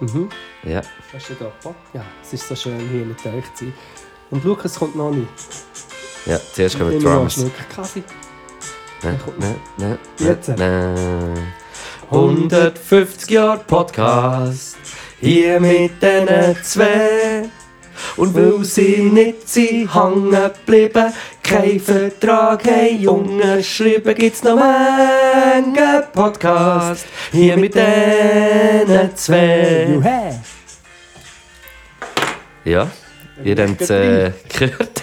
Mhm. Ja. Hast du da Bock? Ja, es ist so schön hier mit euch zu sein. Und Lukas kommt noch nicht. Ja, zuerst kommen die Drums. Kaffee. Ne, ne, ne, Jetzt. ne. 150 Jahre Podcast, hier mit diesen zwei. Und weil sie nicht sind hängen geblieben, kein Vertrag haben unterschrieben, gibt's noch einen Podcast, hier mit diesen zwei. Ja, ihr habt es äh, gehört.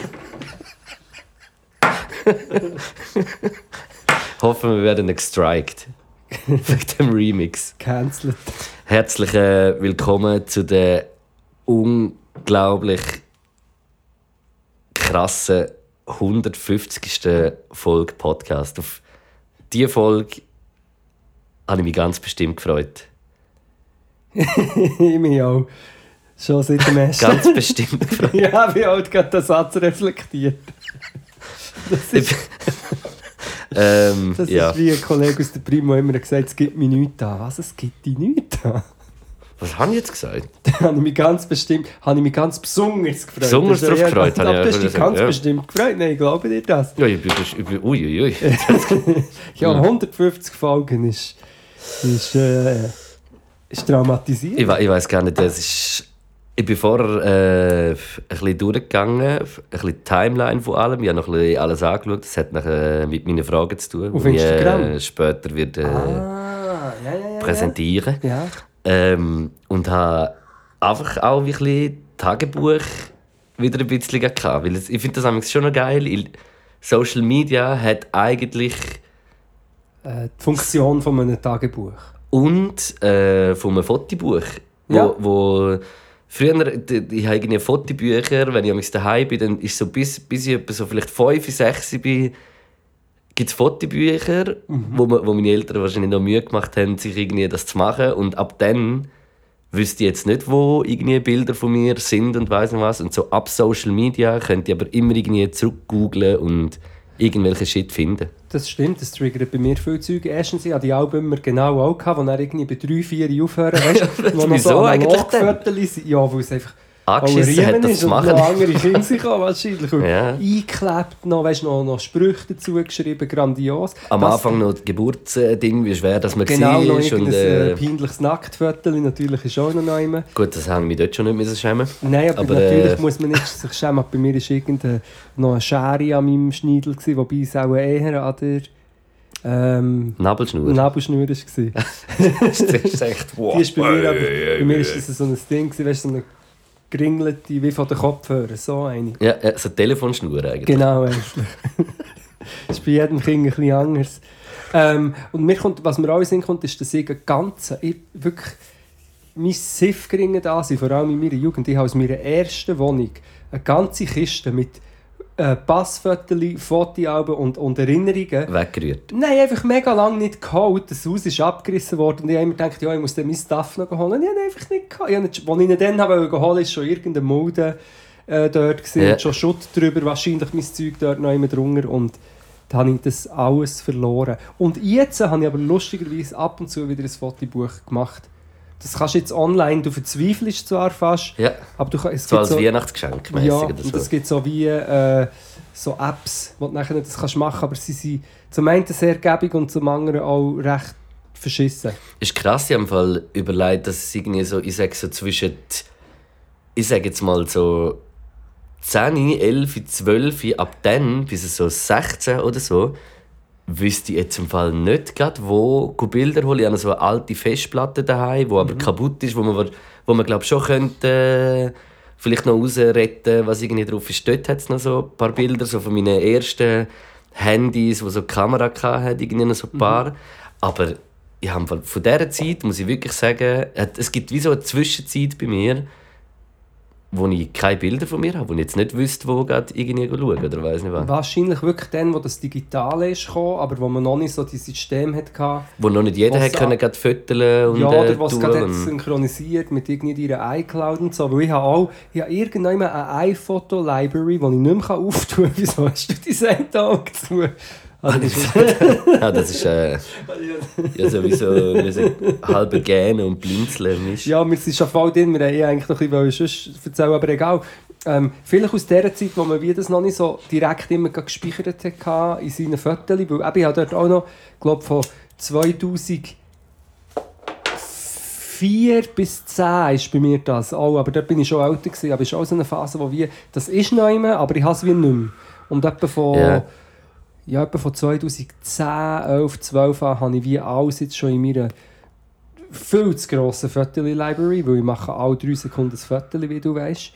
Hoffen wir werden nicht gestrikt. Wegen dem Remix. Cancelled. Herzlich äh, willkommen zu der unglaublich krassen 150. Folge Podcast. Auf diese Folge habe ich mich ganz bestimmt gefreut. ich mich auch. Schon seit dem ersten. Ganz bestimmt gefreut. ja, wie alt gerade der Satz reflektiert. Das ist, Ähm, das ja. ist wie ein Kollege aus der Primo immer gesagt, es gibt mir nichts an. Was, es gibt dich nichts an? Was habe ich jetzt gesagt? Da habe ich mich ganz bestimmt, habe ich mich ganz besonders gefreut. Besonders drauf ja- gefreut, habe ich du hast dich ganz ja. bestimmt gefreut. Nein, ich glaube dir das. Ja, ich bin, ich bin ui, ui, ui. Ja, 150 Folgen ist, ist, äh, ist traumatisierend. Ich, ich weiß gar nicht, das ist. Ich bin vorher äh, ein bisschen durchgegangen, ein bisschen die Timeline von allem. Ich habe noch ein bisschen alles angeschaut. Das hat nachher mit meinen Fragen zu tun, Auf die ich Instagram? äh, später wird, äh, ah, ja, ja, ja. präsentieren Ja. Ähm, Und habe einfach auch ein bisschen Tagebuch wieder ein bisschen gehabt. Weil ich finde das eigentlich schon noch geil. Social Media hat eigentlich Äh, die Funktion von einem Tagebuch. und äh, von einem Fotobuch. Wo, Ja. wo früher, ich habe irgendwie Fotobücher, wenn ich daheim bin, dann ist so bis, bis ich so vielleicht 5, 6 bin, gibt es Fotobücher, Mhm. wo, wo meine Eltern wahrscheinlich noch Mühe gemacht haben, sich irgendwie das zu machen. Und ab dann wüsste ich jetzt nicht, wo irgendwie Bilder von mir sind und weiss nicht was. Und so ab Social Media könnt ihr aber immer irgendwie zurückgooglen und irgendwelche Shit finden. Das stimmt, das triggert bei mir viel Zeug. Erstens, ich hatte die Alben immer genau auch, gehabt, wo dann irgendwie bei 3, 4 aufhören. Weißt wo noch so eigentlich. Ja, weil es einfach Angeschissen ein hat, das zu und machen. noch andere Kinder sich auch wahrscheinlich. Und Ja. Eingeklebt noch, weißt, noch, noch Sprüche dazu geschrieben, grandios. Am Das- Anfang noch das Geburtsding, wie schwer das man Genau, noch war. Und, irgendein äh, äh, peinliches Nacktviertel, natürlich ist auch noch immer. gut, das haben wir dort schon nicht müssen schämen. Nein, aber, Aber, natürlich äh, muss man nicht sich schämen. Bei mir war irgendein, noch eine Schere an meinem Schneidel, gewesen, wobei es auch eher an der ähm, Nabelschnur. Nabelschnur war. das ist echt wow. Die ist bei mir, aber, bei mir ist das so ein Ding, weißt, so eine geringelte, wie von den Kopfhörern, so eine. Ja, ja, so eine Telefonschnur eigentlich. Genau, eigentlich. das ist bei jedem Kind ein bisschen anders. Ähm, und mir kommt, was mir auch in den Sinn kommt, ist, dass ich ein ganze, ich wirklich mein Siff geringen da sind, vor allem in meiner Jugend. Ich habe aus meiner ersten Wohnung eine ganze Kiste mit äh, Passfotos, Fotoalben und, und Erinnerungen. Weggerührt. Nein, einfach mega lange nicht geholt. Das Haus ist abgerissen worden und ich habe immer gedacht, ja, ich muss dann mein Stuff noch holen. Ich habe einfach nicht geholt. Ich nicht, als ich ihn dann habe ist schon irgendeine Mulde äh, dort gewesen, Ja. und schon Schutt drüber, wahrscheinlich mein Zeug dort noch immer drunter und da habe ich das alles verloren. Und jetzt habe ich aber lustigerweise ab und zu wieder ein Fotobuch gemacht. Das kannst du jetzt online, du verzweifelst zwar fast, Ja, aber du kannst, es so gibt als Weihnachtsgeschenk mäßig ja, oder und so. es gibt so wie äh, so Apps, wo du nachher das kannst machen aber sie sind zum einen sehr gäbig und zum anderen auch recht verschissen. Ist krass, ich habe Fall überlegt, dass es irgendwie so, ich sage so zwischen, die- ich sage jetzt mal so 10, 11, 12, ab dann bis so 16 oder so, wüsste ich jetzt im Fall nicht gerade, wo Bilder holen. Ich habe so eine alte Festplatte daheim, die aber kaputt ist, wo man, wo man glaube schon könnte, äh, vielleicht noch rausretten, was irgendwie drauf ist. Dort hat es noch so ein paar Bilder so von meinen ersten Handys, wo so eine Kamera hatten, irgendwie noch so ein paar. Aber ich habe von dieser Zeit, muss ich wirklich sagen, es gibt wie so eine Zwischenzeit bei mir, wo ich keine Bilder von mir habe, wo ich jetzt nicht wüsste, wo gerade irgendwie schauen oder weiß nicht was. Wahrscheinlich wirklich dann, wo das Digitale ist gekommen, aber wo man noch nicht so die System hatte. Wo noch nicht jeder Was hat können, gerade fotografieren und ja, äh, oder was tun gerade synchronisiert mit irgendwie ihrer iCloud und so. Weil ich habe auch ich habe irgendwann eine iPhoto-Library, die ich nicht mehr auftun kann. Wieso hast du die auch zu? Also, das ist, Ja, das ist äh, ja sowieso halber gähnen und blinzeln. Ja, wir sind schon voll drin, wir haben eh eigentlich noch ein bisschen sonst erzählen, aber egal. Ähm, vielleicht aus der Zeit, wo man wie das noch nicht so direkt immer gespeichert hatte in seinen Fotos, weil ich habe dort auch noch, glaube von 2004 bis 10 ist bei mir das auch, aber dort bin ich schon älter gewesen, aber es ist auch so eine Phase, wo wie, das ist noch immer, aber ich habe es wie nicht mehr. Und etwa von, Ja. Ja, etwa von 2010, 11, 12 an habe ich wie alles jetzt schon in meiner viel zu grossen Foto-Library, weil ich mache alle drei Sekunden ein Foto, wie du weißt.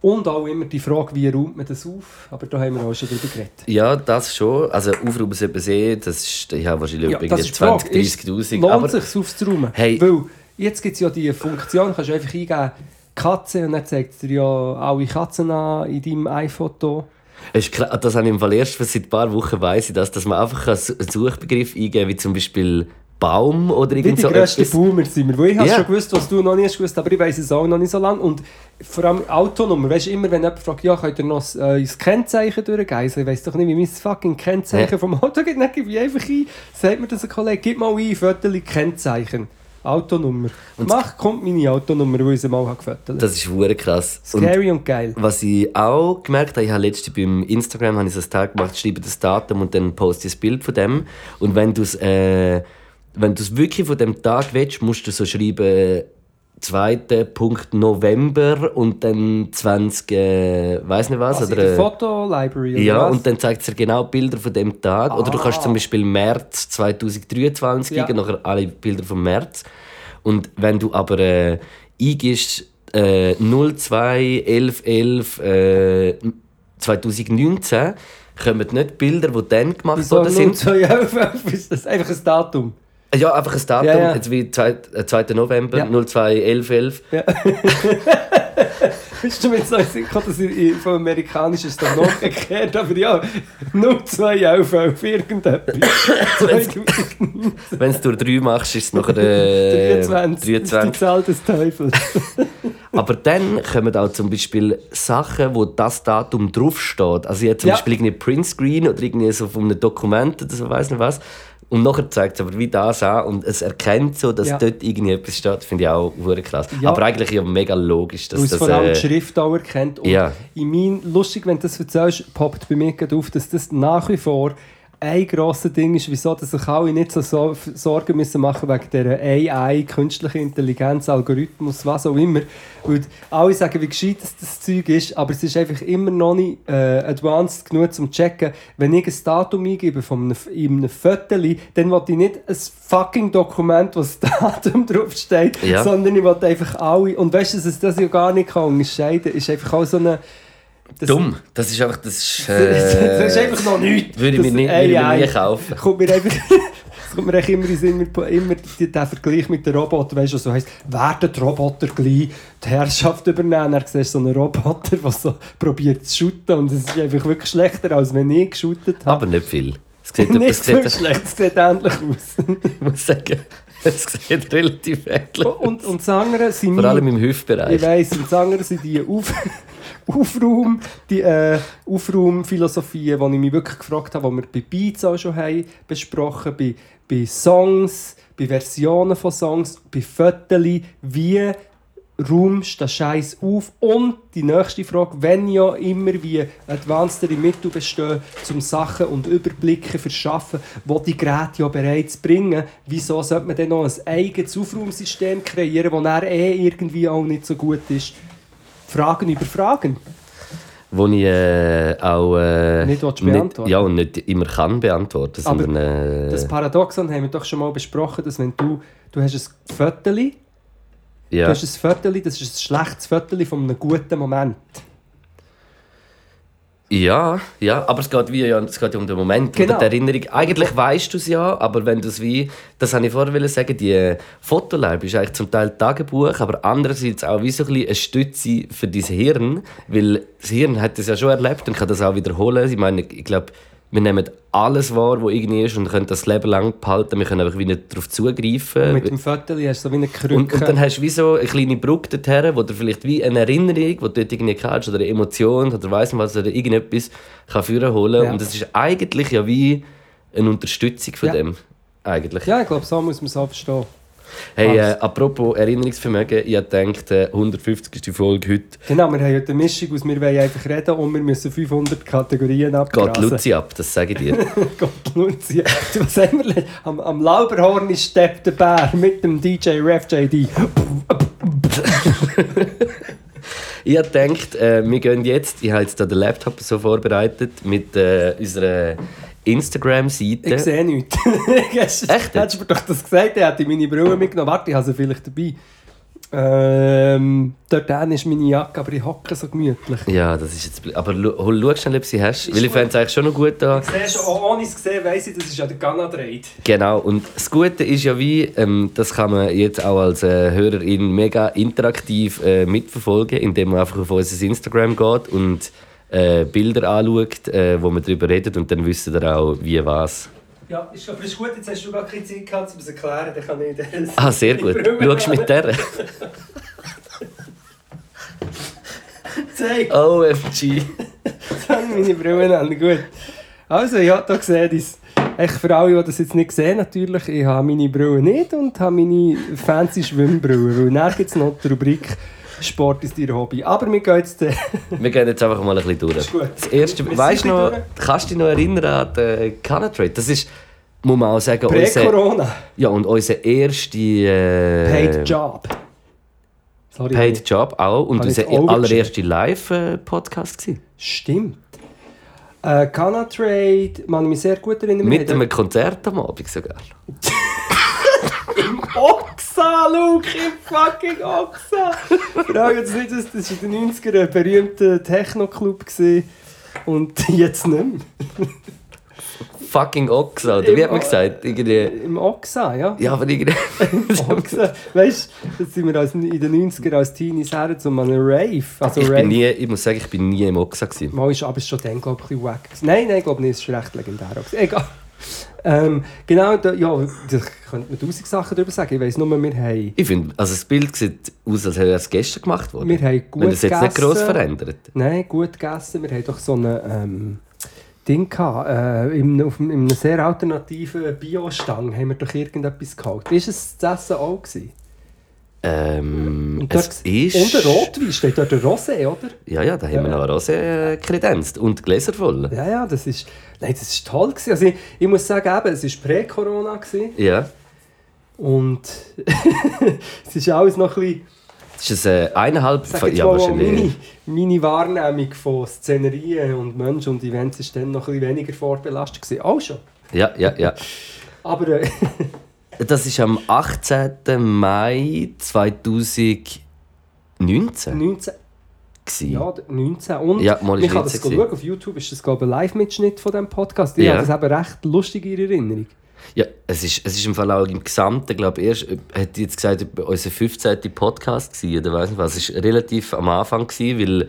Und auch immer die Frage, wie räumt man das auf? Aber da haben wir auch schon drüber geredet. Ja, das schon. Also Aufrufen sollte sehen, das ist, ich habe wahrscheinlich Ja, ja, das ist die Frage. 20, Ist- 30'000. Lohnt Aber es sich aufzuräumen? Hey. Weil jetzt gibt es ja die Funktion, kannst du einfach eingeben, Katze, und dann zeigt dir ja alle Katzen an in deinem iPhoto. Es ist das habe ich im Fall erst seit ein paar Wochen weiss ich das, dass man einfach einen Suchbegriff eingeben kann, wie zum Beispiel Baum oder irgend die so grössten etwas. Boomer sind wir. Weil ich Ja. schon gewusst, was du noch nicht gewusst, aber ich weiß es auch noch nicht so lange. Und vor allem Autonummer. Weißt du, immer wenn jemand fragt, ja, könnt ihr noch äh, das Kennzeichen durchgeben? Also, ich weiß doch nicht, wie mein fucking Kennzeichen Ja. vom Auto geht. Dann gebe ich einfach ein, sagt mir das ein Kollege, gib mal ein, Viertel Kennzeichen. Autonummer. Mach, kommt meine Autonummer, weil ich sie mal gefüttert. Das ist hure krass. Und Scary und, geil. was ich auch gemerkt habe, ich habe letztens beim Instagram habe ich ein Tag gemacht, schreibe das Datum und dann poste ich ein Bild von dem. Und wenn du es äh, wenn du es wirklich von dem Tag willst, musst du so schreiben 2. Punkt November und dann 20, äh, weiß nicht was. Also in oder, der äh, oder ja, was? und dann zeigt es dir genau Bilder von dem Tag. Oder du kannst Ah. zum Beispiel März 2023 Ja. eingeben, nachher alle Bilder vom März. Und wenn du aber äh, eingibst äh, 02 11 11 äh, 2019, kommen nicht Bilder, die dann gemacht Wieso worden sind. 0211 ist das einfach ein Datum? Ja, einfach ein Datum, Ja, ja. jetzt wie 2. äh, 2. November, Ja. 02 11 11. Ja. Bist du mir jetzt noch gekommen, dass ich vom Amerikanischen ist doch noch umgekehrt, aber ja, 0211 auf irgendetwas. 2023 Wenn du durch 3 machst, ist es nachher äh, 23. ist die 23. Zahl des Teufels. Aber dann kommen auch zum Beispiel Sachen, wo das Datum draufsteht. Also ich habe zum Ja. Beispiel irgendwie Printscreen oder irgendwie so von einem Dokument oder so, weiß nicht was. Und nachher zeigt es aber wie das an und es erkennt so, dass Ja. dort irgendwie etwas steht. Finde ich auch hure krass. Ja. Aber eigentlich ja mega logisch, dass Weil es das... vor allem äh, die Schrift auch erkennt. Und ja. in mein, lustig, wenn du das erzählst, poppt bei mir auf, dass das nach wie vor ein grosses Ding ist, wieso dass sich alle nicht so so- Sorgen müssen machen wegen dieser AI, künstliche Intelligenz, Algorithmus, was auch immer. Weil alle sagen, wie gescheit das, das Zeug ist, aber es ist einfach immer noch nicht äh, advanced genug zum checken. Wenn ich ein Datum eingebe von einem, in einem Viertel, dann will ich nicht ein fucking Dokument, wo das Datum draufsteht, Ja. sondern ich will einfach alle. Und weißt du, dass es das ja gar nicht kann unterscheiden ist einfach auch so eine. Das, Dumm. Das ist einfach... Das ist, Das, äh, das ist einfach noch nichts. Würde ich mir nicht- würde mir AI nie kaufen. Kommt mir einfach, es kommt mir echt immer immer die- der Vergleich mit den Robotern, weißt du, so heisst, werden die Roboter gleich die Herrschaft übernehmen? Dann siehst du so einen Roboter, der so probiert zu shooten und es ist einfach wirklich schlechter, als wenn ich geshootet habe. aber nicht viel. Es sieht, nicht es sieht, schlecht, es sieht ähnlich aus. ich muss sagen, es sieht relativ ähnlich und, und das andere sind Vor allem im Ich Hüftbereich. weiss, und das andere sind die Auf Aufraum, die äh, Aufraumphilosophien, die ich mich wirklich gefragt habe, die wir bei Beats auch schon haben besprochen bei, bei Songs, bei Versionen von Songs, bei Fotos, wie räumst den Scheiß auf? Und die nächste Frage, wenn ja immer wie advancedere Mittel bestehen, um Sachen und Überblicke verschaffen, die die Geräte ja bereits bringen, wieso sollte man dann noch ein eigenes Aufraumsystem kreieren, das eh irgendwie auch nicht so gut ist? Fragen über Fragen. Wo ich äh, auch... Äh, Nicht beantworten. Ja, und nicht immer kann beantworten, Aber sondern... Äh, Das Paradoxon haben wir doch schon mal besprochen, dass wenn du, du hast ein Viertel, ja. du hast ein Viertel, das ist ein schlechtes Viertel von einem guten Moment. Ja, ja, aber es geht, wie, ja, es geht ja um den Moment Genau. oder die Erinnerung. Eigentlich weißt du es ja, aber wenn du es wie, das habe ich vorher sagen, die Fotolab ist eigentlich zum Teil Tagebuch, aber andererseits auch wie so ein eine Stütze für dein Hirn, weil das Hirn hat das ja schon erlebt und kann das auch wiederholen. Ich meine, ich glaube, wir nehmen alles wahr, was irgendwie ist und können das Leben lang behalten. Wir können einfach nicht darauf zugreifen. Mit dem Viertel hast du so wie eine Krücke. Und, und dann hast du wie so eine kleine Brücke dorthin, wo du vielleicht wie eine Erinnerung, die du dort irgendwie kannst, oder eine Emotion, oder weiss nicht was, oder irgendetwas kann führen holen. Ja. Und das ist eigentlich ja wie eine Unterstützung von Ja. dem. Eigentlich. Ja, ich glaube, so muss man es auch verstehen. Hey, äh, apropos Erinnerungsvermögen, ich denke, äh, 150. Folge heute Genau, wir haben heute eine Mischung aus, wir wollen einfach reden und wir müssen 500 Kategorien geht abgrasen. Luzi ab, das sage ich dir. Gott, Luzi. Du, Was haben wir? Am, am Lauberhorn ist Stepp der Bär mit dem DJ Ref JD. ich habe gedacht, äh, wir gehen jetzt, ich habe jetzt da den Laptop so vorbereitet mit äh, unserer Instagram-Seite. Ich sehe nichts. Echt? Hättest du mir doch das gesagt, er hätte meine Brille mitgenommen. Warte, ich habe sie vielleicht dabei. Ähm, dort ist meine Jacke, aber ich hocke so gemütlich. Ja, das ist jetzt. Aber schau schnell, ob sie hast. Weil ich fände es eigentlich schon noch gut da. Siehst du, auch ohne es gesehen, weiss ich, das ist ja der Ghana Trade. Genau. Und das Gute ist ja wie, ähm, das kann man jetzt auch als äh, Hörerin mega interaktiv äh, mitverfolgen, indem man einfach auf unser Instagram geht und äh, Bilder anschaut, äh, wo man darüber redet und dann wisst ihr auch, wie was. Ja, ist, aber ist gut, jetzt hast du gar keine Zeit gehabt, um es zu erklären, dann kann ich das. Ah, sehr gut. Schaust du mit der? Zeig, OFG. jetzt habe meine Brille an. Gut. Also, ja, da seht ihr es. Für alle, die das jetzt nicht sehen, natürlich, ich habe meine Brille nicht und habe meine fancy Schwimmbrille, weil dann gibt es noch die Rubrik Sport ist ihr Hobby. Aber wir gehen jetzt... Äh, Wir gehen jetzt einfach mal ein bisschen durch. Gut. Das erste, weißt du noch, durch. kannst du dich noch erinnern an den Canatrade? Das ist, muss man auch sagen, unser, Prä-Corona. ja, und unser erster äh, Paid Job. Sorry. Paid Job auch und ich unser allererster Live-Podcast gewesen. Stimmt. Äh, Cana Trade, man ich mich sehr gut erinnern. Mit einem Konzert am Abend sogar. Oxa, Luke, im fucking Oxa! Frage jetzt nicht, das das war in den 90ern ein berühmter Techno-Club und jetzt nicht mehr. Fucking Oxa, oder wie hat man gesagt? Irgendwie, Im Oxa, ja. ja, aber irgendwie... Oxa. Weißt du, das sind wir als, in den 90ern als Teenies her zu einem Rave. Also ich, Rave. bin nie, ich muss sagen, ich bin nie im Oxa. Gewesen. Mal ist aber schon dann, glaube ich, ein bisschen wack. Nein, nein, ich glaube nicht, es ist recht legendär. Egal. Ähm, genau, da, ja, da könnte man tausend Sachen darüber sagen. Ich weiss nur, wir haben, Ich finde, also das Bild sieht aus, als wäre es gestern gemacht worden. wir haben gut Wenn das jetzt nicht gross verändert. Nein, gut gegessen. Wir haben doch so ein ähm, Ding gehabt. Äh, in, auf, in einem sehr alternativen Bio-Stang haben wir doch irgendetwas geholt. Ist es das Essen auch gewesen? Ähm, Und, es ist... und der Rotwein steht dort der Rosé, oder? Ja, ja, da haben wir Ja. noch eine Rose äh, kredenzt und Gläser voll. Ja, ja, das ist, nein, das ist toll gewesen. Also ich, ich muss sagen, eben, es war Prä-Corona. Ja. und es ist alles noch ein bisschen, Das ist ein äh, eineinhalb... sag jetzt ja, mal, meine, meine Wahrnehmung von Szenerien und Menschen und Events ist dann noch ein bisschen weniger vorbelastet gewesen. Auch schon. Ja, ja, ja. Aber äh, Das war am 18. Mai 2019. 19, gewesen. ja, 19 und Ja, mal ist man kann 19 das schauen, auf YouTube ist das glaube ich ein Live-Mitschnitt von diesem Podcast. Ich Ja. habe das eben recht lustig in Erinnerung. Ja, es ist, es ist im Fall auch im Gesamten, glaube ich, erst, hat jetzt gesagt, unser 15. Podcast gewesen, oder weiß nicht was. Es war relativ am Anfang, gewesen, weil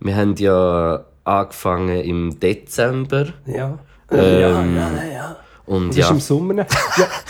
wir haben ja angefangen im Dezember. Ja. Ähm, ja, ja, ja. Und Das ist ja, im Sommer.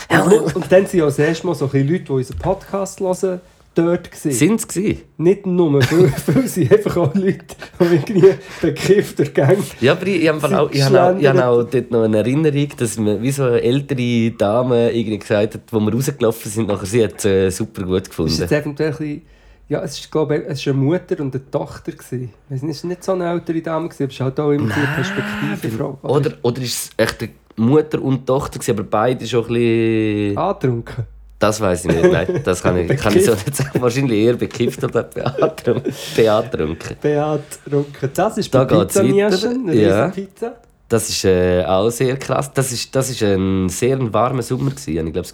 Ja. Und, und dann sind ja das erste Mal so ein Leute, die unseren Podcast hören, dort gewesen. sind es gewesen? Nicht nur, viele, viele sind einfach auch Leute, die irgendwie bekifft durch Gang. Ja, aber ich, ich, habe auch, ich, habe auch, ich habe auch dort noch eine Erinnerung, dass mir wie so eine ältere Dame irgendwie gesagt hat, wo wir rausgelaufen sind, nachher sie hat es äh, super gut Das ist gefunden. jetzt eventuell ja, es ist, glaube ich, es ist eine Mutter und eine Tochter gewesen. Es war nicht so eine ältere Dame, gewesen, aber es ist halt auch immer eine Perspektive. Frau. Oder, oder ist es echt Mutter und Tochter, gewesen, aber beide schon ein bisschen... Angetrunken. Das weiß ich nicht, nein, das kann ich, kann ich so nicht sagen. Wahrscheinlich eher bekifft oder beatrunken. beatrunken. Beatrunken. Das ist Da bei Pizza. Nischen, eine Ja. Riesenpizza. Das ist äh, auch sehr krass. Das ist, das ist ein sehr warmer Sommer. Gewesen. Ich glaube,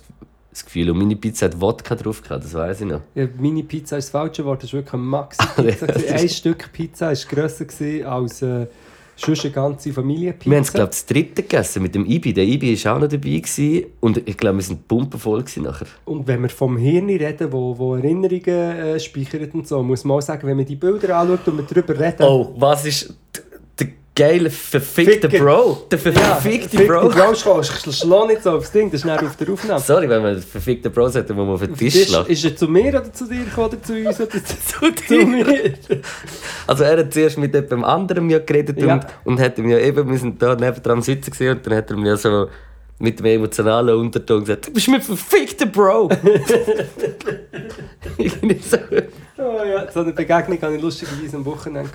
das Gefühl. Und meine Pizza hat Wodka drauf gehabt, das weiß ich noch. Ja, meine Pizza ist das falsche Wort, das ist wirklich das gewesen. ist- Ein Stück Pizza war grösser als äh, sonst eine ganze Familienpizza. Wir haben es, glaube ich, das dritte gegessen mit dem Ibi. Der Ibi war auch noch dabei. Gewesen. Und ich glaube, wir sind pumpenvoll nachher. Und wenn wir vom Hirn reden, wo, wo Erinnerungen äh, speichert und so, muss man auch sagen, wenn man die Bilder anschaut und wir darüber reden, Oh, was ist... Der geile, verfickte Ficker. Bro. Der verfickte Fick Bro. Bro, sch- schlag nicht so aufs Ding, das ist nicht auf der Aufnahme. Sorry, wenn man verfickte Bro sagt, dann muss man auf den Tisch schlagen. ist er zu mir oder zu dir oder zu uns? Oder zu, Zu zu mir? Also er hat zuerst mit jemandem anderem ja geredet Ja. und, und hat ihm ja eben, wir sind da nebendran sitzen gewesen, und dann hat er mir ja so mit dem emotionalen Unterton gesagt, du bist mein verfickter Bro. Irgendwie so. Oh ja, so eine Begegnung hatte ich lustigerweise am Wochenende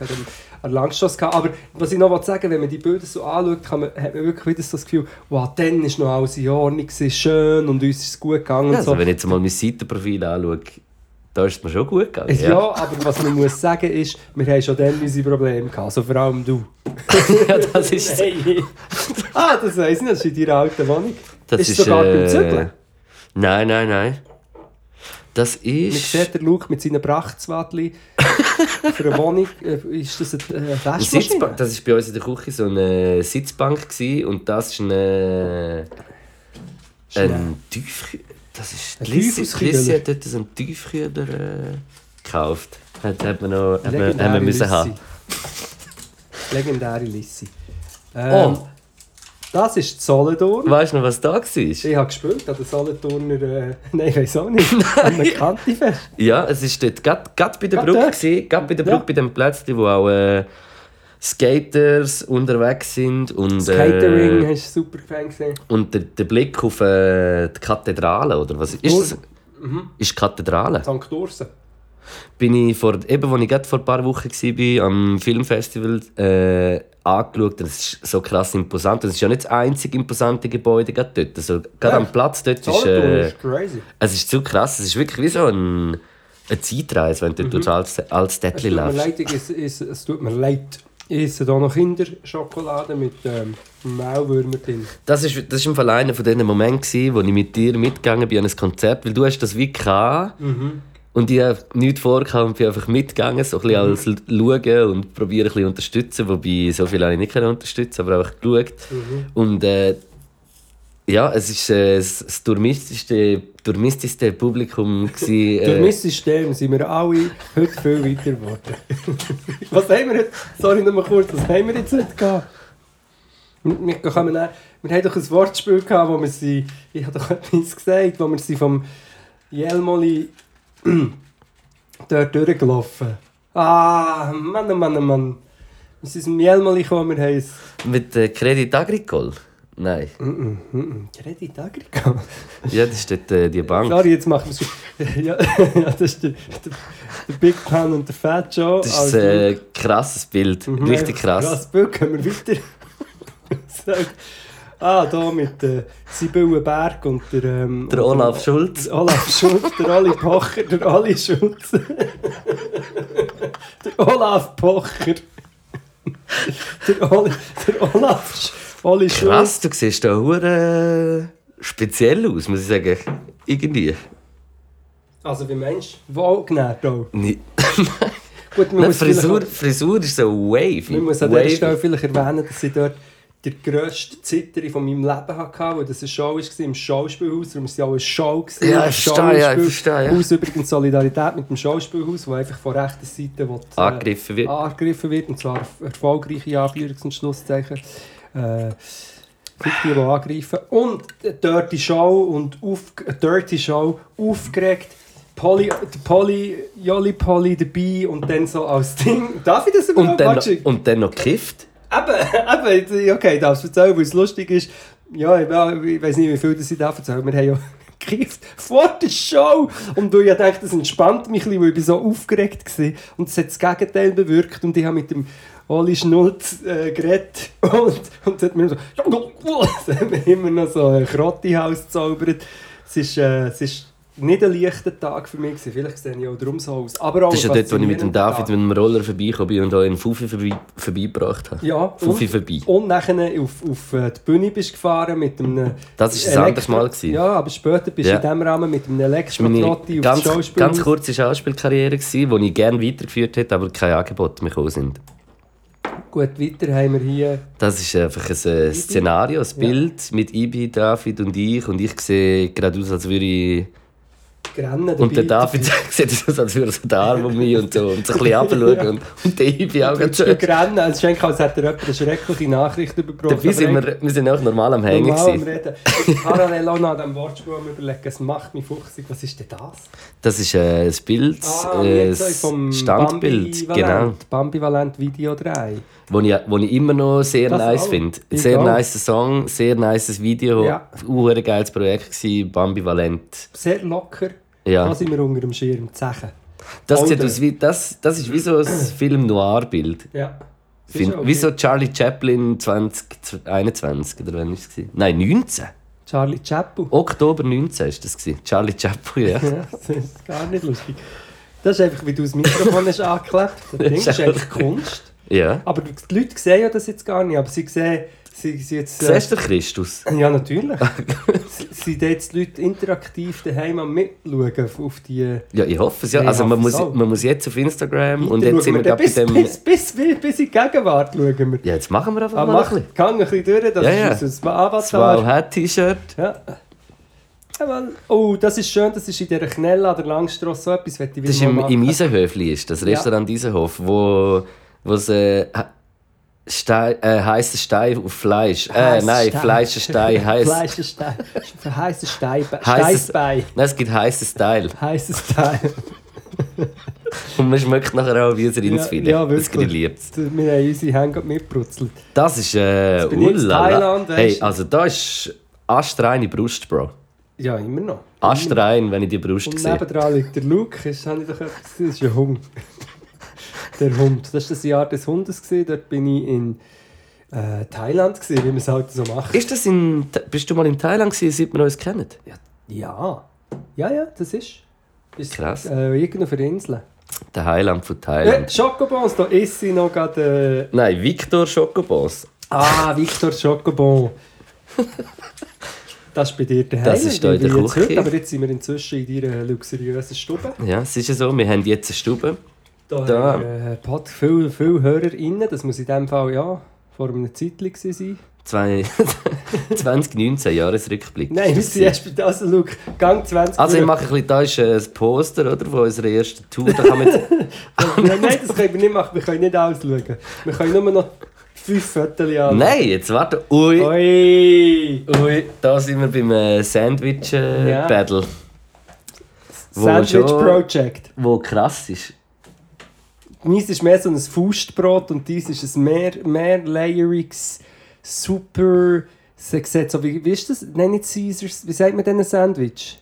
an Langstrasse gehabt. Aber was ich noch wollte sagen wenn man die Bilder so anschaut, kann man, hat man wirklich wieder so das Gefühl, wow, dann war noch alles in Ordnung, gewesen, schön und uns ist es gut gegangen. Ja, und so. also wenn ich jetzt mal mein Seitenprofil anschaue, da ist es mir schon gut gegangen. Ja. aber was man muss sagen ist, wir haben schon dann unsere Probleme gehabt, also vor allem du. ja, das ist Hey. ah, das weiss ich nicht, das ist in deiner alten Wohnung. Das ist sogar beim Zügeln. Nein, nein, nein. Das Man ist. sieht den Luke mit seinen Prachtswadli für eine Wohnung. Äh, Ist das eine äh, Ein Waschmaschine? Sitzbank, das war bei uns in der Küche so eine Sitzbank gewesen, und das ist eine. Ein Tiefkühler. Das ist. Lissi hat dort so einen Tiefkühler äh, gekauft. Hat, hat man noch. Hat man, haben wir müssen haben. Legendäre Lissi. Oh. Das ist Solothurn. Weißt du noch, was da war? Ich habe gespielt an der Solothurner... Äh, nein, ich weiß auch nicht. An einem Kantifest. Ja, es war dort gerade gerade bei der Gerade Brücke, gewesen, gerade bei der Ja. Brücke, bei dem Plätzchen, wo auch äh, Skaters unterwegs sind und, äh, hast du super gesehen. und der, der Blick auf äh, die Kathedrale, oder was ist das? Mhm. Ist Kathedrale? St. Ursen. Bin ich vor, eben, als ich gerade vor ein paar Wochen war, am Filmfestival, äh, angeschaut. Das ist so krass imposant. Das ist ja nicht das einzige imposante Gebäude gerade dort. Also, gerade Ja. am Platz dort ist... Äh, ist crazy. es ist zu krass. Es ist wirklich wie so ein, eine Zeitreise, wenn du dort durchs als, als Es tut Städtchen mir läufst. es tut mir leid. Ich esse hier noch Kinderschokolade mit ähm, Maulwürmern drin. Das ist, das ist im Fall einer von diesen Momenten, wo ich mit dir mitgegangen bin an ein Konzert, weil du hast das wie gehabt, und ich habe nichts vorgehabt und bin einfach mitgegangen, so ein bisschen als L- schauen und probieren ein bisschen unterstützen, wobei so viel habe ich nicht unterstützen, aber einfach geschaut. Und äh, ja, es ist äh, das, durchmistischste, durchmistischste Publikum gewesen, äh, System sind wir alle heute viel weiter geworden. was haben wir heute? Sorry, noch mal kurz, was haben wir jetzt heute gehabt? Wir, wir, kommen wir haben doch ein Wortspiel gehabt, wo wir sie, ich habe doch etwas gesagt, wo wir sie vom Jelmoli dort durchgelaufen. Ah, Mann, oh Mann, oh Mann. Wir sind zum gekommen, wir haben mit äh, Credit Agricole. Nein, Credit Agricole? ja, das ist dort äh, die Bank. Sorry, jetzt machen wir es. ja, ja, das ist der, der, der Big Pan und der Fat Joe. Das ist ein äh, krasses Bild, Mhm, richtig krass. Krass Bild, können wir weiter. Ah, hier mit äh, Sibylle Berg und der... Ähm, Der und Olaf Schulz. Der Olaf Schulz, der Oli Pocher, der Oli Schulz. der Olaf Pocher. der, Oli, der Olaf Oli Schulz. Krass, du siehst da hure speziell aus, muss ich sagen. Irgendwie. Also wie meinst du? Wohlgenährt auch. Nicht. Gut, man Nein, muss Frisur, Frisur ist so auch- Man muss an dieser Stelle vielleicht erwähnen, dass ich dort die grösste Zitterung von meinem Leben hatte, weil das eine Show war im Schauspielhaus. Darum war es ja auch eine Show. gewesen, Ja, ich verstehe, ja, ich Schauspiel- verstehe, ja. Haus übrigens Solidarität mit dem Schauspielhaus, wo einfach von rechter Seite will, äh, Angegriffen wird. angegriffen wird. Und zwar erfolgreiche Anführungs- und Schlusszeichen. Äh, die, die angreifen. Und eine Dirty Show und auf, eine Dirty Show aufgeregt. Polly, der Polly, Jolly Polly dabei und dann so als Ding. Darf ich das überhaupt? Und dann, noch, und dann noch gekifft. Eben, eben, okay, ich darf es erzählen, weil es lustig ist. Ja, ich, weiß nicht, wie viel das ich darf erzählen. Wir haben ja gekifft vor der Show. Und du, ich dachte, das entspannt mich ein bisschen, weil ich so aufgeregt war. Und es hat das Gegenteil bewirkt. Und ich habe mit dem Oli Schnulz äh, geredet. Und, und hat mir so... Immer noch so ein Krottihaus gezaubert. Es ist, äh, es ist nicht ein leichter Tag für mich. gewesen. Vielleicht sehe ich auch darum so aus. Aber auch Das ist ja dort, wo ich mit dem David Tag. mit dem Roller bin und euch einen Fuffi vorbei, vorbeigebracht habe. Ja, Fuffi und- vorbei. Und nachher auf, auf äh, die Bühne bist gefahren mit einem... Das war ein anderes Mal. gewesen. Ja, aber später bist du Ja. in diesem Rahmen mit einem Elektrotrotti ganz, aufs Schauspiel. ganz kurze Schauspielkarriere, gewesen, die ich gerne weitergeführt hätte, aber keine Angebote mehr gekommen sind. Gut, weiter haben wir hier... Das ist einfach ein äh, Szenario, ein Bild mit Ibi, David und ich. Und ich sehe gerade aus, als würde ich Rennen Und der David sieht aus, als würde er so den Arm um mich und so und so ein bisschen runterschauen. Und, und der Ibi auch ganz schön. Rennen. Ist eigentlich, als hätte er jemand eine schreckliche Nachricht bekommen. Dabei sind wir, wir sind auch normal am Hängen. Normal am. Reden. Parallel auch noch an diesem Wortspiel am überlegen, es macht mich fuchsig. Was ist denn das? Das ist äh, ein Bild, Ah, äh, vom Standbild, genau. Bambivalent, Bambivalent Video 3. Wo ich, wo ich immer noch sehr Das nice finde. Sehr auch. nice Song, sehr nice Video. Ja. Ein geiles Projekt gewesen, Bambivalent. Sehr locker. Ja. Da sind wir unter dem Schirm. Zechen. Das, sieht Oder- aus wie, das, das ist wie so ein Film-Noir-Bild. Ja. Find- okay. Wie so Charlie Chaplin 2021 oder wann war es? Nein, 19. Charlie Chaplin. Oktober 19 war das. gewesen. Charlie Chaplin, ja. Ja, das ist gar nicht lustig. Das ist einfach, wie du das Mikrofon hast angeklebt. Das Ding ist eigentlich Kunst. Ja. Aber die Leute sehen ja das jetzt gar nicht. Aber sie sehen, sie, sie jetzt... Siehst du Christus? Ja, natürlich. Sie- Sind jetzt die Leute interaktiv daheim am Mitschauen auf- auf die... Ja, ich hoffe es ja. Ja, Also man muss, auch. man muss jetzt auf Instagram und jetzt sind wir gerade bei dem... bis, bis, bis, bis in die Gegenwart schauen wir. Ja, jetzt machen wir einfach Aber mal mach, ein bisschen. gang ein bisschen durch, das Ja, ja. ist unser Avatar. Das Wow Hat T-Shirt. Ja. Ja. Oh, das ist schön, das ist in dieser Knelle an der Langstrasse so etwas, möchte ich Das ist wieder im, mal im machen. Eisenhöfli, ist das Restaurant Eisenhof, wo wo es äh, Stein, äh, heißer Stein auf Fleisch. Äh, Heißer nein, Stein. Fleischerstein heiß. Fleischerstein. Für heiße Steibe. Heisses- Steißbein. Nein, es gibt heißen Style. Heißes Teil. Und man schmeckt nachher auch wie ein Rindsfilet. Ja, ja, das wirklich. geliebt. Wir haben unsere Hände mitbrutzelt. Das ist äh. Thailand, weisst Hey, also da ist astreine Brust, Bro. Ja, immer noch. Astrein, wenn ich die Brust Und sehe. nebendran liegt der Luke. Das, habe ich doch etwas, das ist ein Hund. Der Hund. Das war das Jahr des Hundes. Gewesen. Dort bin ich in äh, Thailand, gewesen, wie man es halt so macht. Ist das in, bist du mal in Thailand gewesen, seit wir uns kennen? Ja. Ja, ja, das ist. ist Krass. Äh, irgendwo auf einer Insel. Der Highland von Äh, Thailand. Schokobons, da ist sie noch gerade. Äh, Nein, Victor Schokobons. ah, Victor Schokobon. Das ist bei dir daheim. Das ist da in der Küche. heute, Aber jetzt sind wir inzwischen in deiner luxuriösen Stube. Ja, es ist ja so, wir haben jetzt eine Stube. Da, Da. haben äh, Pod- viele, viele HörerInnen. Das muss in dem Fall ja vor einem Zeitchen gewesen sein. Zwei 2019 Jahresrückblick. Nein, wir sind erst bei also, look, Gang 20 Also ich mache ein bisschen, da ist äh, ein Poster oder, von unserer ersten Tour. Da kann man jetzt, Nein, nein, das können wir nicht machen. Wir können nicht alles schauen. Wir können nur noch fünf Fotos anschauen. Nein, jetzt warte. Ui, Ui! ui, da sind wir beim äh, Sandwich äh, Ja. Sandwich Project. Wo krass ist. Meins ist mehr so ein Faustbrot und dies ist ein mehr, mehr layeriges, super. Sie sieht so wie, wie ist das? Nein, nicht Caesars. Wie sagt man denn ein Sandwich?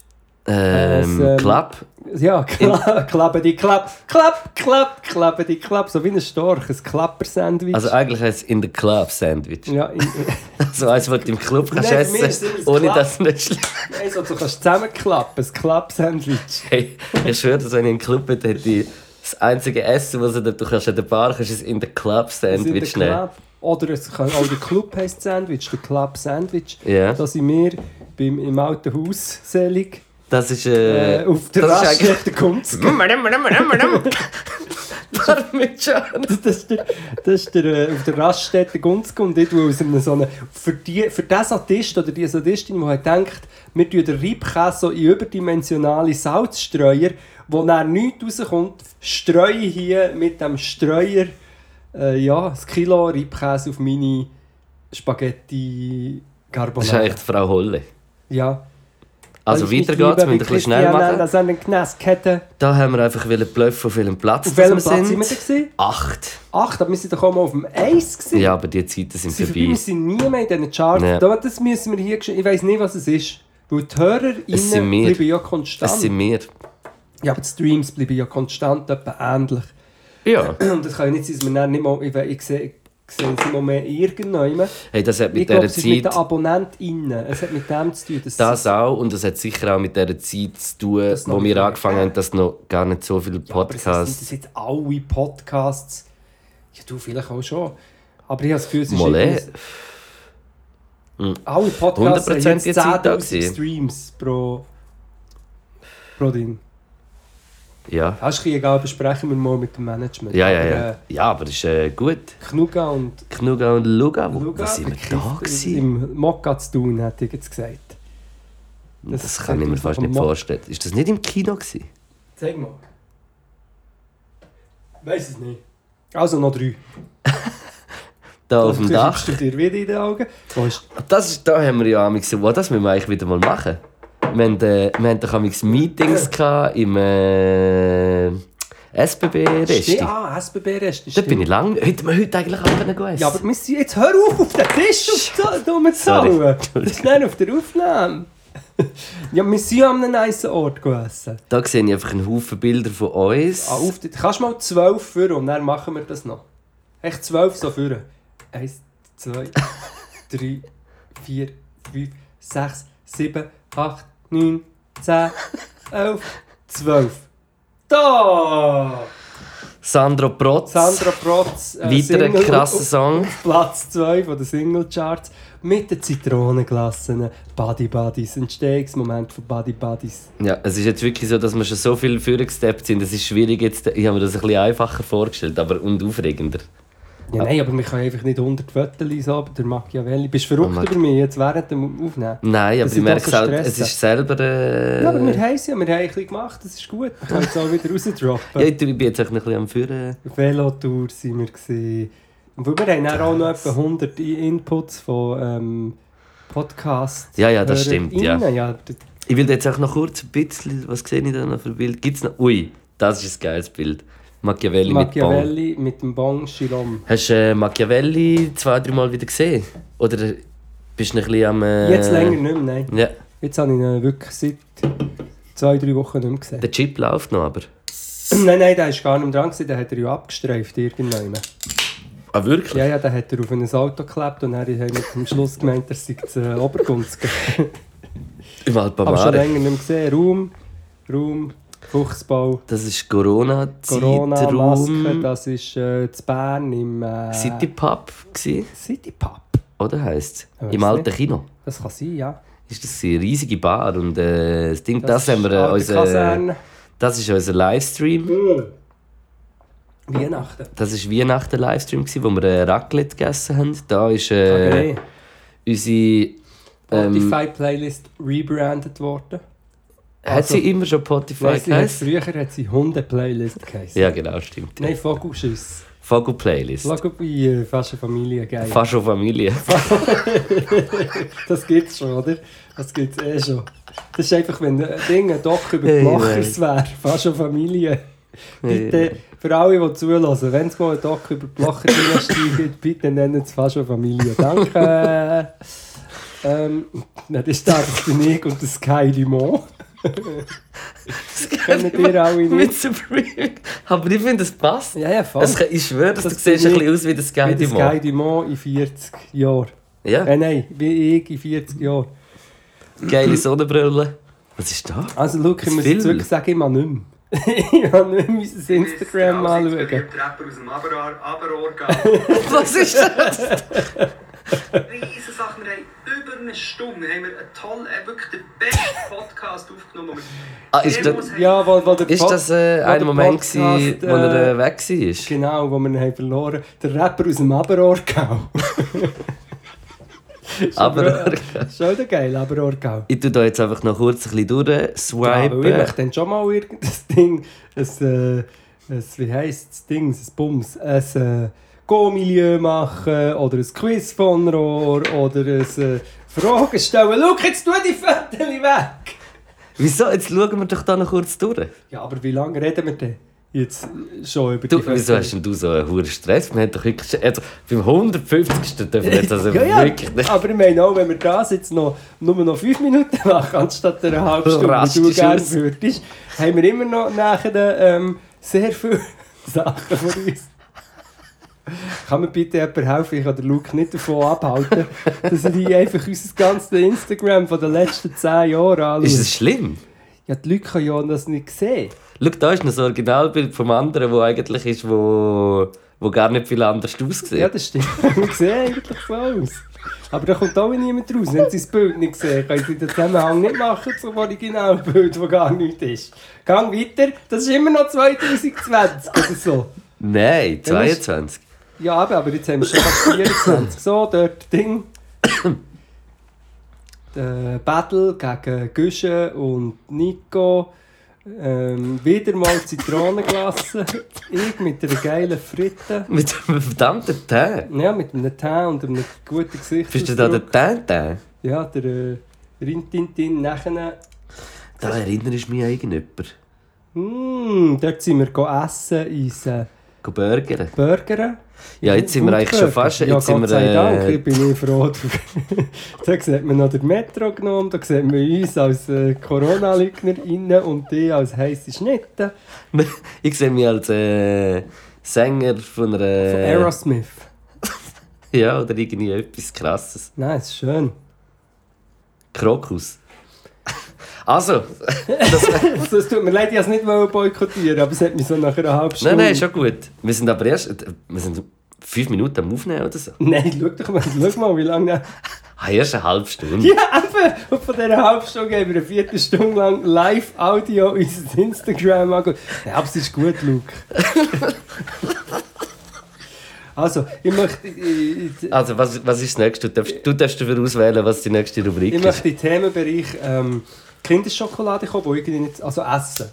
Ähm, Es, ähm, Klapp. Ja, kla klappe die Klapp, Klapp, Klapp, klappe die Klapp. So wie ein Storch, ein Klapper-Sandwich. Also eigentlich heißt es in the Club Sandwich. ja, in, So eins, was du im Club kannst Nein, essen es immer ohne das dass es nicht schlecht nein, so, du kannst zusammenklappen, ein Klapp-Sandwich. Hey, ich schwöre, dass wenn ich den Club bin, hätte ich das einzige Essen, was du, du kannst an der Bar kannst, ist in the Club Das Sandwich der nehmen. Oder es kann auch der Club heisst Sandwich, der Club Sandwich. Ja. Da sind wir beim, im alten Haus selig. Das ist äh, Äh, auf der das ist eigentlich- Raststätte Kunst. Parmesan. Das ist der, das ist der, äh, auf der Raststätte Gunzke und wo aus einem so einem, für, die, für den Sadist oder die Sadistin, die denkt, wir tun den Reibkäse so in überdimensionale Salzstreuer, wo dann nichts rauskommt, streue ich hier mit dem Streuer äh, ja, ein Kilo Reibkäse auf meine Spaghetti Das ist Carbonara. eigentlich die Frau Holle. Ja. Also weiter geht's, wir müssen ein bisschen schnell machen. Das an den Knäsketten. Da haben wir einfach wollen bluffen, auf welchem Platz Auf welchem das Platz wir sind wir sind. da gewesen? Acht. Acht, aber wir sind doch auch mal auf dem Eis gewesen. Ja, aber die Zeiten sind Sie vorbei. vorbei. Wir sind nie mehr in diesen Charts. Ja. Da, das müssen wir hier Ich weiß nicht, was es ist. Weil die HörerInnen Es sind wir. bleiben ja konstant. Das sind wir. Ja, aber die Streams bleiben ja konstant etwa ähnlich. Ja. Und das kann ja nicht sein, dass wir dann nicht mal... Ich, ich sehe, ich sehe sie mal mehr irgendwann. Hey, das hat Ich mit glaube, dieser es ist mit den Zeit... AbonnentInnen. Es hat mit dem zu tun. Das auch und das hat sicher auch mit dieser Zeit zu tun, wo wir angefangen haben, dass noch gar nicht so viele Ja, aber es sind Podcasts... das jetzt alle Podcasts. Ja, du vielleicht auch schon. Aber ich habe das Gefühl, es ist Mal eh. irgendwie- Alle Podcasts 100% haben jetzt Zeit da 10'000 gewesen. Streams pro, pro Ding. Ja. Das ein bisschen egal, besprechen wir mal mit dem Management. Ja, ja, Aber, ja. Äh, Ja, aber das ist äh, gut. Knuga und Knuga und Luga, wo, Luga sind wir da gewesen? im Mokka zu tun, hätte ich jetzt gesagt. Das, kann ich mir fast nicht vorstellen. Ist das nicht im Kino? Gewesen? Zeig mal. Weiß es nicht. Also noch drei. Da auf dem Dach. du dir wieder in den Augen. Das ist, da haben wir ja amigs so, das müssen wir eigentlich wieder mal machen. Wir haben, äh, wir haben doch amigs Meetings im äh, SBB-Resti. Ah, SBB-Rest. Da bin ich lang. Hätten wir heute eigentlich auch können essen Ja, aber wir sind jetzt hör auf, auf den Tisch Sorry. aufzuhauen. Das ist nicht auf der Aufnahme. ja, wir sind an einem nice Ort gegessen. Da sehe ich einfach einen Haufen Bilder von uns. Ah, auf, die- kannst du mal zwölf führen und dann machen wir das noch. Echt zwölf so führen. Eins, zwei, drei, vier, fünf, sechs, sieben, acht, neun, zehn, elf, zwölf. Da! Sandro Protz. Sandra Protz. äh, Weiterer krasser Song. Platz 2 der Singlecharts mit den Zitronenglassen Buddy Buddies. Entstehungsmoment von Buddy Buddies. Ja, es ist jetzt wirklich so, dass wir schon so viel vorgesteppt sind. Es ist schwierig jetzt. Ich habe mir das ein bisschen einfacher vorgestellt, aber und aufregender. Ja, nein, aber wir können einfach nicht 100 Fotos so, der Machiavelli. Bist du verrückt Oh, über mich jetzt während dem Aufnehmen? Nein, aber ich merke es so es ist selber. Äh, Ja, aber wir haben es ja, wir haben ein bisschen gemacht, das ist gut. Wir können es auch wieder rausdroppen. ja, ich bin jetzt auch noch ein bisschen am Führen. Auf Velotour waren wir. Gewesen. Und wir haben dann auch noch etwa 100 Inputs von ähm, Podcasts. Ja, ja, das stimmt, ja. ja Ich will jetzt auch noch kurz ein bisschen. Was sehe ich da noch für Bild? Gibt's noch? Ui, das ist ein geiles Bild. Machiavelli, mit Bong. Machiavelli mit dem Bon Chilom. Hast du äh, Machiavelli zwei, drei Mal wieder gesehen? Oder bist du ein bisschen am. Äh, Jetzt länger nicht mehr, nein. Ja, Jetzt habe ich ihn wirklich seit zwei, drei Wochen nicht mehr gesehen. der Chip läuft noch, aber. nein, nein, der war gar nicht mehr dran, gewesen, den hat er ja abgestreift irgendwann. Ah, wirklich? Ja, ja, den hat er auf ein Auto geklebt und haben wir am Schluss gemeint, er sei zu äh, Obergunzgen. Im Aber schon Alpamare. länger nicht mehr gesehen. Raum, Raum, Fuchsbau, Das ist Corona-Zeit, Corona-Maske, Raum. das ist äh, zu Bern im äh, City Pub City Pub. oder heisst weiss Im alten nicht. Kino. Das kann sein, ja. Ist das eine riesige Bar und äh, das Ding, das, ist haben wir äh, unser, das ist unser Livestream. Weihnachten. Das ist Weihnachten Livestream wo wir äh, Raclette gegessen haben. Da ist äh, Okay. unsere ähm, Spotify-Playlist rebrandet worden. Hat Also, sie immer schon Spotify geheißen? früher hat sie Hunde-Playlist geheißen. Ja genau, stimmt. Nein, Vogelschiss. Vogel Playlist. Schau bei äh, fast eine Familie, geil. Fast schon Familie. Das gibt's schon, oder? Das gibt's eh schon. Das ist einfach, wenn ein Ding, ein Doc über die Machers wäre, fast schon Familie. Bitte, für alle, die zulassen, wenn es mal ein Doc über die Macher-Dynastie gibt, bitte nennen es fast schon Familie. Danke. ähm, das ist das bin ich und das Sky Limon. Kennen ihr alle Mit nicht? Supreme. Aber ich finde, es passt. Ja, ja, voll. Es, ich schwöre, dass Das du siehst ein ich. bisschen aus wie das Wie das Sky Sky Limon in 40 Jahren. Ja, Äh, nein, wie ich in 40 Jahren. geile Sonnenbrille. Was ist da? Also, schau, ich Das muss wirklich sagen, ich mag nicht mehr. ich habe nicht unser Instagram anschauen. Rapper aus dem Aber- Aberorgan. Was ist das? Riesen Sachen. Wir haben über eine Stunde haben wir einen tollen, äh, wirklich den besten Podcast aufgenommen. wo wir Ah, ist, das, Demos haben. Ja, wo, wo der ist Pod- das äh, ein der Moment, Podcast, gewesen, wo er äh, äh, weg war? Genau, wo wir ihn haben verloren Der Rapper aus dem Aberorgau. Aber Schon wieder geil, Aberorgau. ich tue da jetzt einfach noch kurz ein bisschen Ja, durchswipen. weil ich möchte dann schon mal irgendein Ding, ein, äh, ein wie heisst das Ding, ein Bums, ein äh, Go-Milieu machen oder ein Quiz von Rohr oder ein äh, Fragen stellen. Schau, jetzt tu die Fotos weg! Wieso? Jetzt schauen wir doch da noch kurz durch. Ja, aber wie lange reden wir denn jetzt schon über Du, die wieso hast denn du so einen hohen Stress? Wir haben doch wirklich, also, beim 150. dürfen wir jetzt also ja, ja, wirklich nicht. aber ich meine auch, wenn wir das jetzt noch, nur noch 5 Minuten machen, anstatt einer halben Stunde, wie du gerne würdest, haben wir immer noch nachher ähm, sehr viele Sachen von uns. Kann mir bitte jemand helfen? Ich kann den Luke nicht davon abhalten, dass er hier einfach unser ganzes Instagram von den letzten 10 Jahren anschaut. Ist das schlimm? Ja, die Leute können ja das nicht sehen. Schau, da ist noch ein Originalbild vom anderen, wo eigentlich ist, wo, wo gar nicht viel anders aussieht. Ja, das stimmt. Wir sehen eigentlich so aus. Aber da kommt auch niemand raus. Wenn sie das Bild nicht sehen, können sie den Zusammenhang nicht machen zum Originalbild, das gar nicht ist. Gang weiter, das ist immer noch 2020 oder so. Nein, Dann ist- 22. Ja, aber, aber jetzt haben wir schon fast 24. So, dort Ding. äh, Battle gegen Güsche und Nico. Ähm, wieder mal Zitronenglasse. ich mit einer geilen Fritte. Mit einem verdammten Tee. Ja, mit einem Teint und einem guten Gesicht. Bist du da der Tee? Ja, der äh, Rintintin nachher. Da erinnerst du mich an irgendjemanden. Mm, dort sind wir essen ins äh, burgern. Burgern. Ja, jetzt sind wir eigentlich schon fast... Ja, Jetzt sind Gott wir, sei Dank, äh, ich bin ich froh. da sieht man noch den Metro genommen, da sieht man uns als äh, Corona-Leugner und die als heisse Schnitte ich sehe mich als äh, Sänger von einer... von Aerosmith. Ja, oder irgendwie etwas Krasses. Nein, ist schön. Krokus. Also, Also, es tut mir leid, ich es nicht boykottieren, aber es hat mich so nach einer halben Stunde... nein, nein, schon gut. Wir sind aber erst... Wir sind fünf Minuten am Aufnehmen oder so. Nein, schau doch mal, schau mal, wie lange... Ah, erst eine halbe Stunde. Ja, eben! Und von dieser halben Stunde haben wir eine Viertelstunde lang Live-Audio unser Instagram angeschaut. Ja, aber es ist gut, Luke. also, ich möchte... Ich, ich, Also, was, was ist das nächste? Du darfst, du darfst dafür auswählen, was die nächste Rubrik ich ist. möchte in den Themenbereich ähm, Kinderschokolade kommen, wo irgendwie nicht... Also Essen.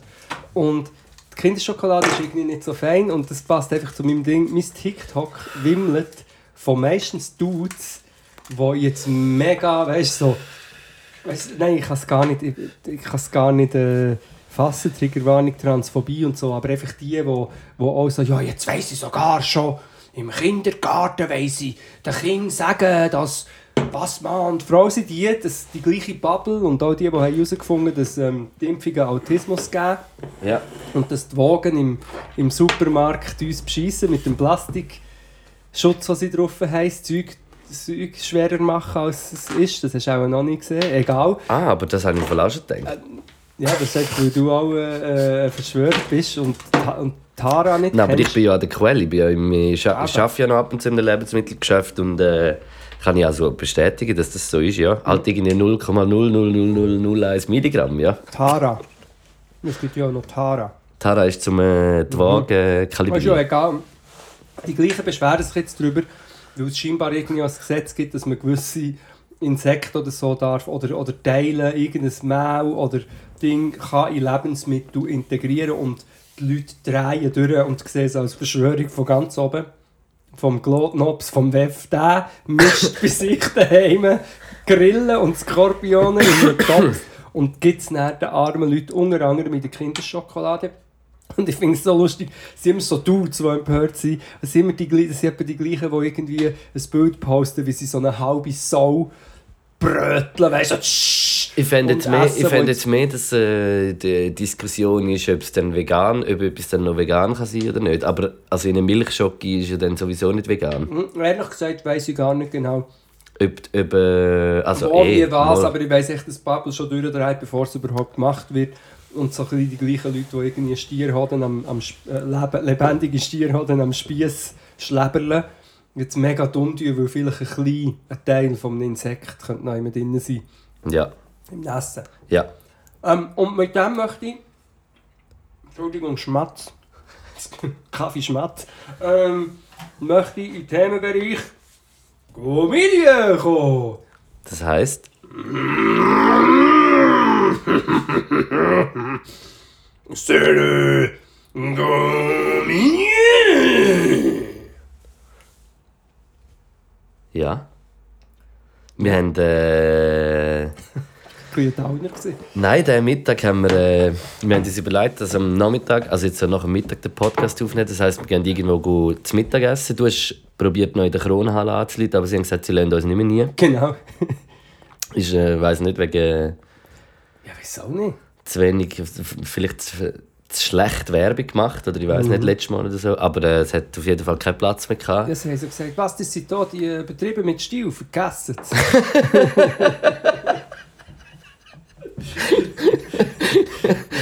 Und die Kinderschokolade ist irgendwie nicht so fein und das passt einfach zu meinem Ding. Mein TikTok wimmelt von meistens Dudes, die jetzt mega, weißt du, so... Weißt, nein, ich kann es gar nicht... Ich, ich kann es gar nicht... Äh, fassen, Triggerwarnung, Transphobie und so, aber einfach die, wo, wo auch so, ja, jetzt weiss ich sogar schon, im Kindergarten weiss ich den Kindern sagen, dass was Mann und Frau sind die, das, die gleiche Bubble und auch die, die haben herausgefunden dass ähm, die Impfungen Autismus geben Ja. und dass die Wagen im, im Supermarkt uns beschissen mit dem Plastikschutz, was sie drauf haben, das Zeug, das Zeug schwerer machen, als es ist. Das hast du auch noch nicht gesehen. Egal. Ah, aber das habe ich voll auch schon gedacht. Ja, das sagt, weil du auch äh, ein Verschwörer bist und, und Tara nicht Nein, aber ich kennst. bin ja an der Quelle. Ich, bin ja im, ich Aber- arbeite ja noch ab und zu in einem Lebensmittelgeschäft und äh, kann ich also bestätigen, dass das so ist, ja. Halt irgendwie 0,00001 Milligramm, ja. Tara. Es gibt ja auch noch Tara. Tara ist zum äh, die Waage äh, Aber ist ja kalibrieren. egal. Die gleichen beschweren sich jetzt darüber, weil es scheinbar irgendwie ein Gesetz gibt, dass man gewisse Insekten oder so darf oder, oder Teile, irgendein Mehl oder Ding kann in Lebensmittel integrieren und die Leute drehen durch und sehen es als Verschwörung von ganz oben. Vom Glotnops, vom WEF, der mischt bei sich daheim Grillen und Skorpione in einem Topf und gibt es dann den armen Leuten unter anderem mit der Kinderschokolade. Und ich finde es so lustig, es sind immer so Dudes, die empört sind. Es sind immer die, sind die gleichen, die irgendwie ein Bild posten, wie sie so eine halbe Sau bröteln, weißt du, so Ich fände jetzt, mehr, essen, ich fänd wo- jetzt mehr, dass äh, die Diskussion ist, ob es dann vegan, ob etwas dann noch vegan kann sein oder nicht. Aber also in einem Milchschocke ist ja dann sowieso nicht vegan. Hm, Ehrlich gesagt weiß ich gar nicht genau, Ob, ob äh, also wo, eh, wie, was, mal- aber ich weiß echt, dass Bubble schon durchdreht, bevor es überhaupt gemacht wird. Und so ein die gleichen Leute, die irgendwie einen Stierhoden am, am äh, lebe, lebendige Stierhoden am Spieß schleberle, jetzt mega dumm tun, weil vielleicht ein kleiner ein Teil vom Insekt könnte noch immer drin sein, Ja, im Essen. ja. Ähm, und mit dem möchte ich. Entschuldigung, Schmatz. Kaffee Schmatz. Ähm, möchte ich den Themenbereich Comedian kommen. Das heisst, Salut, Comedian. Ja. Wir haben. Äh, ein Downer. gewesen. nein, diesen Mittag haben wir. Äh, wir haben uns überlegt, dass am Nachmittag, also jetzt nach dem Mittag, den Podcast aufnehmen. Das heisst, wir gehen irgendwo go zu Mittag essen. Du hast probiert, noch in der Kronenhalle anzuleiten, aber sie haben gesagt, sie lassen uns nicht mehr nie. Genau. Ich äh, weiß nicht, wegen Ja, wieso nicht? zu wenig, vielleicht zu, zu schlecht Werbung gemacht oder ich weiß Mhm. nicht, letztes Mal oder so. Aber äh, es hat auf jeden Fall keinen Platz mehr gehabt. Ja, sie haben so gesagt, was, das sind hier die äh, Betriebe mit Stil, vergessen es.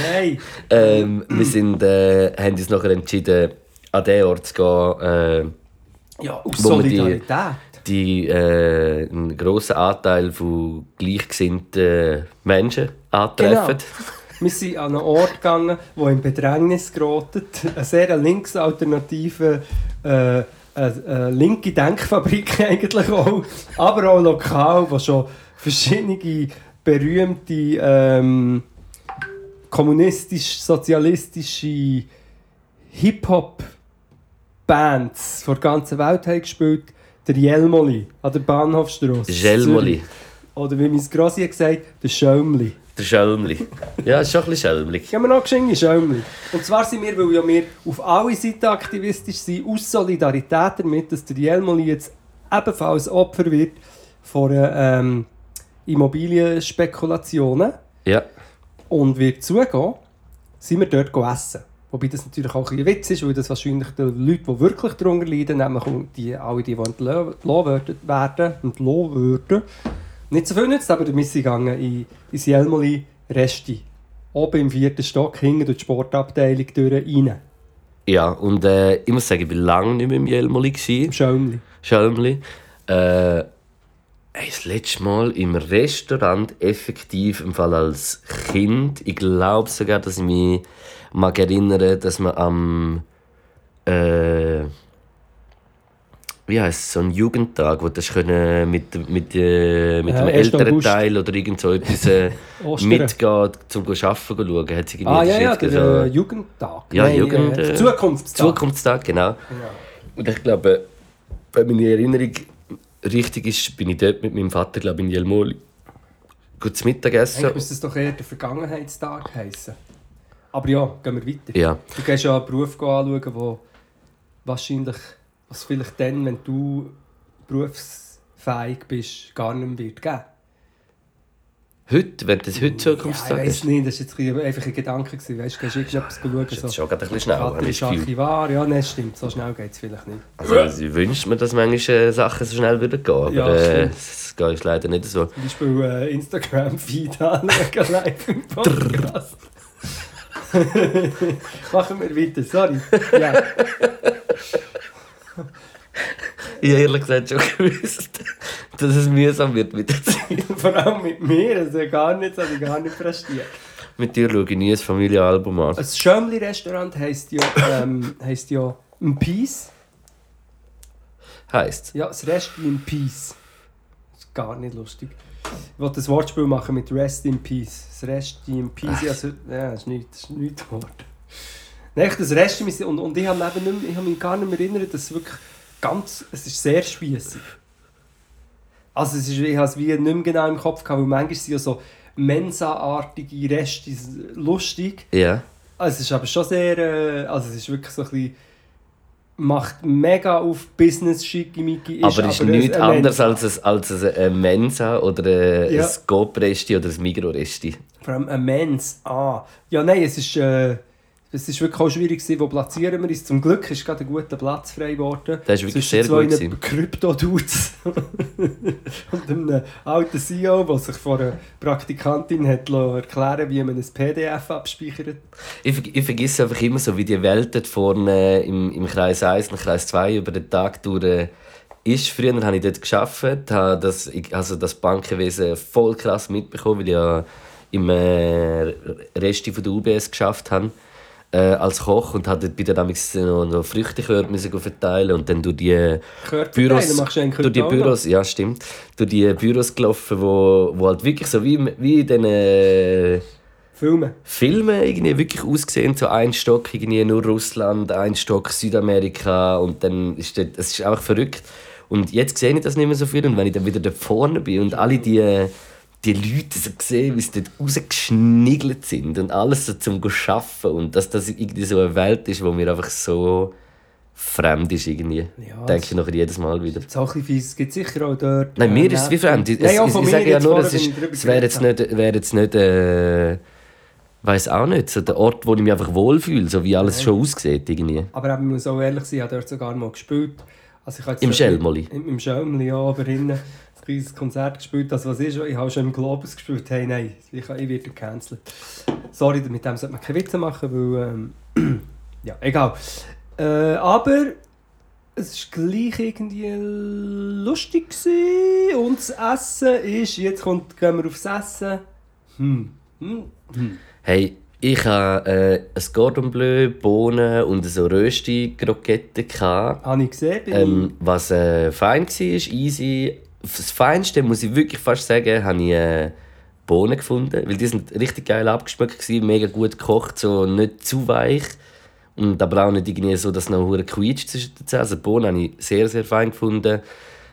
Nein. Ähm, wir sind, äh, haben uns nachher entschieden, an den Ort zu gehen, äh, Ja, aus man die- Solidarität. die äh, einen grossen Anteil von gleichgesinnten Menschen antreffen. Wir sind an einen Ort gegangen, der in Bedrängnis gerät. Eine sehr linksalternative, äh, eine, eine linke Denkfabrik eigentlich auch. Aber auch lokal, die schon verschiedene berühmte ähm, kommunistisch-sozialistische Hip-Hop-Bands von der ganzen Welt haben gespielt. Der Jelmoli an der Bahnhofstrasse. Jelmoli. Oder wie mein Grossi gesagt, der Schäumli. Der Schelmli. Ja, ist schon ein bisschen schelmlig. Haben wir noch geschenke Schäumli. Und zwar sind wir, weil ja wir auf alle Seiten aktivistisch sind, aus Solidarität damit, dass der Jelmoli jetzt ebenfalls Opfer wird von ähm, Immobilienspekulationen Ja. und wird zugehen, sind wir dort essen. Wobei das natürlich auch ein bisschen Witz ist, weil das wahrscheinlich die Leute, die wirklich darunter leiden, nämlich die, alle die, die entlassen werden, entlassen werden, nicht so viel nützt, aber wir sind gegangen in, ins Jelmoli Resti. Oben im vierten Stock, hinten durch die Sportabteilung durch, rein. Ja, und äh, ich muss sagen, ich war lange nicht mehr im Jelmoli. Im. Schäumli. Schelmli. Äh, das letzte Mal im Restaurant effektiv im Fall als Kind. Ich glaube sogar, dass ich mich mag erinnere, dass man am äh, wie es, so ein Jugendtag, wo du das können mit, mit, äh, mit Ja, dem 1. älteren August. Teil oder irgend so etwas äh, mitgehen, zum go arbeiten schauen. Hat sie Ah, ja, ja, der so- äh, Jugendtag. Ja, Nein, Jugend, Äh, äh, Zukunftstag. Zukunftstag, genau. Und ich glaube, wenn meine Erinnerung richtig ist, bin ich dort mit meinem Vater, glaube ich, in Jelmoli. Gut zu Mittagessen. Eigentlich müsste es doch eher der Vergangenheitstag heißen. Aber ja, gehen wir weiter. Ja. Du gehst ja einen Beruf anschauen, wo wahrscheinlich, was vielleicht dann, wenn du berufsfähig bist, gar nicht mehr wird geben. Heute, wenn das heute Ja, ich weiß ist, nicht, das war jetzt ein einfach ein Gedanke. Gewesen. Weißt du, gehst du irgendetwas schauen? ist So. jetzt schon gerade ein bisschen schnell, Vater ich ist das. Archivar. Ja, nein, stimmt. So schnell geht es vielleicht nicht. Also, ich wünsche mir, dass manchmal äh, Sachen so schnell wieder gehen, aber Ja, äh, das geht leider nicht so. Zum Beispiel äh, Instagram-Feed anschauen live im Podcast. Machen wir weiter, sorry. Ja. Ich habe ehrlich gesagt schon gewusst, dass es mühsam wird mit der Zeit. Vor allem mit mir, also gar nicht, das habe ich gar nicht prestiert. Mit dir schaue ich nie ein Familienalbum an. Ein Schömli-Restaurant heisst ja, ähm, heisst ja «In Peace». Heisst Ja, das Resti in Peace. Das ist gar nicht lustig. Ich wollte ein Wortspiel machen mit Rest in Peace. Das Resti in Peace, also, ja, das ist nichts, das ist nichts Wort. Nein, das Resti, mis- und, und ich habe nicht mehr- ich habe mich gar nicht mehr erinnert, dass es wirklich ganz, es ist sehr spießig. Also es ist, ich habe es wie nicht mehr genau im Kopf gehabt, weil manchmal sind ja so Mensa-artige Reste lustig. ja. Also es ist aber schon sehr, äh, also es ist wirklich so ein bisschen, macht mega auf Business-Schickimicki. ist Aber ist ein- nichts anderes Mensa. als ein, als ein Mensa oder ein, Ja. ein Coop-Resti oder ein Migros-Resti. Vor allem ein Mensch. Ah. Ja, nein, es ist, äh, es ist wirklich auch schwierig gewesen, wo platzieren wir uns. Zum Glück ist gerade ein guter Platz frei geworden. Das ist wirklich Zwischen sehr gut gewesen. Krypto-Dudes und einem alten CEO, der sich von einer Praktikantin hat erklären wie man ein PDF abspeichert. Ich, ich vergesse einfach immer so, wie die Welt dort vorne im, im Kreis 1 und Kreis 2 über den Tag durch äh, ist. Früher habe ich dort gearbeitet, habe das, also das Bankenwesen voll krass mitbekommen, weil ich ja im äh, Rest von der UBS geschafft habe. Äh, als Koch und hatte bei der damals noch, noch Früchtekörbe verteilen und dann durch die Körper Büros, machst du durch die. Büros, ja stimmt, durch die Büros gelaufen, wo, wo halt wirklich so wie, wie in den äh, Filmen. Filmen irgendwie wirklich ausgesehen, so ein Stock irgendwie nur Russland, ein Stock Südamerika und dann ist das, es ist einfach verrückt. Und jetzt sehe ich das nicht mehr so viel und wenn ich dann wieder da vorne bin und alle die, die Leute so sehe, wie sie dort rausgeschniggelt sind und alles so zum Arbeiten und dass das irgendwie so eine Welt ist, wo mir einfach so fremd ist irgendwie. Ja, Denke ich nachher jedes Mal wieder. Das auch fies. Es gibt sicher auch dort... Nein, äh, mir ist es wie fremd. Ich, Nein, auch ich, ich sage ja nur, es, ist, es wäre jetzt nicht, wäre jetzt nicht äh, weiß auch nicht, so der Ort, wo ich mich einfach wohlfühle, so wie alles schon aussieht irgendwie. Aber ich muss auch ehrlich sein, ich habe dort sogar mal gespielt. Also Im Schelmoli? Im, im Schelmoli, ja, aber hinten kleines Konzert gespielt. Das was ist, ich habe schon im Globus gespielt. Hey, nein, ich, ich werde gecancelt. Sorry, mit dem sollte man keine Witze machen, weil... Ähm, ja, egal. Äh, aber es war gleich irgendwie lustig gewesen. und das Essen ist... Jetzt kommt, gehen wir aufs Essen. Hm. Hm. Hm. Hey, ich hatte äh, ein Cordon Bleu, Bohnen und so Rösti-Kroketten. Habe ich gesehen. Ähm, was äh, fein war, easy, das Feinste, muss ich wirklich fast sagen, habe ich äh, Bohnen gefunden. Weil die sind richtig geil abgeschmeckt, gewesen, mega gut gekocht, so nicht zu weich. Und aber auch nicht irgendwie so, dass noch hure quietscht zwischen den Zähnen. Also die Bohnen habe ich sehr, sehr fein gefunden.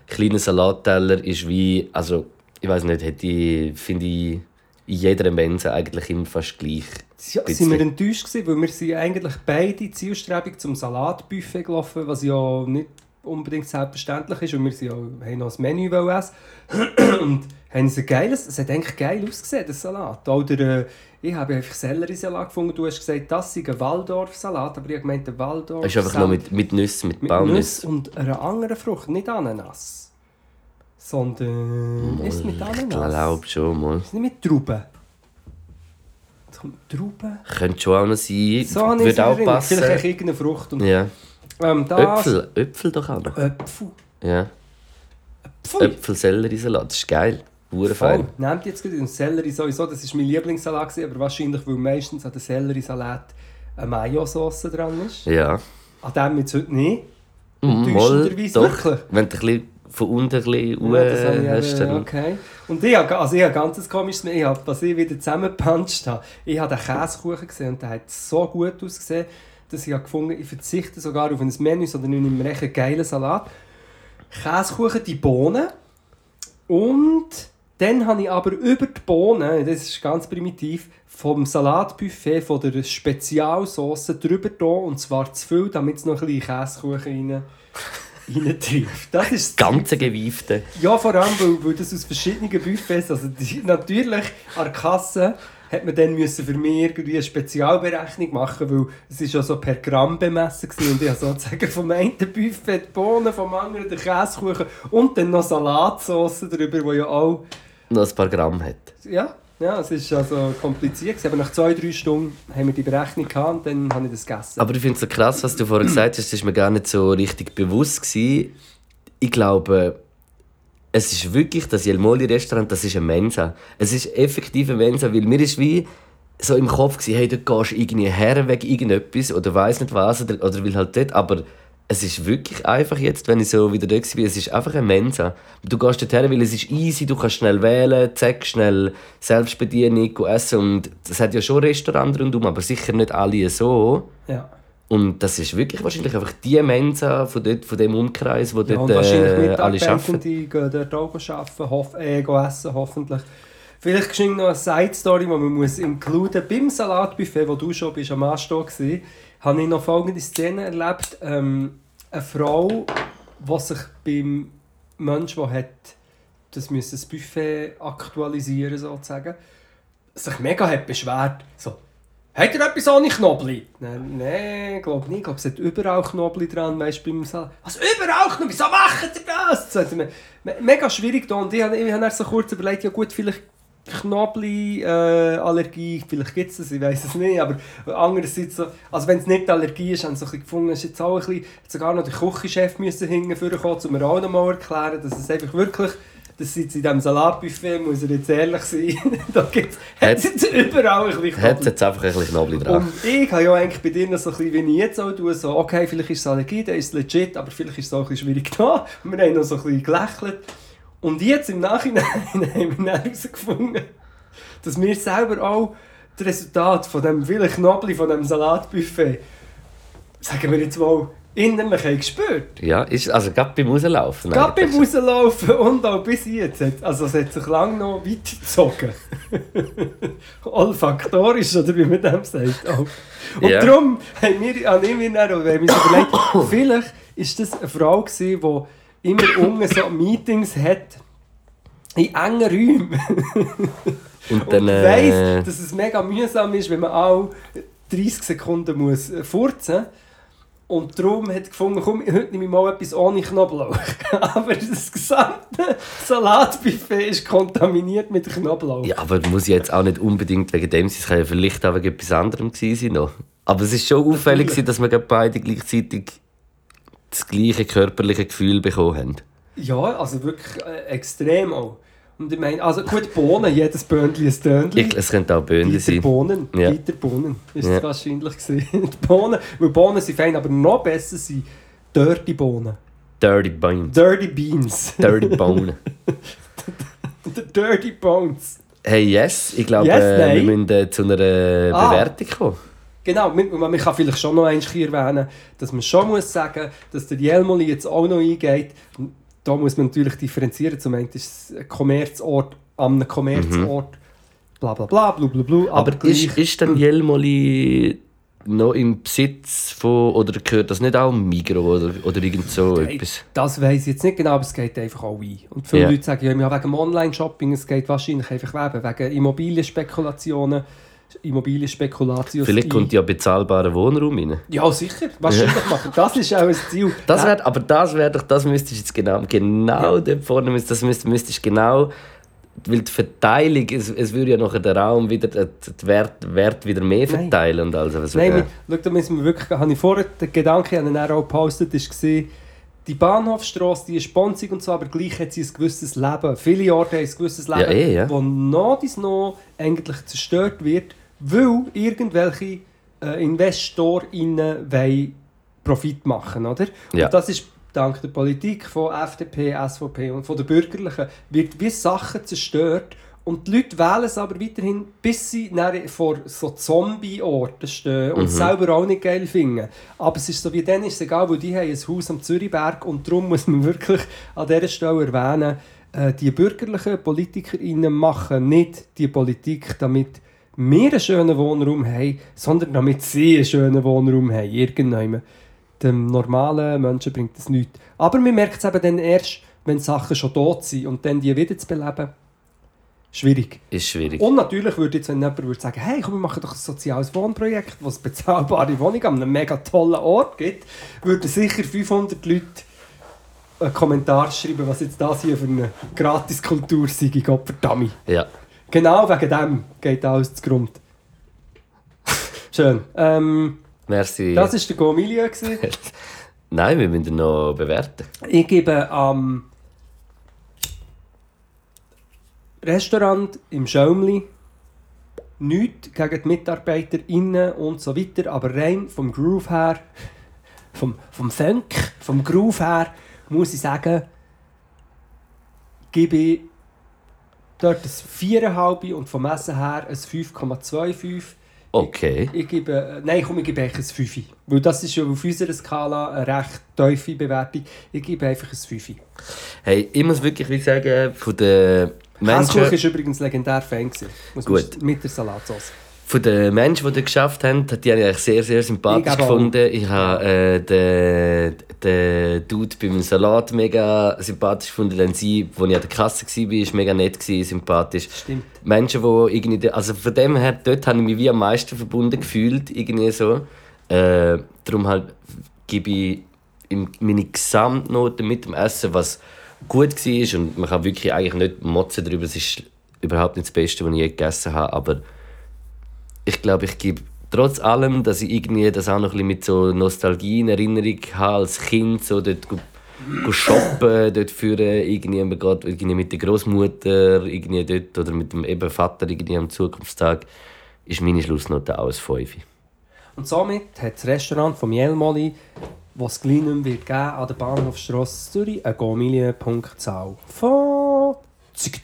Kleiner Salatteller ist wie, also ich weiß nicht, hätte ich, finde ich in jeder Mensa eigentlich immer fast gleich. Ja, sind wir enttäuscht gewesen, weil wir sind eigentlich beide zielstrebig zum Salatbuffet gelaufen, was ja nicht unbedingt selbstverständlich ist. Und wir sind ja, haben noch ein Menü essen und haben ein geiles, es hat eigentlich geil ausgesehen, das Salat. Oder äh, ich habe einfach Selleriesalat gefunden. Du hast gesagt, das sei ein Waldorf-Salat, aber ich habe gemeint, der Waldorf Es ist einfach noch mit, mit Nüssen, mit, mit Baumnüssen. Nüsse und einer anderen Frucht, nicht Ananas. Sondern, ist es mit Ich Ananas? glaube schon mal. Ist nicht mit Trauben? Trauben. Könnte schon auch noch sein. So ich Würde auch passen. Vielleicht irgendeine Frucht. Und, Ja. Ähm, das, Äpfel, Äpfel doch auch noch. Äpfel. Ja. Pfui. Äpfel-Selleriesalat, das ist geil. Hure fein. Nehmt jetzt gerade den Sellerie sowieso, das war mein Lieblingssalat, gewesen, aber wahrscheinlich, weil meistens an den Selleriesalat eine Mayo-Sauce dran ist. Ja. An dem jetzt heute nicht. Mm, Mal, doch. wirklich. Wenn du ein bisschen von unten ein bisschen Ja, hast, dann... okay. Und ich habe, also ich habe ganz komisches, ich habe, was ich wieder zusammengepuncht habe, ich habe den Käsekuchen gesehen und der hat so gut ausgesehen, dass ich habe gefunden ich verzichte sogar auf ein Menü, sondern ich nehme recht einen geilen Salat. Käsekuchen, die Bohnen und dann habe ich aber über die Bohnen, das ist ganz primitiv, vom Salatbuffet von der Spezialsauce drüber da und zwar zu viel, damit es noch ein bisschen Käsekuchen rein, reintrifft. Das ist das Ganze Gewiefte. ja, vor allem, weil, weil das aus verschiedenen Buffets, also die, natürlich an der Kasse hat man dann müssen für mich irgendwie eine Spezialberechnung machen, weil es ist ja so per Gramm bemessen gewesen und ich habe sozusagen vom einen Buffet die Bohnen, vom anderen den Käsekuchen und dann noch Salatsauce drüber, die ja auch, Noch ein paar Gramm hat. ja, ja, es ist also kompliziert aber nach zwei, drei Stunden haben wir die Berechnung gehabt und dann habe ich das gegessen. Aber ich finde es so krass, was du vorher gesagt hast, das war mir gar nicht so richtig bewusst. Gewesen. Ich glaube, es ist wirklich, das Jelmoli-Restaurant, das ist eine Mensa. Es ist effektiv eine Mensa, weil mir ist wie so im Kopf gewesen, hey, dort gehst du irgendwie her wegen irgendetwas oder weiß nicht was oder, oder will halt dort, aber es ist wirklich einfach jetzt, wenn ich so wieder dort war, es ist einfach eine Mensa. Du gehst dort her, weil es ist easy, du kannst schnell wählen, zack, schnell Selbstbedienung essen und es hat ja schon Restaurants rundum, aber sicher nicht alle so. ja. Und das ist wirklich wahrscheinlich einfach die Mensa von, dort, von dem Umkreis, wo Ja, dort äh, alle arbeiten. gehen dort auch arbeiten, hoff, äh, essen, hoffentlich. Vielleicht geschehen noch eine Side-Story, die man muss includen Beim Salatbuffet, wo du schon bist, am Anstehen warst, habe ich noch folgende Szene erlebt. Ähm, eine Frau, die sich beim Menschen, der hat das, müssen das Buffet aktualisieren sozusagen, sich mega hat beschwert. So, Habt ihr etwas ohne Knobli? Nein, nein, glaube nicht. Ich glaube, es hat überall Knobli dran, weißt du, beim Salat. Was, überall Knobli? Wieso macht ihr das? das hat mir, me- mega schwierig da. Und ich ich habe dann so kurz überlegt, ja gut, vielleicht Knobli-Allergie, vielleicht gibt es das, ich weiß es nicht, aber andererseits so, also wenn es nicht Allergie ist, haben sie so gefunden, ist jetzt auch ein bisschen, hat sogar noch der Küchenchef müssen hingekommen, um mir auch noch mal erklären, dass es einfach wirklich, dass jetzt in diesem Salatbuffet, muss er jetzt ehrlich sein, da gibt es jetzt überall ein bisschen Knobli. jetzt einfach ein bisschen Knobli dran. Und ich habe ja eigentlich bei dir noch so ein bisschen, wie ich jetzt auch tue, so, okay, vielleicht ist es Allergie, dann ist es legit, aber vielleicht ist es auch ein bisschen schwierig da. Und wir haben noch so ein bisschen gelächelt. Und jetzt im Nachhinein haben wir herausgefunden, dass wir selber auch das Resultat von dem vielen Knobli, von dem Salatbuffet, sagen wir jetzt mal, innerlich gespürt. Ja, ist, also gerade beim Rauslaufen. Gerade beim. Rauslaufen und auch bis jetzt. Also es hat sich lange noch weitergezogen. Olfaktorisch, oder wie man dem sagt. Und Ja. darum haben wir, auch wir uns überlegt, vielleicht ist das eine Frau gewesen, die immer unten so Meetings hat, in engen Räumen. Und Und dann, weiss, äh, dass es mega mühsam ist, wenn man auch 30 Sekunden muss furzen Und darum hat gefunden, komm, heute nehme ich mal etwas ohne Knoblauch. Aber das gesamte Salatbuffet ist kontaminiert mit Knoblauch. ja, aber muss jetzt auch nicht unbedingt wegen dem sein. Es kann ja vielleicht auch wegen etwas anderem gewesen sein. Aber es ist schon auffällig, gewesen, dass wir beide gleichzeitig das gleiche körperliche Gefühl bekommen haben. Ja, also wirklich äh, extrem auch. Und ich meine, also gut, Bohnen, jedes Böhnchen Tönchen. Ich, es könnte auch Böhne Dieter sein. Bohnen, Ja. Dieter Bohnen ist Ja. es wahrscheinlich gewesen. Die Bohnen, weil Bohnen sind fein, aber noch besser sind Dirty Bohnen. Dirty Bones. Dirty Beans. Dirty. The Dirty Bones. Hey, yes. Ich glaube, Yes, äh, wir müssen äh, zu einer Ah. Bewertung kommen. Genau, man, man kann vielleicht schon noch eins erwähnen, dass man schon muss sagen, dass der Jelmoli jetzt auch noch eingeht. Da muss man natürlich differenzieren. Zum einen ist es ein Kommerzort an einem Kommerzort. Bla bla bla, bla bla bla. Aber gleich- ist, ist dann Jelmoli noch im Besitz von, oder gehört das nicht auch Migro oder, oder irgend so etwas? Das weiß ich jetzt nicht genau, aber es geht einfach auch ein. Und viele Ja. Leute sagen ja, wegen Online-Shopping, es geht wahrscheinlich einfach wegen, wegen Immobilienspekulationen. Immobilienspekulation. Vielleicht kommt ja bezahlbarer Wohnraum rein. Ja, sicher. Wahrscheinlich machen. Das ist auch ein Ziel. Das wär, aber das wäre doch, das müsstest du jetzt genau, genau dort vorne, das müsst- müsstest genau, weil die Verteilung, es, es würde ja nachher den Raum wieder, den den Wert, Wert wieder mehr Nein. verteilen und also Nein, äh, wir, schau, da müssen wir wirklich, habe ich vorher den Gedanken, ihn dann auch gepostet, war, die Bahnhofstrasse, die ist sponsig und so, aber gleich hat sie ein gewisses Leben. Viele Orte haben ein gewisses Leben, Ja, eh, ja. wo noch dies noch eigentlich zerstört wird, weil irgendwelche äh, InvestorInnen wollen Profit machen, oder? Ja. Und das ist dank der Politik von FDP, SVP und von den Bürgerlichen, wird wie Sachen zerstört und die Leute wählen es aber weiterhin, bis sie vor so Zombie-Orten stehen und es selber auch nicht geil finden. Aber es ist so wie dann ist es egal, weil die haben ein Haus am Zürichberg und darum muss man wirklich an dieser Stelle erwähnen, äh, die bürgerlichen PolitikerInnen machen nicht die Politik, damit wir einen schönen Wohnraum haben, sondern damit sie einen schönen Wohnraum haben, irgendwann. Dem normalen Menschen bringt das nichts. Aber man merkt es eben dann erst, wenn Sachen schon tot sind und dann die wieder zu beleben, schwierig. ist schwierig. Und natürlich würde jetzt, wenn jemand würde sagen, hey, komm, wir machen doch ein soziales Wohnprojekt, wo es bezahlbare Wohnungen an einem mega tollen Ort gibt, würden sicher 500 Leute einen Kommentar schreiben, was jetzt das hier für eine Gratiskultur sei, Gottverdammt. Ja. Genau wegen dem geht alles zu Grund. Schön. Ähm, Merci. das war der gewesen. Nein, wir müssen ihn noch bewerten. Ich gebe am Restaurant im Schaumli nichts gegen die MitarbeiterInnen und so weiter, aber rein vom Groove her, vom, vom Funk, vom Groove her, muss ich sagen, gebe ich dort ein 4,5 und vom Essen her ein 5,25. Okay. Ich gebe, äh, nein, komm, ich gebe eigentlich ein 5. Weil das ist ja auf unserer Skala eine recht tiefe Bewertung. Ich gebe einfach ein 5. Hey, ich muss wirklich wie sagen, von den Menschen, war übrigens legendär Fan. gewesen. Gut. Mit der Salatsauce. Von den Menschen, die das geschafft haben, die habe ich sehr, sehr sympathisch Ich gefunden. Ich habe äh, den, den Dude beim Salat mega sympathisch gefunden. Dann sie, als ich an der Kasse war, war mega nett, sympathisch. Stimmt. Menschen, die irgendwie... Also von dem her, dort habe ich mich wie am meisten verbunden gefühlt, irgendwie so. Äh, darum halt gebe ich im- meine Gesamtnote mit dem Essen, was gut war und man kann wirklich eigentlich nicht motzen darüber, es ist überhaupt nicht das Beste, was ich je gegessen habe, aber ich glaube, ich gebe trotz allem, dass ich irgendwie das auch noch ein bisschen mit so Nostalgie in Erinnerung habe, als Kind so dort shoppen, dort führen, irgendwie, man geht irgendwie mit der Großmutter irgendwie dort oder mit dem eben Vater irgendwie am Zukunftstag, ist meine Schlussnote auch ein 5. Und somit hat das Restaurant von Jelmoli, das es gleich nicht wird geben, an der Bahnhofstrasse Zürich, eine Gomilie-Punktzahl von... Zicki,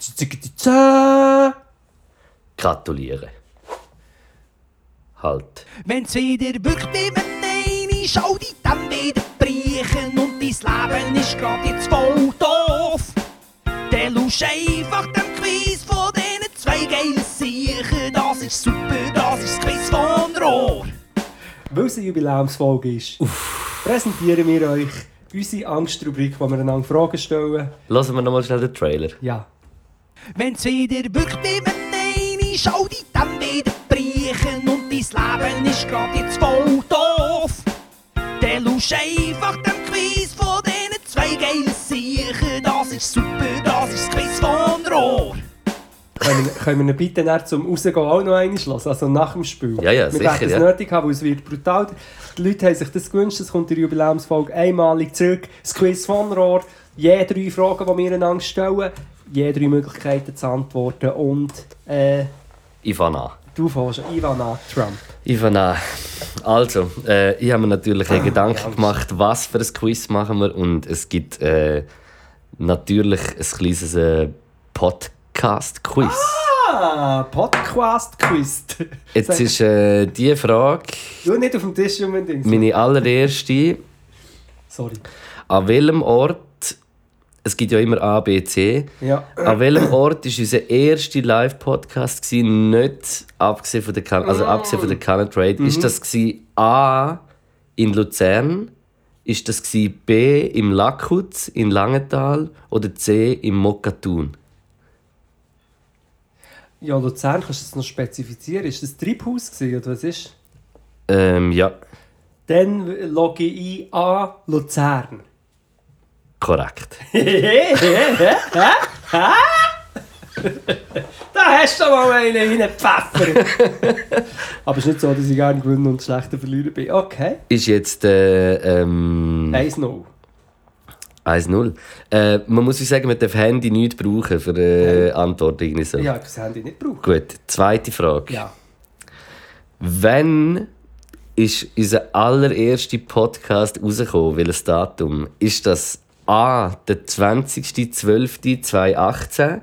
Halt. Wenn's wieder wirkt mit Nein, schau dich dann wieder brechen und dein Leben ist grad jetzt voll doof. Dann lusch einfach dem Quiz von diesen zwei geilen Siechen. Das ist super, das ist das Quiz von Rohr. Weil es eine Jubiläumsfolge ist, präsentieren wir euch unsere Angstrubrik, wo wir einander Fragen stellen. Lassen wir nochmal schnell den Trailer. Ja. Wenn's wieder wirkt mit Nein, schau dich dein Leben ist grad jetzt voll doof. Dann lusch einfach dem Quiz von diesen zwei geilen Siechen. Das ist super, das ist das Quiz von Rohr. Können wir, können wir ihn bitte dann zum Rausgehen auch noch hören? Also nach dem Spiel? Ja, ja, wir sicher, werden es ja. nötig haben, weil es wird brutal. Die Leute haben sich das gewünscht, es kommt in der Jubiläumsfolge einmalig zurück. Das Quiz von Rohr. Je drei Fragen, die wir einander stellen. Je drei Möglichkeiten zu antworten. Und äh, Ich fange an. Du fährst Ivana Trump. Ivana, also, äh, ich habe mir natürlich einen Gedanken gemacht, was für ein Quiz machen wir. Und es gibt äh, natürlich ein kleines äh, Podcast-Quiz. Ah, Podcast-Quiz. Jetzt ist äh, die Frage, Du nicht auf dem Tisch unbedingt. meine allererste, Sorry. an welchem Ort, es gibt ja immer A, B, C, Ja. an welchem Ort war unser erster Live-Podcast, nicht abgesehen von der, Can also abgesehen von der Canon Trade? Ist das gewesen A in Luzern? Ist das gewesen B im Lackhutz in Langenthal oder C im Mokatun? Ja, Luzern, kannst du das noch spezifizieren? Ist das Treibhaus gewesen, oder was ist? Ähm, ja, Dann logge ich ein an Luzern. Korrekt. Da hast du mal einen reingepfeffert. Aber es ist nicht so, dass ich nicht gewinnen und schlechter Verlierer bin. Okay. Ist jetzt äh, ähm, 1-0. 1-0. Äh, man muss sich sagen, man darf Handy nicht brauchen für äh, Antworten. irgendwie So. Ja, das Handy nicht brauchen. Gut, zweite Frage. Ja. Wann ist unser allererster Podcast rausgekommen? Welches Datum? Ist das A, der 20.12.2018?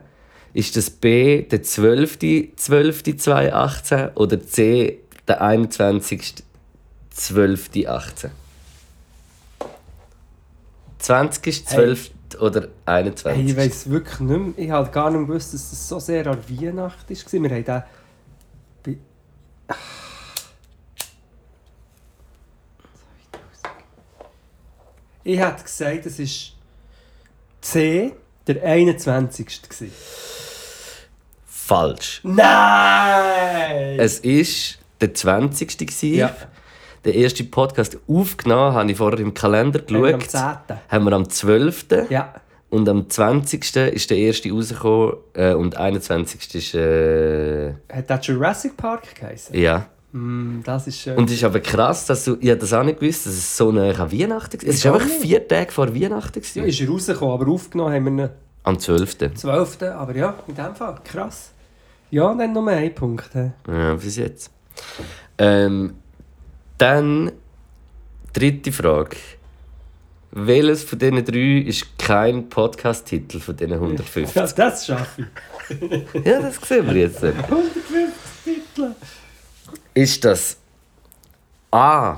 Ist das B, der 12.12.2018? Oder C, der 21.12.18? 20. 12. oder 21. Hey, ich weiss wirklich nicht mehr. Ich habe gar nicht gewusst, dass das so sehr an Weihnachten war. Wir haben den... bei- Ich hätte gesagt, es war C, der 21. gewesen. Falsch. Nein! Es war der 20. gewesen. Ja. Der erste Podcast aufgenommen habe ich vorher im Kalender Haben wir am geschaut. 10. Haben wir am 12. Ja. Und am 20. ist der erste rausgekommen äh, und 21. ist. Äh, Hat das Jurassic Park geheißen? ja. Mm, das ist schön. Und es ist aber krass, dass du. Ich habe das auch nicht gewusst, dass es so nah an Weihnachten war. Es war einfach nicht. vier Tage vor Weihnachten. ja, ist er rausgekommen, aber aufgenommen haben wir ihn Am 12. 12. Aber ja, in dem Fall, krass. Ja, dann noch ein Punkt. Ja, bis jetzt. Ähm, dann. Dritte Frage. Welches von diesen drei ist kein Podcast-Titel von diesen 150? Ja, das schaffe ich. Ja, das sehen wir jetzt. 150 Titel. Ist das A.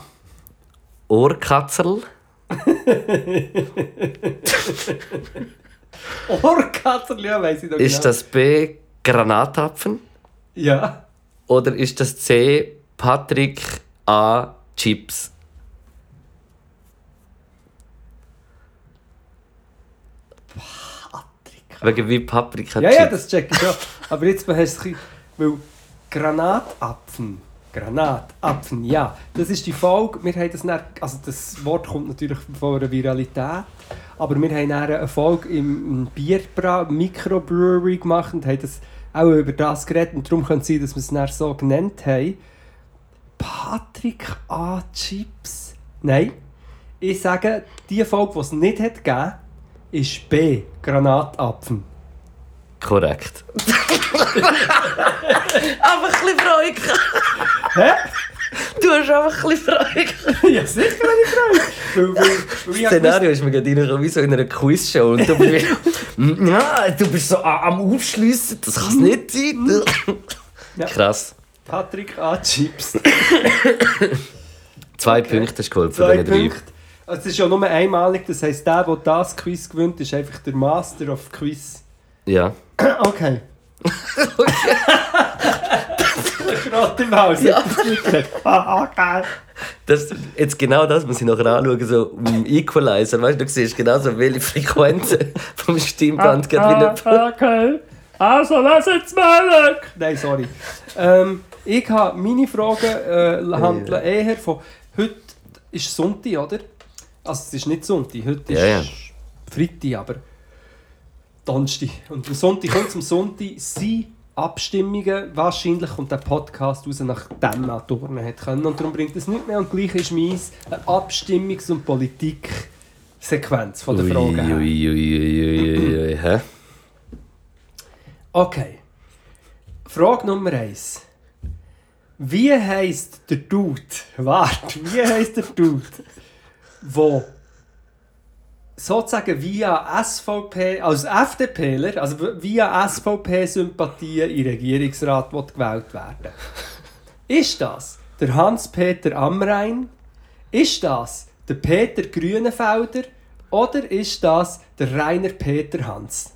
Ohrkatzel? Ohrkatzel, ja, weiss ich doch Ist genau. das B. Granatapfen? Ja. Oder ist das C. Patrick A. Chips? Wegen wie Paprika Ja, Chips. ja, das check ich schon. Aber jetzt hast du es Weil Granatapfen. Granatapfen, ja. Das ist die Folge. Wir haben das dann, also das Wort kommt natürlich von einer Viralität. Aber wir haben eine Folge im, Bierbra Microbrewery gemacht und haben das auch über das geredet. Und darum könnte es sein, dass wir es dann so genannt haben. Patrick A. Chips. Nein. Ich sage, die Folge, die es nicht hat gegeben, ist B. Granatapfen. Korrekt. aber ein bisschen Freude. Hä? Du hast einfach ein bisschen Freude. Ja, sicher habe ich ich Das Szenario ist mir gerade reingekommen, wie so in einer Quizshow. Und du bist, ja, du bist so am Aufschliessen, das kann es nicht sein. Ja. Krass. Patrick A. Chips. Zwei Punkte hast du geholt von Zwei diesen drei. Punkte. Also, es ist ja nur einmalig, das heisst, der, der das Quiz gewinnt, ist einfach der Master of Quiz. Ja. Okay. Gerade im Haus. Ja. Ah, okay. Das, jetzt genau das muss ich nachher anschauen, so im Equalizer. Weißt du, du siehst genau so, welche Frequenzen vom Stimmband gerade wieder. Ah, okay. Also, lass jetzt mal. Nein, sorry. Ähm, ich habe meine Fragen äh, handeln eher von. Heute ist Sonntag, oder? Also, es ist nicht Sonntag, heute ist Ja, ja. Freitag, aber Donnerstag. Und am Sonntag kommt am Sonntag sind Abstimmungen. Wahrscheinlich kommt der Podcast raus, nachdem er turnen hat können. Und darum bringt es nicht mehr. Und gleich ist meins eine Abstimmungs- und Politiksequenz von der Fragen. her. Ui, ui, ui, ui, ui, ui, hä? Okay. Frage Nummer eins. Wie heisst der Dude? Warte, wie heisst der Dude, wo sozusagen via SVP, als FDPler, also via SVP-Sympathien in Regierungsrat gewählt werden Ist das der Hans-Peter Amrein? Ist das der Peter Grünenfelder? Oder ist das der Rainer Peter Hans?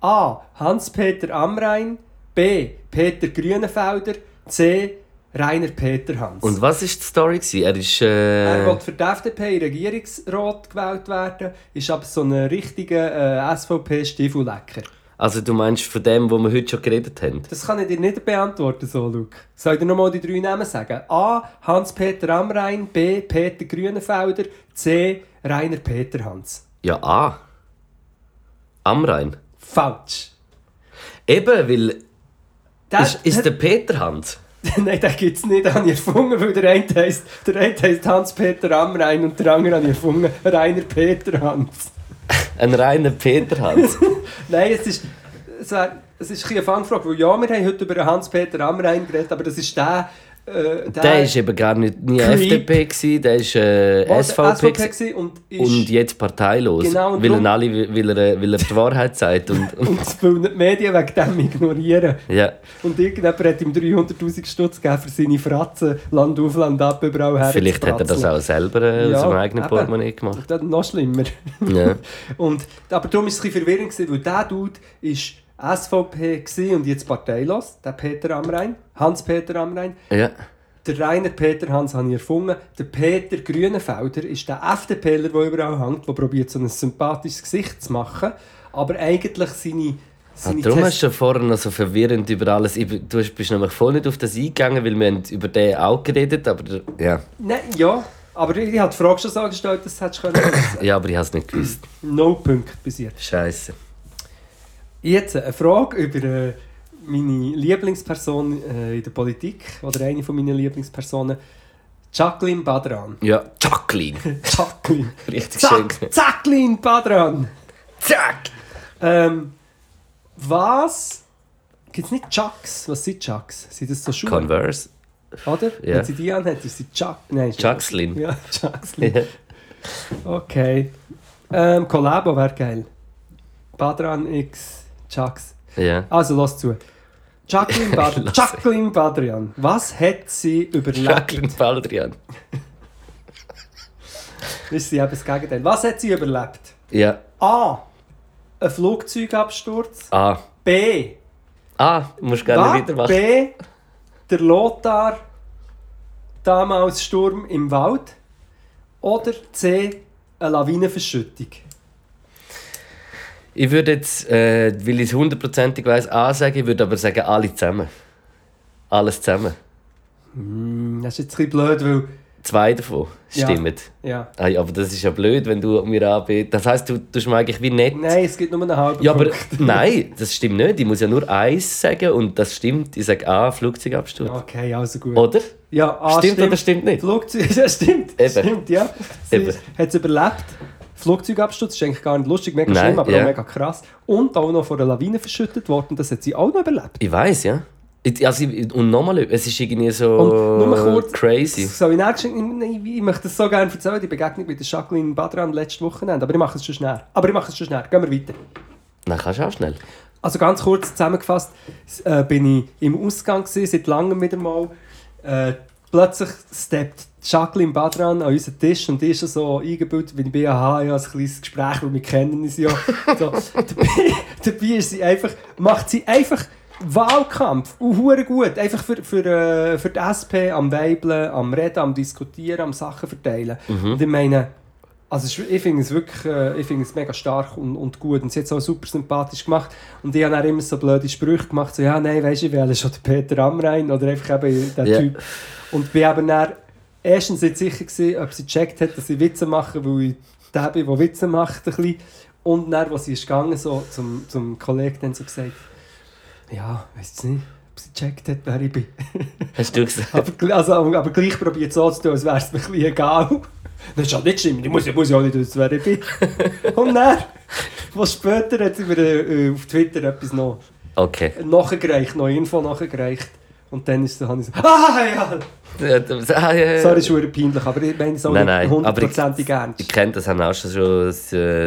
A. Hans-Peter Amrein. B. Peter Grünenfelder. C. Rainer Peter Hans. Und was war die Story? gewesen? Er ist. Er Äh, will für die FDP in Regierungsrat gewählt werden, ist aber so ein richtiger äh, SVP-Stiefellecker. also, du meinst von dem, wo wir heute schon geredet haben? Das kann ich dir nicht beantworten, so, Luke. Soll ich dir nochmal die drei Namen sagen? A. Hans-Peter Amrein. B. Peter Grünenfelder. C. Rainer Peter Hans. Ja, A. Am Rhein. Falsch. Eben, weil. Der, Ist, ist der Peter Hans? Nein, den gibt es nicht. Den habe ich erfunden, weil der eine heisst, der eine heisst Hans-Peter Amrein und der andere habe ich erfunden, Rainer Peter Hans. Ein reiner Peter Hans. Nein, es ist, es wär, es ist ein eine Fangfrage, weil ja, wir haben heute über Hans-Peter Amrein geredet, aber das ist der... Äh, Der war eben gar nicht nie Creep. FDP, gewesen, der war äh, SVP. SVP und ist... Und jetzt parteilos. Genau, und weil, er alle, weil, er, weil er die Wahrheit sagt. Und, und, und weil die Medien wegen dem ignorieren. ja. Und irgendjemand hat ihm 300'000 Stutz gegeben für seine Fratzen, Land auf, Land ab, überall her. Vielleicht hat er das auch selber äh, Ja, aus dem eigenen eben. Portemonnaie gemacht. Das ist noch schlimmer. Ja. Und, aber darum war es ein bisschen verwirrend, gewesen, weil dieser Dude war SVP gewesen und jetzt parteilos, der Peter Amrein, Hans-Peter Amrein. ja. Der Rainer Peter Hans habe ich erfunden. Der Peter Grünenfelder ist der FDPler, der überall hängt, der probiert, so ein sympathisches Gesicht zu machen, aber eigentlich seine... Ah, darum Test- hast du vorher noch so verwirrend über alles. Du hast- bist nämlich voll nicht auf das eingegangen, weil wir haben über den auch geredet aber der- ja. Nein, ja, aber ich habe die Frage schon so gestellt, das hättest du können wissen. ja, aber ich habe es nicht gewusst. No Punkt bis jetzt. Scheiße. Jetzt eine Frage über äh, meine Lieblingsperson äh, in der Politik oder eine von meinen Lieblingspersonen, Jacqueline Badran. Ja, Jacqueline. Jacqueline. Richtig schön. Zack, Jacqueline Badran. Zack! Ähm, was? Gibt es nicht Chucks? Was sind Chucks? Sind das so Schuhe? Converse. Oder? Ja. Wenn sie die anhat, ist sie Chuck. Nein, Chuckslin. Ja, Chuckslin. Ja. Okay. Ähm, Collabo wäre geil. Badran X Chucks. ja. Also, lass zu. Jacqueline, Bad. Jacqueline Badrian, was hat sie überlebt? Jacqueline Baldrian. Ist sie eben das Gegenteil. Was hat sie überlebt? Ja. A. Ein Flugzeugabsturz. A. B. Du musst gerne Was? weitermachen. B. Der Lothar. Damals Sturm im Wald. Oder C. Eine Lawinenverschüttung. Ich würde jetzt, äh, weil ich es hundertprozentig weiss, A sagen, ich würde aber sagen, alle zusammen. Alles zusammen. Hm, Das ist jetzt ein bisschen blöd, weil. Zwei davon stimmen. Ja. Ja, aber das ist ja blöd, wenn du mir anbietest. Das heisst, du tust mir eigentlich wie nett. Nein, es gibt nur einen halben Ja, aber Punkt. nein, das stimmt nicht. Ich muss ja nur eins sagen und das stimmt. Ich sage A, Flugzeugabsturz. Okay, also gut. Oder? Ja, A stimmt, oder stimmt nicht? Flugzeug, ja, stimmt. Eben. Stimmt, ja. Sie Eben. hat es überlebt. Flugzeugabsturz ist eigentlich gar nicht lustig, mega Nein, schlimm, aber ja. auch mega krass. Und auch noch von einer Lawine verschüttet worden, das hat sie auch noch überlebt. Ich weiß, ja. Also, und nochmal, es ist irgendwie so Und nur kurz, crazy. So, ich, ich, ich, ich möchte das so gerne erzählen, die Begegnung mit der Jacqueline Badran letzte Wochenende, aber ich mache es schon schnell. Aber ich mache es schon schnell. Gehen wir weiter. Dann kannst du auch schnell. Also ganz kurz zusammengefasst, äh, bin ich im Ausgang gewesen, seit langem wieder mal. Äh, plötzlich steppt Jacqueline Badran an unseren Tisch und die ist so eingebildet, wie ich bin, aha, ja, ein kleines Gespräch, weil wir kennen uns ja. So, dabei, dabei ist sie einfach, macht sie einfach Wahlkampf, und gut, einfach für, für, äh, für die SP am Weibeln, am Reden, am Diskutieren, am Sachen verteilen. Und ich meine, also ich finde es wirklich äh, ich finde es mega stark und, und gut und sie hat es auch super sympathisch gemacht und ich habe dann immer so blöde Sprüche gemacht, so ja, nein, weisst du, ich wähle schon den Peter Amrein oder einfach eben der Ja. Typ und bin eben dann erstens nicht sicher gewesen, ob sie gecheckt hat, dass ich Witze mache, weil ich der bin, der Witze macht ein bisschen. und dann, als sie ist gegangen, so zum, zum Kollegen dann so gesagt, ja, weißt du nicht, ob sie gecheckt hat, wer ich bin. Hast du gesagt? Aber, also, aber, gleich probiert so zu tun, als wäre es mir ein bisschen egal. Das ist halt nicht schlimm, ich muss, ja auch nicht wissen, wer ich bin. Und dann, was später hat sie mir äh, auf Twitter etwas noch Okay. nachgereicht, noch Info nachgereicht. Und dann ist so, habe ich so, ah ja! Ah. Sorry, ist schon peinlich, aber ich meine es auch Nein, nein, hundertprozentig ernst. Ich kenne das, haben auch schon so,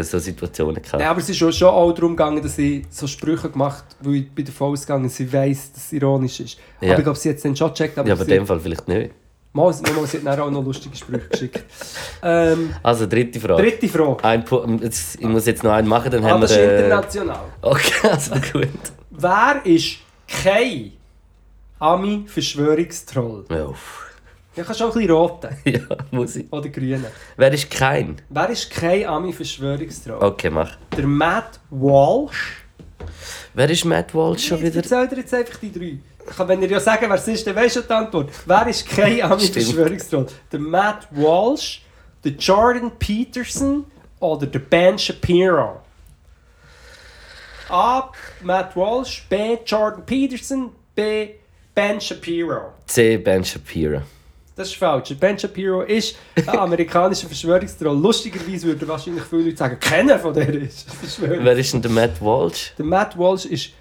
so, Situationen gehabt. Ja, aber es ist schon, schon auch darum gegangen, dass ich so Sprüche gemacht weil ich bin davon ausgegangen, sie weiss, dass es ironisch ist. Ja. Aber ich glaube, sie hat es dann schon gecheckt. Aber Ja, aber in sie, dem Fall vielleicht nicht. mal, mal, sie hat dann auch noch lustige Sprüche geschickt. ähm, Also, dritte Frage. dritte Frage. Ein jetzt, ich muss jetzt noch einen machen, dann Ah, haben wir... das ist äh, international. Okay, also gut. Wer ist kein Ami-Verschwörungstroll? Ja, uff. Ich kann schon ein bisschen roten. ja, muss ich. Oder grünen. Wer ist kein? Wer ist kein Ami-Verschwörungstroll? Okay, mach. Der Matt Walsh. Wer ist Matt Walsh schon Ich wieder? erzähle dir jetzt einfach die drei. Ich kann, wenn ihr ja sagen, wer es ist, dann weisst du die Antwort. Wer ist kein Ami-Verschwörungstroll? Der Matt Walsh, der Jordan Peterson oder der Ben Shapiro? A. Matt Walsh, B. Jordan Peterson, B. Ben Shapiro. C. Ben Shapiro. Das ist falsch. Ben Shapiro ist ein amerikanischer Verschwörungstroll. Lustigerweise würden wahrscheinlich viele Leute sagen, keiner von der ist. Wer ist denn der Matt Walsh? Der Matt Walsh ist.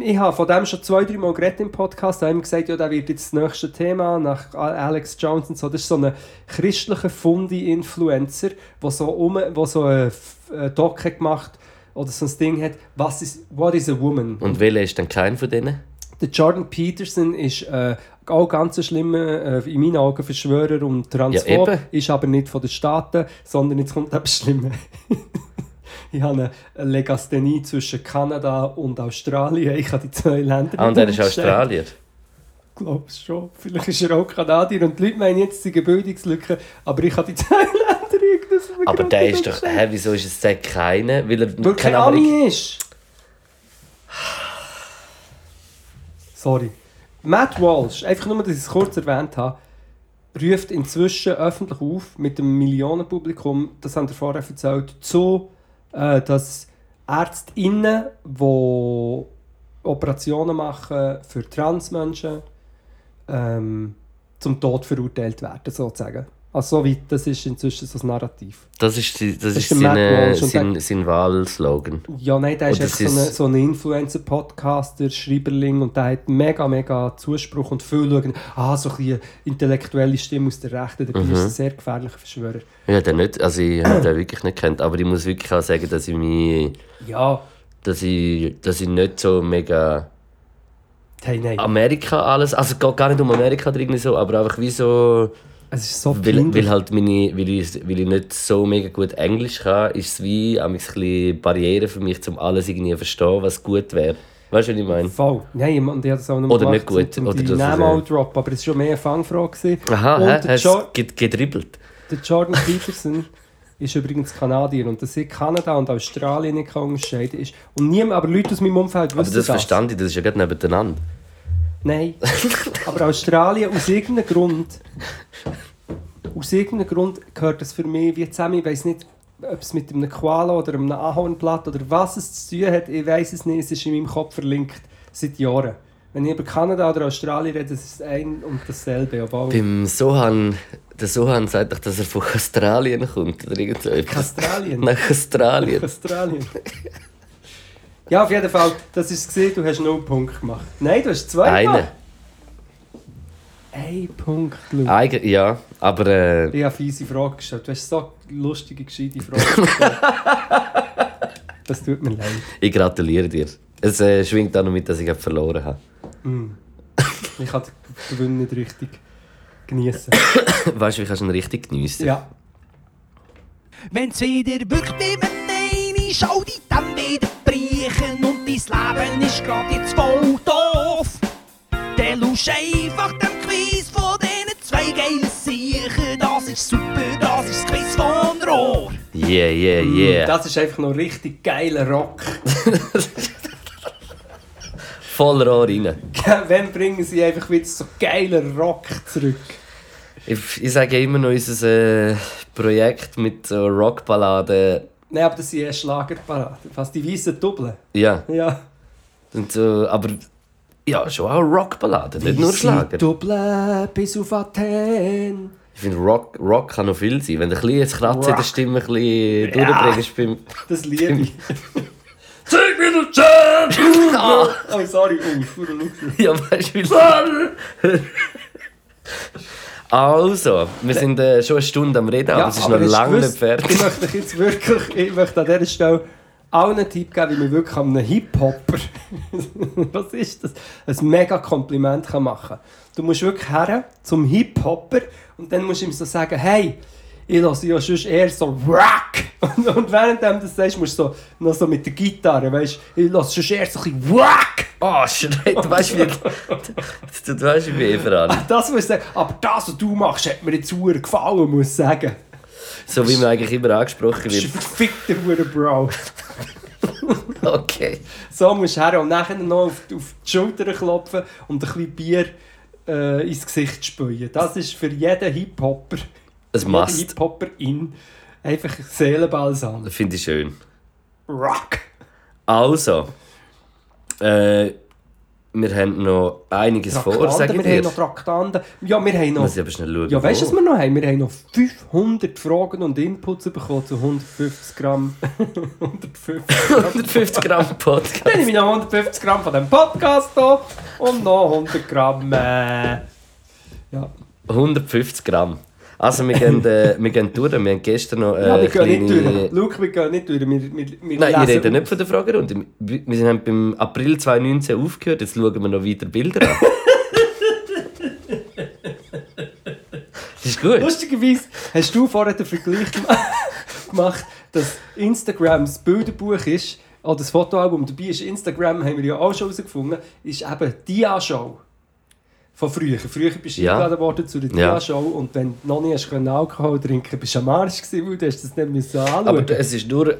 Ich habe von dem schon zwei, drei Mal geredet im Podcast. Da haben wir gesagt, ja, der wird jetzt das nächste Thema nach Alex Jones und so. Das ist so ein christlicher Fundi-Influencer, der so, um, wo so ein ein Doc hat gemacht oder so ein Ding hat. Was ist, what is a woman? Und welcher ist denn kein von denen? Der Jordan Peterson ist äh, auch ganz ein schlimmer, äh, in meinen Augen Verschwörer und Transphob, Ja, ist aber nicht von den Staaten, sondern jetzt kommt etwas Schlimmes. ich habe eine- Legasthenie zwischen Kanada und Australien. Ich habe die zwei Länder Ah, und er ist. Australier. Ich glaube schon. Vielleicht ist er auch Kanadier und die Leute meinen jetzt, seien Bildungslücke, aber ich habe die zwei Länder irgendwie Aber der ist doch... Hä, wieso ist es der keine? Weil er Weil kein Ami ist. Sorry. Matt Walsh, einfach nur, dass ich es kurz erwähnt habe, ruft inzwischen öffentlich auf mit dem Millionenpublikum, das haben wir vorher erzählt, zu, äh, dass ÄrztInnen, die Operationen machen für Transmenschen, ähm, zum Tod verurteilt werden, sozusagen. Also so weit, das ist inzwischen so das Narrativ. Das ist, das Das ist ist der seine, sein, sein Wahlslogan. Ja, nein, der ist echt es so ein ist- so ein Influencer-Podcaster, Schreiberling und der hat mega, mega Zuspruch und viele schauen, ah, so ein eine intellektuelle Stimme aus der Rechten, dabei Mhm. ist ein sehr gefährlicher Verschwörer. Ja, der nicht, also ich habe den wirklich nicht kennt, aber ich muss wirklich auch sagen, dass ich mich, Ja, dass ich, dass ich nicht so mega hey, nein, Amerika alles, also es geht gar nicht um Amerika irgendwie so, aber einfach wie so, es ist so weil, weil halt meine, weil ich, weil ich nicht so mega gut Englisch kann, ist es wie ein bisschen Barriere für mich, um alles irgendwie zu verstehen, was gut wäre. Weißt du, was ich meine? Voll. Nein, und ich habe das auch noch Oder gemacht, nicht gut, um oder die das ist, Namen auch drop, aber es war schon mehr eine Fangfrage. Aha, und hä? der, hast jo gedribbelt? der Jordan Peterson ist übrigens Kanadier und dass ich Kanada und Australien nicht kann unterscheiden ist. Und niemand, aber Leute aus meinem Umfeld Aber wissen das das. verstand ich, das ist ja gerade nebeneinander. Nein. Aber Australien, aus irgendeinem Grund. Aus irgendeinem Grund gehört das für mich wie zusammen. Ich weiß nicht, ob es mit einem Koala oder einem Ahornblatt oder was es zu tun hat. Ich weiß es nicht. Es ist in meinem Kopf verlinkt seit Jahren. Wenn ich über Kanada oder Australien rede, das ist ein und dasselbe. Obwohl Beim Sohan, der Sohan sagt doch, dass er von Australien kommt oder irgend so. Australien. Nach Australien. Australien. ja, auf jeden Fall. Das ist es. gewesen. Du hast null Punkte gemacht. Nein, du hast zwei Eine. gemacht. Ein Punkt, Luke. Eigen, ja, aber äh, Ich habe fiese Fragen gestellt. Du hast so lustige, gescheite Fragen gestellt. das tut mir leid. ich gratuliere dir. Es äh, schwingt auch noch mit, dass ich verloren habe. Ich kann den Gewinn nicht richtig genießen. Weißt du, wie kannst du ihn richtig geniessen? Ja. Wenn's wieder wirklich mit Nein schau die Leben ist grad jetzt voll doof. Dann lusch einfach dem Quiz von diesen zwei geilen Siechen. Das ist super, das ist das Quiz von Rohr. Yeah, yeah, yeah. Das ist einfach noch richtig geiler Rock. Voll Rohr rein. Wann bringen sie einfach wieder so geiler Rock zurück? Ich, ich sage immer noch, unser äh, Projekt mit so Rockballaden. Nein, aber das sind eher Schlagerparade. Fast die weißen Doppeln. Ja, Ja. Und so, aber ja, schon auch Rockballaden, nicht nur Schlager. Doppeln bis auf Athen. Ich finde, Rock, Rock kann noch viel sein. Wenn du ein bisschen jetzt Kratzen in der. Stimme ein bisschen durchbringst beim... Das liebe ich. Gib mir den Chance! oh, sorry. Oh. Ja, weißt du, wie Also, wir sind äh, schon eine Stunde am Reden, aber es ist noch lange nicht fertig. Ich möchte jetzt wirklich, ich möchte an dieser Stelle allen einen Tipp geben, wie man wirklich einem Hip-Hopper, was ist das, ein mega Kompliment kann machen kann. Du musst wirklich her zum Hip-Hopper und dann musst du ihm so sagen, hey, ich lasse ja sonst eher so Wack. Und, und während du das sagst, musst du so, noch so mit der Gitarre, weißt du, ich lasse sonst eher so ein bisschen Wack. Oh, schreit, du weißt, wie. Du, du weißt, wie wir voran. Das muss ich sagen. Aber das, was du machst, hat mir jetzt sehr gefallen, muss ich sagen. So wie man eigentlich immer angesprochen wird. verfickter Hure Bro. Okay. So musst du her und nachher noch auf, auf die Schulter klopfen und ein bisschen Bier äh, ins Gesicht spülen. Das ist für jeden Hip-Hopper, Must. Hip-Hopper-In einfach Seelenbalsam. Finde ich schön. Rock! Also, äh, wir haben noch einiges vor, Traktanten, sage ich wir haben dir. noch Traktanten. Ja, wir haben noch... Muss ich aber schnell schauen. Ja, weißt du, was wir noch haben? Wir haben noch 500 Fragen und Inputs bekommen zu 150 Gramm. 150 Gramm. 150 Gramm Podcast. Dann nehme ich noch 150 Gramm von diesem Podcast hier und noch 100 Gramm. Äh, ja. 150 Gramm. Also, wir gehen, äh, wir gehen durch. Wir haben gestern noch äh, ja, wir gehen nicht kleine- durch. Luke, wir gehen nicht durch. Wir, wir, wir Nein, ich lesen rede auf. nicht von der Fragerunde. Wir wir haben beim April 2019 aufgehört, jetzt schauen wir noch weiter Bilder an. das ist gut. Lustigerweise hast du vorher den Vergleich gem- gemacht, dass Instagram das Bilderbuch ist, oder das Fotoalbum dabei ist. Instagram haben wir ja auch schon herausgefunden, ist eben die Dia-Show. Von früher. Früher bist du Ja. eingeladen worden zu der Ja. Dia-Show und wenn du noch nie hast können Alkohol trinken bist du am Arsch gewesen, weil du hast das nicht müssen anschauen Aber es ist nur eine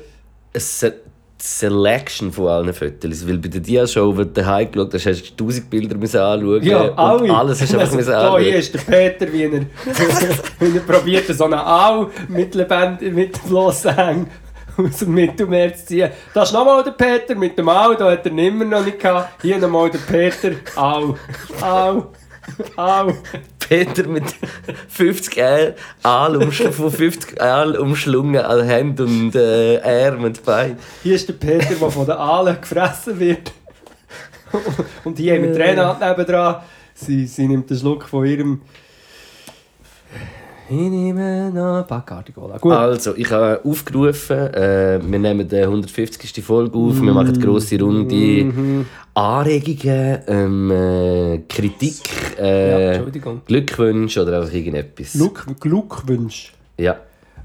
Se Selection von allen Fotos. Weil bei der Dia-Show, wo du daheim geschaut hast, hast du 1000 Bilder müssen anschauen Ja, alle. alles hast du einfach müssen Da anschauen. hier ist der Peter, wie er, wie er probiert, so einen Au mit, Lebend mit Flosshang aus dem Mittelmeer zu ziehen. Das ist nochmal der Peter mit dem Au, da hat er ihn immer noch nicht gehabt. Hier nochmal der Peter. Au, au, au. Peter mit 50 Aal, von 50 Aal umschlungen an Händen und äh, Armen und Beinen. Hier ist der Peter, der von den Aalen gefressen wird. Und hier haben wir Renate nebendran. Sie, sie nimmt einen Schluck von ihrem... Ich nehme noch Bacardi Cola. Gut. Also, ich habe aufgerufen, äh, wir nehmen die 150. Folge auf, wir machen eine grosse Runde. Anregungen, ähm, äh, Kritik, Ja, äh, Entschuldigung. Glückwünsche oder einfach irgendetwas. Glück, Glückwunsch. Ja.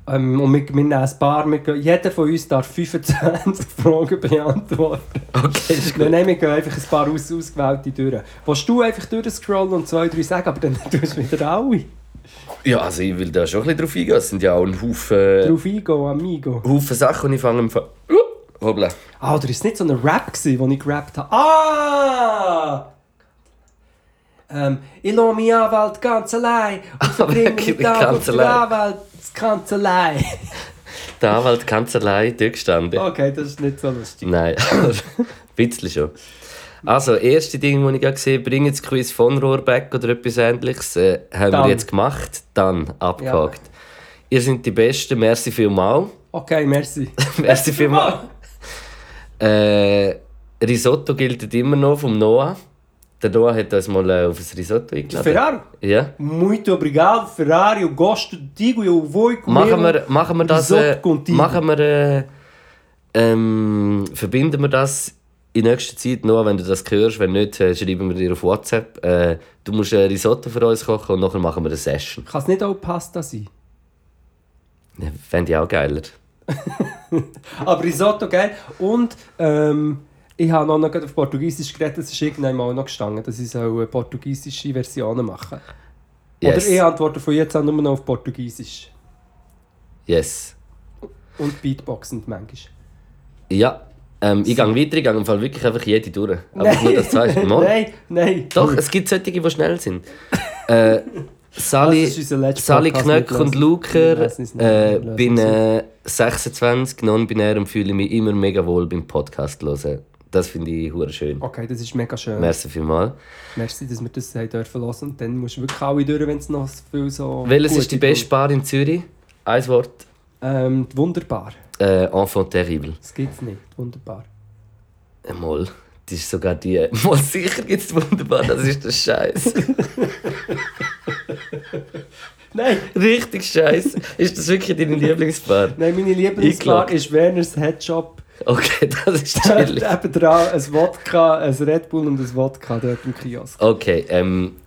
Ähm, und wir, wir nehmen ein paar, wir jeder von uns darf 25 Fragen beantworten. Okay, ist gut. nein, wir gehen einfach ein paar aus, ausgewählte durch. Willst du einfach durchscrollen und zwei, drei sagen, aber dann tust du wieder alle Ja, also ich will da schon ein bisschen drauf eingehen. Es sind ja auch ein Haufen, drauf eingehen, amigo. Haufen Sachen und ich fange im Fall... Hoppla. Ah, oder ist nicht so ein Rap, gewesen, wo ich gerappt habe? Ah! Ähm, ich lasse meinen Anwalt ganz allein und verbringe wirklich meinen Tag auf der? Anwaltskanzlei. Der Anwalt Kanzlei dort gestanden. Okay, das ist nicht so lustig. Nein, ein bisschen schon. Also, erste Ding, das ich gesehen habe, bringen das Quiz von Rohrbeck oder etwas ähnliches, äh, haben Dann. wir jetzt gemacht, dann abgehakt. Ihr seid die Besten, merci vielmal. Okay, merci. merci vielmal. Äh, Risotto gilt immer noch vom Noah. Der Noah hat uns mal äh, auf ein Risotto eingeladen. Ferrari. Ja. Muito obrigado, Ferrari. Eu gosto de ti, eu vou comer. Machen wir, machen wir das, äh, Risotto contigo. machen wir, äh, ähm, verbinden wir das in nächster Zeit noch, wenn du das hörst. Wenn nicht, äh, schreiben wir dir auf WhatsApp. Äh, du musst ein Risotto für uns kochen und nachher machen wir eine Session. Kann es nicht auch Pasta sein? Ja, Fände ich auch geiler. Aber Risotto, geil. Und ähm, ich habe noch nicht auf Portugiesisch geredet, das ist irgendwann mal noch gestanden, dass ich so portugiesische Versionen machen Yes. Oder ich antworte von jetzt an nur noch auf Portugiesisch. Yes. Und Beatboxend manchmal. Ja. Ähm, ich gehe weiter, ich gehe im Fall wirklich einfach jede durch. Aber nur das zweite Mal. nein, nein. Doch, es gibt solche, die schnell sind. äh, Sally, Sally Knöck und. Luker, äh, bin äh, 26, non-binär und fühle mich immer mega wohl beim Podcast hören. Das finde ich hure schön. Okay, das ist mega schön. Merci vielmals. Merci, dass wir das haben dürfen hören. Und dann musst du wirklich alle durch, wenn es noch viel so... Welches ist die beste Bar in Zürich? Ein Wort. Ähm, wunderbar. Äh, Enfant terrible. Das gibt es nicht. Wunderbar. Mal, das ist sogar die. Mal sicher gibt es wunderbar, das ist der Scheiß. Nein, Richtig Scheiß. Ist das wirklich deine Lieblingsbar? nein meine Lieblingsbar ist Werners Headshop. Okay, das ist chillig. eben dran ein Wodka, ein Red Bull und ein Wodka dort im Kiosk. Okay, ähm.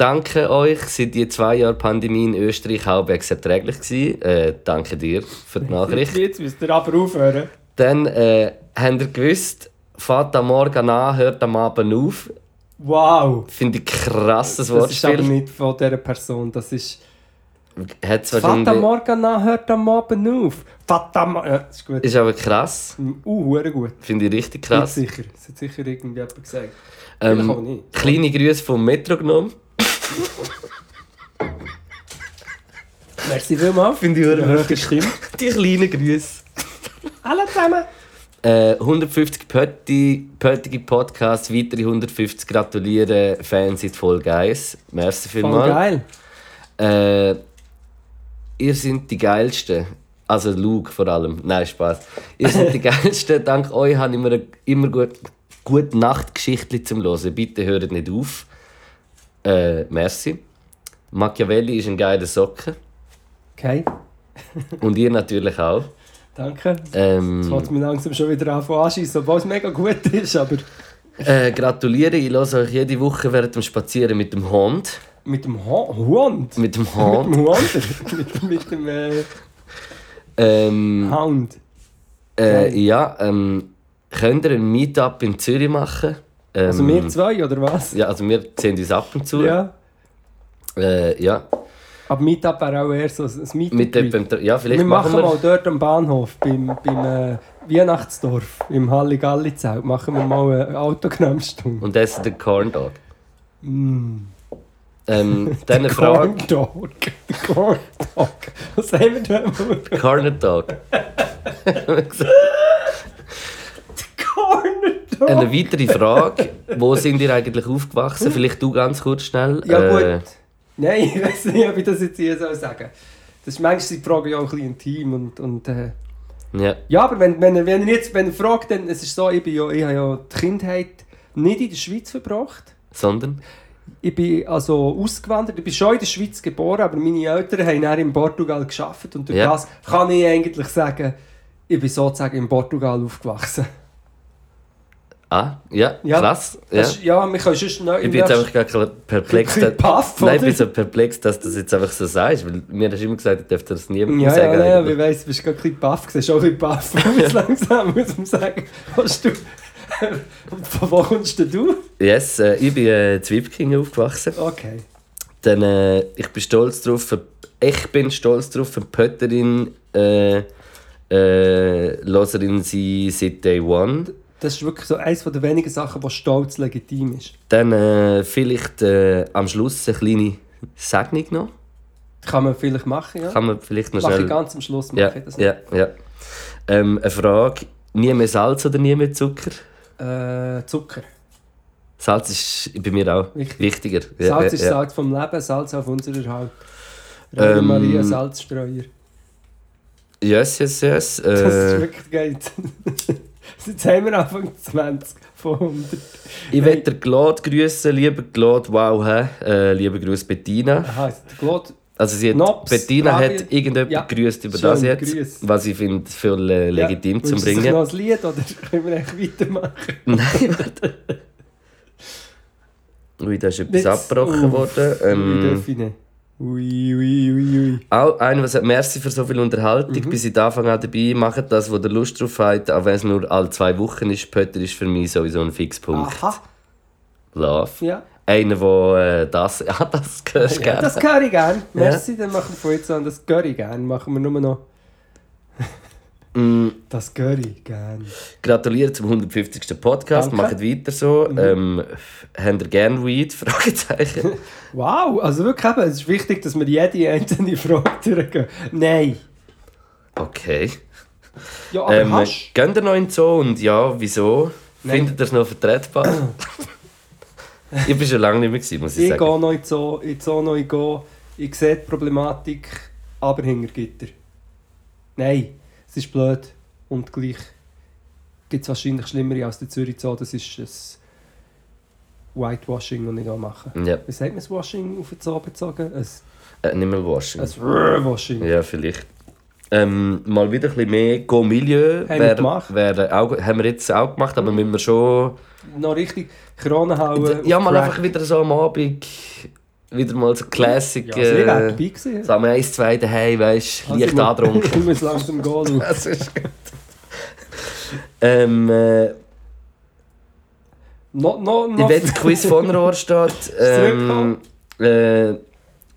Danke euch. Seit die zwei Jahre Pandemie in Österreich halbwegs erträglich gewesen. Äh, danke dir für die Nachricht. Jetzt müsst ihr aber aufhören. Dann äh, habt ihr gewusst, fährt am Morgen an, hört am Abend auf. Wow. Finde ich krasses Das ist aber nicht von dieser Person. Das ist... Hat Fata. Morgana hört am Abend auf. Fata Ma... Ja, das ist gut. Ist aber krass. Uh, hure gut. Finde ich richtig Krass. krass. sicher. Das hat sicher irgendjemand gesagt. Ähm, nicht. kleine Grüße vom Metro genommen. Merci vielmals. Finde ich Eine verdammt hohe Stimme. Die kleinen Grüße. Hallo zusammen. Äh, 150 Pötti, pöttige Podcasts, weitere 150 gratulieren, Fans sind voll geil. Merci Voll vielmals. geil. Äh, ihr seid die geilsten. Also Luke vor allem. Nein, Spaß. Ihr seid die geilsten. Dank euch habe ich mir immer gut, gute Nachtgeschichten zum Hören. Bitte hört nicht auf. Äh, merci. Machiavelli ist ein geiler Socken. Okay, Und ihr natürlich auch. danke. Jetzt Ähm, fängt es mir langsam schon wieder an zu anschiessen, obwohl es mega gut ist, aber äh, gratuliere, ich höre euch jede Woche während dem Spazieren mit dem Hund. mit dem Ho Hund. Mit dem Mit Hund. dem Hund. mit, mit dem äh, Ähm, Hound. äh, ja, ähm, könnt ihr ein Meetup in Zürich machen? Ähm, Also wir zwei, oder was? Ja, also wir sehen uns ab und zu. Ja. Äh, ja. Aber Meetup wäre auch eher so ein Meetup. Mit jemandem, ja, vielleicht wir machen wir. mal dort am Bahnhof, beim, beim äh, Weihnachtsdorf, im Halligalli-Zelt, machen wir mal eine Autogrammstunde. Und das ist der Corn Dog. Mm. Ähm, dann eine Frage. Corn Dog. Der Corn Dog. Was haben wir da. Corn Dog. Eine weitere Frage. Wo sind ihr eigentlich aufgewachsen? Vielleicht du ganz kurz schnell. Ja Äh, gut. Nein, ich weiß nicht, ob ich das jetzt hier soll sagen Das ist manchmal die Frage ja auch ein bisschen intim und, und äh, ja. ja, aber wenn, wenn, wenn er jetzt wenn er fragt, dann es ist so, ich, bin ja, ich habe ja die Kindheit nicht in der Schweiz verbracht. Sondern? Ich bin also ausgewandert. Ich bin schon in der Schweiz geboren, aber meine Eltern haben dann in Portugal geschafft und durch Ja. das kann ich eigentlich sagen, ich bin sozusagen in Portugal aufgewachsen. Ah, ja, Ja. krass. Ja. Das ist, ja, wir können sonst neu Ich bin jetzt einfach gar perplex. Ein paff, Nein, ich bin so perplex, dass du das jetzt einfach so sagst. Weil mir hast du immer gesagt, ich dürfte das niemandem Ja, sagen. ja, ja, eigentlich. ich weiss, du bist gerade ein bisschen baff gewesen. Schon ein bisschen baff, muss langsam, muss man sagen. Hast du... Von wo kommst denn du? Yes, äh, ich bin äh, Zwipking aufgewachsen. Okay. Dann, äh, ich bin stolz drauf, ich bin stolz drauf, für Pötterin, äh, äh, Loserin sie seit Day One. Das ist wirklich so eines der wenigen Sachen, wo stolz legitim ist. Dann äh, vielleicht äh, am Schluss eine kleine Segnung noch. Kann man vielleicht machen, ja? Kann man vielleicht noch Mache schnell... ich ganz am Schluss. ja, Mache ich das noch. ja, ja. Ähm, eine Frage, nie mehr Salz oder nie mehr Zucker? Äh, Zucker. Salz ist bei mir auch Wichtig. wichtiger. Ja, Salz ja, ist ja. Salz vom Leben, Salz auf unserer Haut. Radio Ähm, Maria Salzstreuer. Yes, yes, yes. Das ist Äh, wirklich geil. Jetzt haben wir Anfang 20 von 100. ich will dir Claude grüßen, lieber Claude, wow, hä? Äh, lieber Grüß Bettina. Aha, ist der Claude. Also sie hat, Nops, Bettina Fabio. hat irgendjemand Ja. grüßt über das jetzt, Grüß. was ich finde voll äh, legitim ja, zu wünschst du sich bringen. noch ein Lied oder können wir echt weitermachen? Nein, warte. Ui, da ist etwas Jetzt- abgebrochen Uff, worden. Ähm. Ui, ui, ui, ui. auch einer, der sagt, merci für so viel Unterhaltung, Mhm. bis seit Anfang an dabei, macht das, wo der Lust drauf hat, auch wenn es nur alle zwei Wochen ist. Pötter ist für mich sowieso ein Fixpunkt. Aha, Love. ja. Einer, der äh, das, ja, das hörst du ja gerne. das höre ich gerne. Merci, dann machen wir von jetzt an das höre ich gerne. Machen wir nur noch Mm, das höre ich gerne. gratuliere zum 150. Podcast, Danke. macht weiter so. Mhm. Ähm, habt ihr gerne Weed? Fragezeichen. Wow, also wirklich eben, es ist wichtig, dass wir jede einzelne Frage durchgehen. Nein. Okay. Ja, aber Ähm, hast geht ihr noch in den Zoo und ja, wieso? Nein. Findet ihr es noch vertretbar? ich bin schon lange nicht mehr, gewesen, muss ich, Ich sagen. gehe noch in Zoo, in Zoo noch ich gehe. Ich sehe die Problematik, aber hinter Gitter. Nein, es ist blöd und gleich gibt es wahrscheinlich Schlimmere als der Zürich Zoo. Das ist das Whitewashing, das ich hier mache. Ja, Wie sagt man das Washing auf den Zoo bezogen? Ein, äh, nicht mehr waschen. ein Washing. Ja, vielleicht. Ähm, mal wieder ein bisschen mehr Go-Milieu. Haben auch, haben wir jetzt auch gemacht, aber müssen wir schon... Noch richtig Kronen hauen. Ja, mal einfach wieder so am Abend... Wieder mal so Classic... Ja, also ich wäre äh, dabei gewesen. Sagen wir eins, zwei daheim, weißt du, Also leicht ich muss- angetrunken. Ich muss langsam gehen. du. Das ist gut. ähm, äh, No, no, ich no. will das Quiz von Rohrstadt. Ähm, äh,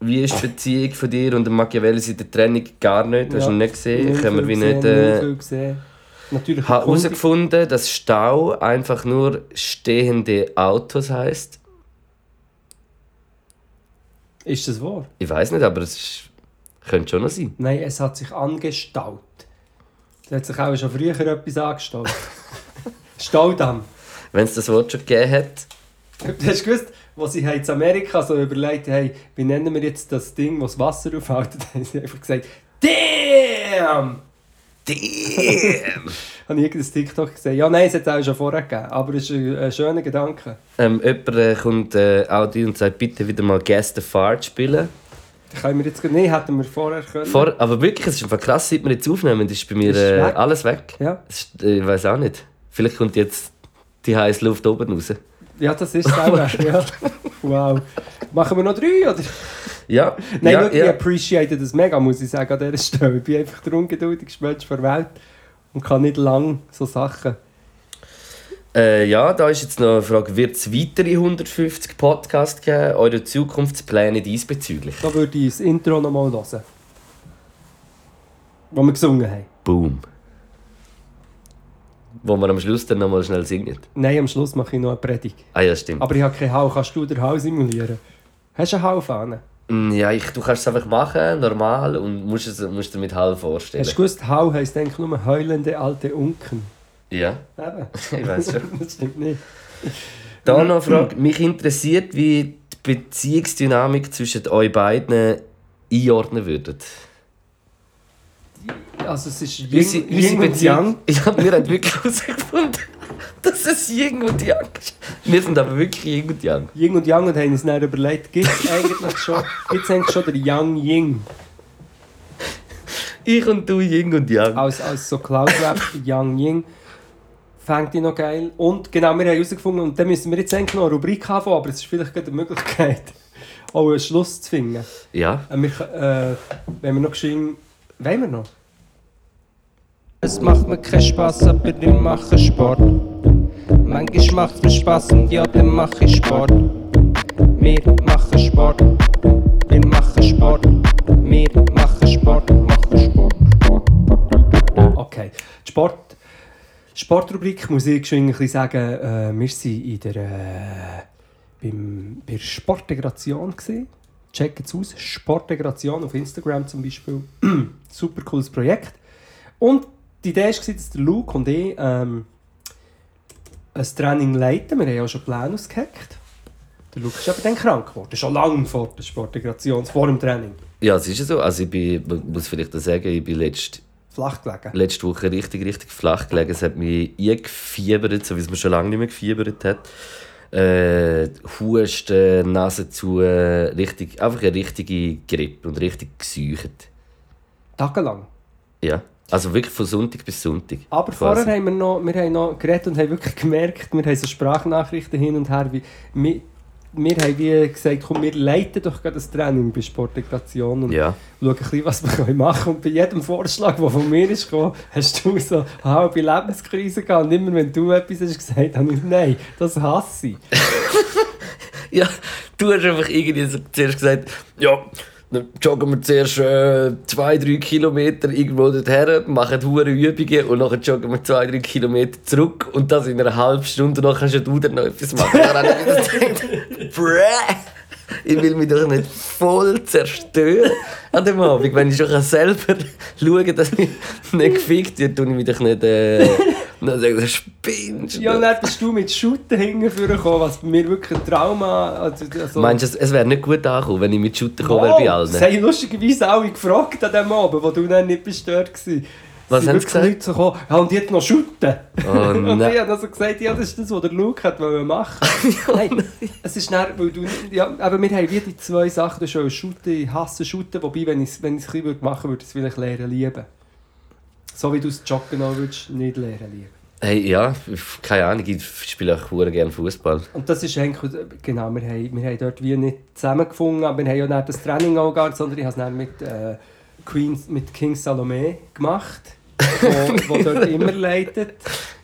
wie ist die Beziehung von dir und dem Machiavelli seit der Trennung? Gar nicht, hast du ihn nicht gesehen. Können wir wie nicht... Äh. Natürlich Ich habe herausgefunden, dass Stau einfach nur stehende Autos heißt. Ist das wahr? Ich weiß nicht, aber es ist, könnte schon noch sein. Nein, es hat sich angestaut. Es hat sich auch schon früher etwas angestaut. Staudamm. Wenn es das Wort schon gegeben hat. Hast du gewusst, was sie in Amerika so überlegt haben, wie nennen wir jetzt das Ding, das das Wasser aufhält? Dann haben sie einfach gesagt, Damn! Damn! Habe ich irgendein TikTok gesehen? Ja, nein, es hat es auch schon vorher gegeben, aber es ist ein, schöner Gedanke. ähm, jemand äh, kommt äh, auch dir und sagt, bitte wieder mal Guess the Fart spielen. Das können wir jetzt nicht, hätten wir vorher können. Vor, aber wirklich, es ist einfach krass, seit wir jetzt aufnehmen, ist bei mir Ist äh, weg. alles weg. Ja. Ist, äh, ich weiß auch nicht. Vielleicht kommt jetzt die heiße Luft oben raus. ja, das ist es auch. ja. Wow. Machen wir noch drei, oder? Ja, Nein, ja, wirklich, ja. ich appreciate das mega, muss ich sagen, an dieser Stelle. Ich bin einfach der ungeduldigste Mensch der Welt und kann nicht lang so Sachen. Äh, ja, da ist jetzt noch eine Frage, wird es weitere 150 Podcasts geben? Eure Zukunftspläne diesbezüglich? Da würde ich das Intro noch mal hören. Wo wir gesungen haben. Boom. Wo wir am Schluss dann nochmal schnell singen. Nein, am Schluss mache ich noch eine Predigt. Ah ja, stimmt. Aber ich habe keinen Hau. Kannst du den Hau simulieren? Hast du einen Haufahne? Mm, ja, ich, du kannst es einfach machen, normal, und musst es musst dir mit halb vorstellen. Hast du gewusst, Hau heisst eigentlich nur heulende alte Unken? Ja, Eben. ich weiß schon. das stimmt nicht. Da noch eine Frage. Mich interessiert, wie die Beziehungsdynamik zwischen euch beiden einordnen würdet. Also es ist Yin, unsere. Beziehung. Ja, wir haben wirklich herausgefunden, dass es Yin und Yang ist. Wir sind aber wirklich Yin und Yang. Yin und Yang und haben uns dann überlegt, gibt es eigentlich schon, gibt's eigentlich schon der Yang Ying? Ich und du Yin und Yang. Als, als so Cloud-Rap, Yang Ying. Fängt die noch geil. Und genau, wir haben herausgefunden, und dann müssen wir jetzt eigentlich noch eine Rubrik haben, aber es ist vielleicht gerade eine Möglichkeit, auch einen Schluss zu finden. Ja. Äh, Wir, äh, wenn wir noch geschehen, wollen wir noch? Es macht mir keinen Spaß, aber ich mache Sport. Manchmal macht es mir Spaß und ja, dann mache ich Sport. Wir machen Sport. Wir machen Sport. Wir machen Sport. Machen Sport. Okay. Sport. Sportrubrik muss ich schon ein bisschen sagen, äh, wir sind in der, äh, beim, bei der Sportintegration. Checkt es aus, Sportintegration auf Instagram zum Beispiel. Super cooles Projekt. Und die Idee war, dass der Luke und ich ähm, ein Training leiten. Wir haben ja schon Pläne ausgeheckt. Der Luke ist aber dann krank geworden. Schon lange vor der Sportintegration, vor dem Training. Ja, es ist ja so. Also ich bin, muss vielleicht sagen, ich bin letzt, Flach gelegen. letzte Woche richtig, richtig flach gelegen. Es hat mich eingefiebert, so wie es mir schon lange nicht mehr gefiebert hat. Äh, Husten, Nase zu, richtig, einfach eine richtige Grippe und richtig gesäucht. Tagelang. Ja. Also wirklich von Sonntag bis Sonntag. Aber Quasi. vorher haben wir noch, wir haben noch geredet und haben wirklich gemerkt, wir haben so Sprachnachrichten hin und her, wie, wir, wir haben wie gesagt, komm, wir leiten doch gerade das Training bei Sportintegration und Ja. schauen ein bisschen, was wir können machen Und bei jedem Vorschlag, der von mir ist gekommen, hast du so eine halbe Lebenskrise gehabt. Und immer wenn du etwas hast gesagt, habe ich nein, das hasse ich. Ja, du hast einfach irgendwie so zuerst gesagt, ja, dann joggen wir zuerst äh, zwei, drei Kilometer irgendwo dorthin, machen hohe Übungen und dann joggen wir zwei, drei Kilometer zurück und das in einer halben Stunde und dann kannst du dann noch etwas machen. Dann habe ich wieder gedacht, Bräh, ich will mich doch nicht voll zerstören an dem Abend. Wenn ich schon selber schauen kann, dass ich nicht gefickt wird, tue ich mich doch nicht... Äh, dann sage ich, spinnst du? Ja, und dann bist du mit Shooten hingekommen, was bei mir wirklich ein Trauma... Also, also, Meinst du, es- es wäre nicht gut angekommen, wenn ich mit Shooter gekommen wäre bei Oh, Das allen? haben lustigerweise alle gefragt an dem Abend, wo du dann nicht bist dort warst. Was haben sie wirklich gesagt? Leute so gekommen, ja, und jetzt noch shooten. Oh und ich habe dann so gesagt, ja, das ist das, was der Luke hat wollen machen. nein, es ist dann, weil du, ja, aber wir haben wie die zwei Sachen, du schon shooten, ich hasse shooten, wobei, wenn ich es wenn ich's ein bisschen machen würde, würde ich es vielleicht lernen lieben. So wie du es Joggen auch würdest, nicht lernen lieben. Hey, ja, keine Ahnung, ich spiele auch verdammt gerne Fußball. Und das ist eigentlich, genau, wir haben, wir haben dort wie nicht zusammengefunden, aber wir haben ja nicht das Training auch gar sondern ich habe es dann mit, äh, Queen, mit King Salome gemacht, wo, wo dort immer leitet.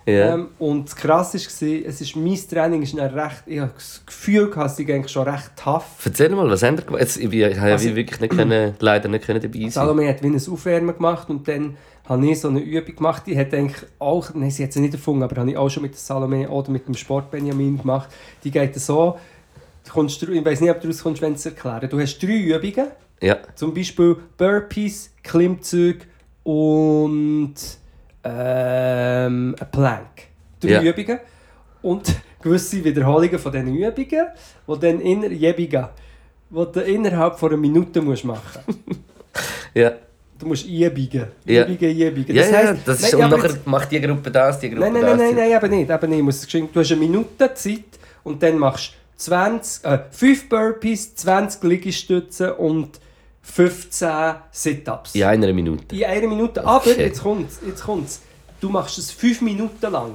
Ja. Ähm, und das Krasse war, es ist, mein Training ist dann recht, ich habe das Gefühl, gehabt, es eigentlich schon recht tough. Erzähl mal, was habt ihr gemacht? Jetzt, ich ich ja Also- wirklich nicht können, leider nicht können dabei sein. Salome hat wie ein Aufwärmen gemacht und dann habe ich so eine Übung gemacht, die hat eigentlich auch, nein, sie hat sie nicht erfunden, aber habe ich auch schon mit der Salome oder mit dem Sport Benjamin gemacht. Die geht so, du kommst, ich weiß nicht, ob du rauskommst, wenn ich es erkläre. Du hast drei Übungen, Ja, zum Beispiel Burpees, Klimmzüge und ähm, ein Plank. Drei Ja. Übungen. Und gewisse Wiederholungen von diesen Übungen, die dann inner, Übungen, die du innerhalb von einer Minute musst machen ja. Du musst Übungen. Ja. Übungen, Übungen. Ja, ja, das ist, Nein, und nachher jetzt- macht die Gruppe das, die Gruppe Nein, nein, das. nein, nein, nein, eben nicht. Eben nicht. Muss Du hast eine Minute Zeit und dann machst du 20, äh, 5 Burpees, 20 Liegestützen und 15 Sit-Ups. In einer Minute. In einer Minute. Aber Okay. jetzt kommt's, jetzt kommt's. Du machst es 5 Minuten lang.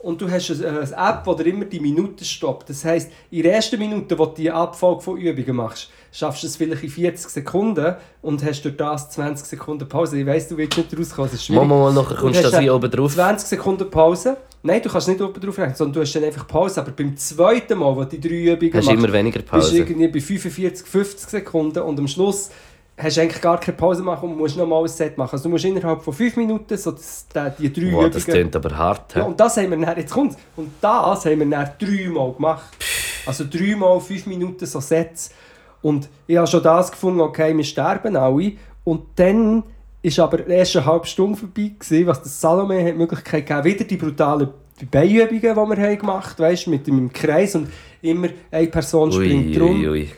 Und du hast eine App, die dir immer die Minuten stoppt. Das heisst, in der ersten Minute, wo du die Abfolge von Übungen machst, schaffst du es vielleicht in 40 Sekunden und hast durch das 20 Sekunden Pause. Ich weiss, du willst nicht rauskommen, es ist schwierig. Mal, mal, nachher kommst du das wie dann oben drauf. 20 Sekunden Pause. Nein, du kannst nicht oben drauf rechnen, sondern du hast dann einfach Pause. Aber beim zweiten Mal, wo die drei Übungen Hast du machst, immer weniger bist du Pause. irgendwie bei 45, 50 Sekunden und am Schluss hast du eigentlich gar keine Pause machen und musst nochmal ein Set machen. Also du musst innerhalb von 5 Minuten so das, die, die drei Wow, das Übungen... klingt aber hart. Ja, und das haben wir dann, jetzt kommt's, und das haben wir dann dreimal gemacht. Also dreimal 5 Minuten so Sets. Und ich habe schon das gefunden, okay, wir sterben alle. Und dann ist aber erst eine halbe Stunde vorbei gewesen, was das Salome hat die Möglichkeit gegeben, wieder die brutalen Beinübungen, die wir haben gemacht haben, weißt, mit dem Kreis und immer eine Person springt Ui, rum. ui, ui.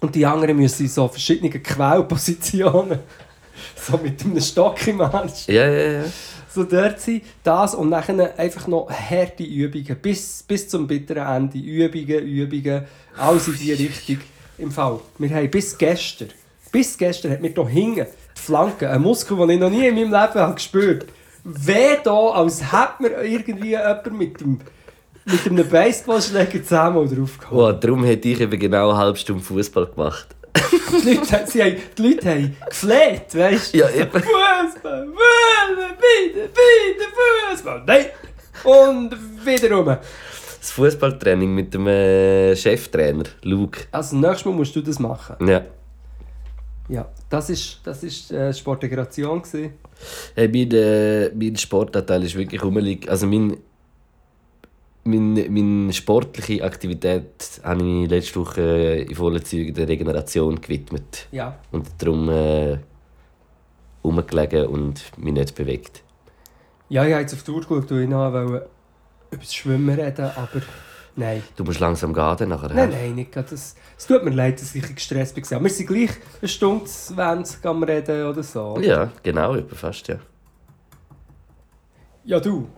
Und die anderen müssen in so verschiedene Quellpositionen, so mit einem Stock im Arsch, Ja, ja, ja. so dort sein. Das und nachher einfach noch harte Übungen, bis, bis zum bitteren Ende. Übungen, Übungen, alles in die Richtung. Im Fall, wir haben bis gestern, bis gestern hat mir hier hinten die Flanke, ein Muskel, den ich noch nie in meinem Leben habe gespürt Weh da, als hätte mir irgendwie jemand mit dem mit einem Baseballschläger zusammen draufgehauen. Wow, darum hätte ich eben genau eine halbe Stunde Fußball gemacht. Die Leute, sie haben, die Leute haben gefleht, weißt du? Ja, eben. Fußball, Fußball, bitte, bitte, Fußball. Nein! Und wiederum. Das Fußballtraining mit dem äh, Cheftrainer, Luke. Also, nächstes Mal musst du das machen. Ja. Ja, das ist, das ist äh, Sportintegration. gewesen. Hey, mein, äh, mein Sportanteil ist wirklich rumliegt. Also mein, mein, meine sportliche Aktivität habe ich letzte Woche in voller Züge der Regeneration gewidmet. Ja. Und darum äh, rumgelegen und mich nicht bewegt. Ja, ich habe jetzt auf die Uhr geschaut und ich wollte über das Schwimmen reden, aber nein. Du musst langsam gehen nachher. Nein, nein, nicht gerade das. Es tut mir leid, dass ich gestresst war. Aber wir sind gleich eine Stunde 20 am Reden oder so. Ja, genau, etwa fast, ja. Ja, du.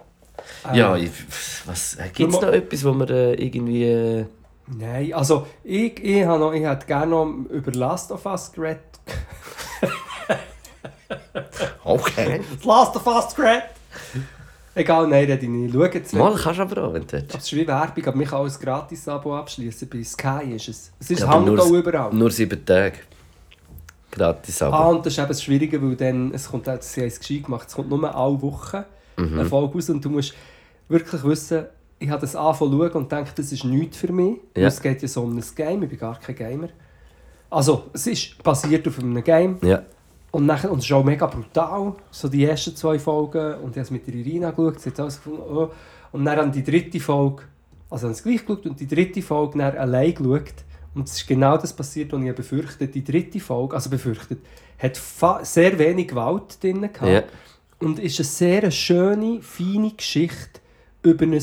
Äh, Ja, ich, was, gibt es noch etwas, wo wir äh, irgendwie... Äh, Nein, also ich, ich, habe noch, ich hätte gerne noch über Last of Us geredet. okay. Last of Us geredet! Egal, nein, rede ich nicht. Schau jetzt Mal kannst du aber auch, wenn du willst. Das ist wie Werbung, aber man kann auch ein Gratis-Abo abschließen. Bei Sky ist es. Es ist Ja, aber Hand nur- auch überall. Nur sieben Tage. Gratis Ah, und das ist eben das Schwierige, weil dann, es kommt, auch- sie haben es gescheit gemacht, es kommt nur alle Wochen Mhm. eine Folge raus und du musst wirklich wissen, ich habe das angefangen zu schauen und denke, das ist nichts für mich. Ja. Es geht ja so um ein Game, ich bin gar kein Gamer. Also, es ist basiert auf einem Game Ja. Und, nachher, und es ist auch mega brutal, so die ersten zwei Folgen und ich habe es mit der Irina geschaut, sie hat alles gefunden, oh. und dann an die dritte Folge, also habe ich es gleich geschaut und die dritte Folge dann allein geschaut und es ist genau das passiert, was ich befürchtet. Die dritte Folge, also befürchtet, hat sehr wenig Gewalt drin gehabt Ja. und ist eine sehr schöne, feine Geschichte über ein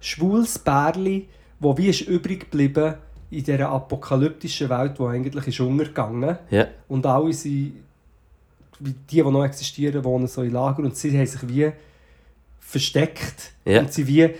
schwules Pärchen, das wie ist übrig geblieben in dieser apokalyptischen Welt, die eigentlich ist untergegangen Ja. und alle sind die, die noch existieren, wohnen so in Lager. Und sie haben sich wie versteckt. Ja. und sie wie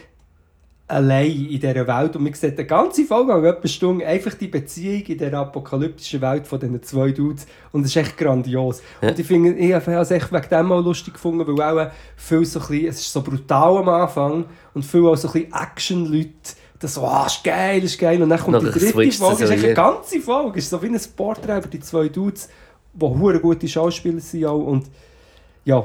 allein in dieser Welt. Und man sieht eine ganze Folge an etwa Stunde einfach die Beziehung in dieser apokalyptischen Welt von diesen zwei Dudes. Und es ist echt grandios. Und ich finde, ich habe es echt wegen dem auch lustig gefunden, weil auch viel so ein bisschen, es ist so brutal am Anfang und viel auch so ein bisschen Action-Leute, das so, ah, ist geil, ist geil. Und dann kommt Nachher die dritte Folge, ist echt eine ganze Folge, ist so wie ein Porträt über die zwei Dudes, die hure gute Schauspieler sind auch und ja.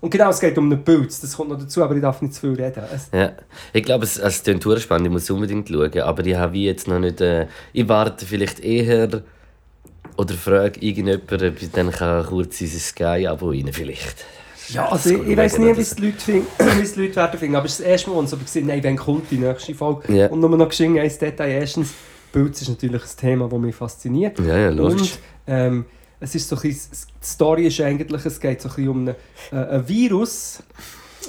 Und genau, es geht um einen Pilz, das kommt noch dazu, aber ich darf nicht zu viel reden. Es, Ja, ich glaube, es, es klingt spannend, ich muss unbedingt schauen, aber ich habe jetzt noch nicht... Äh, ich warte vielleicht eher oder frage irgendjemanden, ob ich dann kurz in Sky-Abo rein vielleicht. Ja, also ich, ich weiß nie, wie es die Leute es die Leute werden finden, aber es ist das erste Mal, und so ich gesehen, nein, wann kommt die nächste Folge? Ja. Und nur noch geschehen, ein Detail. Erstens, Pilz ist natürlich ein Thema, das mich fasziniert. Ja, ja, logisch. Und ähm, es ist so ein bisschen, die Story ist eigentlich, es geht so ein bisschen um einen, äh, ein Virus.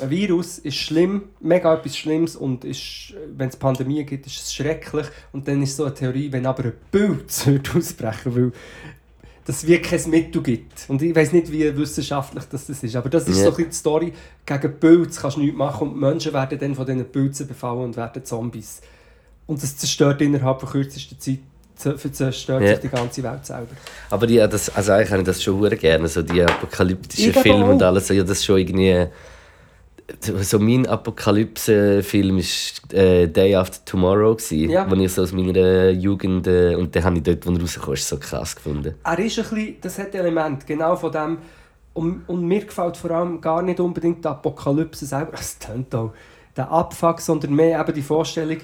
Ein Virus ist schlimm, mega etwas Schlimmes und ist, wenn es Pandemie gibt, ist es schrecklich. Und dann ist so eine Theorie, wenn aber ein Pilz ausbrechen weil dass es wirklich kein Mittel gibt. Und ich weiß nicht, wie wissenschaftlich das, das ist, aber das ist Ja. so ein bisschen die Story. Gegen Pilze kannst du nichts machen und Menschen werden dann von diesen Pilzen befallen und werden Zombies. Und das zerstört innerhalb von kürzester Zeit zerstört Ja. sich die ganze Welt selber. Aber die, das, also eigentlich habe ich das schon hure gerne, so die apokalyptischen Filme und alles. Ja, das ist schon irgendwie... So mein Apokalypse-Film war äh, Day After Tomorrow, gewesen, Ja. wo ich so aus meiner Jugend... Äh, und den habe ich dort, wo er rauskam, so krass gefunden. Er ist ein bisschen, das hat Element genau von dem. Und, und mir gefällt vor allem gar nicht unbedingt die Apokalypse selber, das tönt auch, der Abfuck, sondern mehr eben die Vorstellung,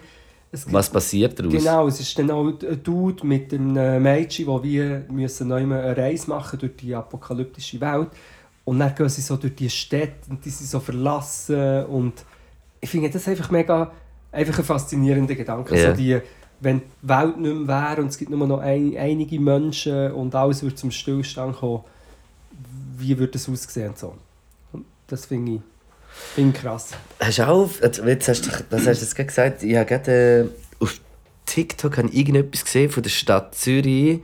gibt Was passiert daraus? Genau, es ist dann auch ein Dude mit einem Mädchen, wo wir müssen eine Reise machen durch die apokalyptische Welt. Und dann gehen sie so durch die Städte und die sind so verlassen. Und ich finde das einfach mega einfach ein faszinierender Gedanke. Ja. So die, wenn die Welt nicht mehr wäre und es gibt nur noch ein, einige Menschen und alles würde zum Stillstand kommen, wie würde das aussehen? So. Und das finde ich, ich krass. Hast du auch, jetzt hast du, was hast du jetzt gerade gesagt? Ich habe gerade äh, auf TikTok irgendetwas gesehen von der Stadt Zürich,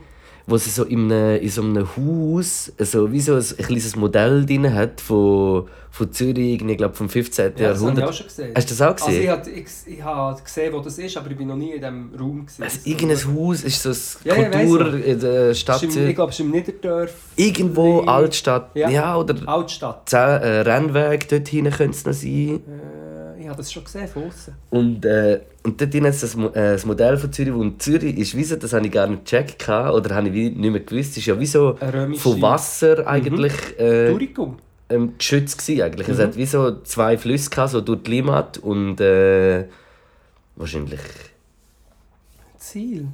wo sie so in, einem, in so einem Haus so wie so ein, ein kleines Modell drin hat von, von Zürich, ich glaube vom 15. Ja, das habe ich Jahrhundert. auch schon gesehen. Hast du das auch Also ich gesehen? habe ich, ich habe gesehen, wo das ist, aber ich bin noch nie in diesem Raum gesehen. also, irgendein Haus ist so eine Ja, Kultur in der Das Stadt im, ich glaube, es ist im Niederdorf. Irgendwo Altstadt, ja, Ja. oder Altstadt. zehn äh, Rennweg dort hinein könnte es noch sein. Äh, habe das schon gesehen von außen. Und, äh, und dort drin ist das, äh, das Modell von Zürich. Und Zürich ist wie so, das habe ich gar nicht gecheckt oder habe ich nicht mehr gewusst, ist ja wie so von Wasser eigentlich äh, Durikum. ähm, geschützt gewesen eigentlich. Es Mhm. hat wie so zwei Flüsse gehabt, so durch die Limmat und äh, wahrscheinlich... Ziel.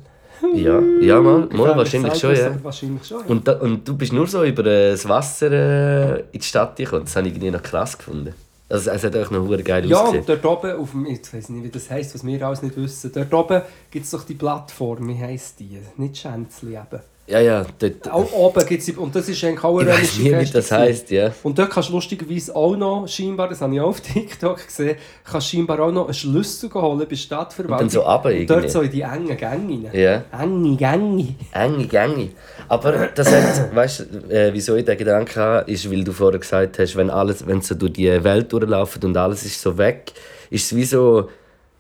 Ja, ja mal, mal wahrscheinlich schon, ja. Wahrscheinlich schon, ja. Und, da, und du bist nur so über äh, das Wasser äh, in die Stadt gekommen. Das habe ich irgendwie noch krass gefunden. Also es hat auch noch hure geil ja, ausgesehen. und dort oben, auf dem, ich weiß nicht, wie das heisst, was wir alles nicht wissen. Dort oben gibt es doch die Plattform, wie heisst die? Nicht Schänzli eben. Ja, ja, dort... Auch oben gibt es, und das ist eigentlich auch ich eine weiß römische nicht, wie das heisst, ja. Und dort kannst du lustigerweise auch noch, scheinbar, das habe ich auch auf TikTok gesehen, kannst scheinbar auch noch einen Schlüssel holen bei der Stadtverwaltung. Und dann so runter irgendwie. dort so in die engen Gänge rein. Ja. Enge Gänge. Enge Gänge. Aber das hat, weißt du, äh, wieso ich den Gedanken habe, ist, weil du vorher gesagt hast, wenn alles, wenn so durch die Welt durchlaufen und alles ist so weg, ist es wie so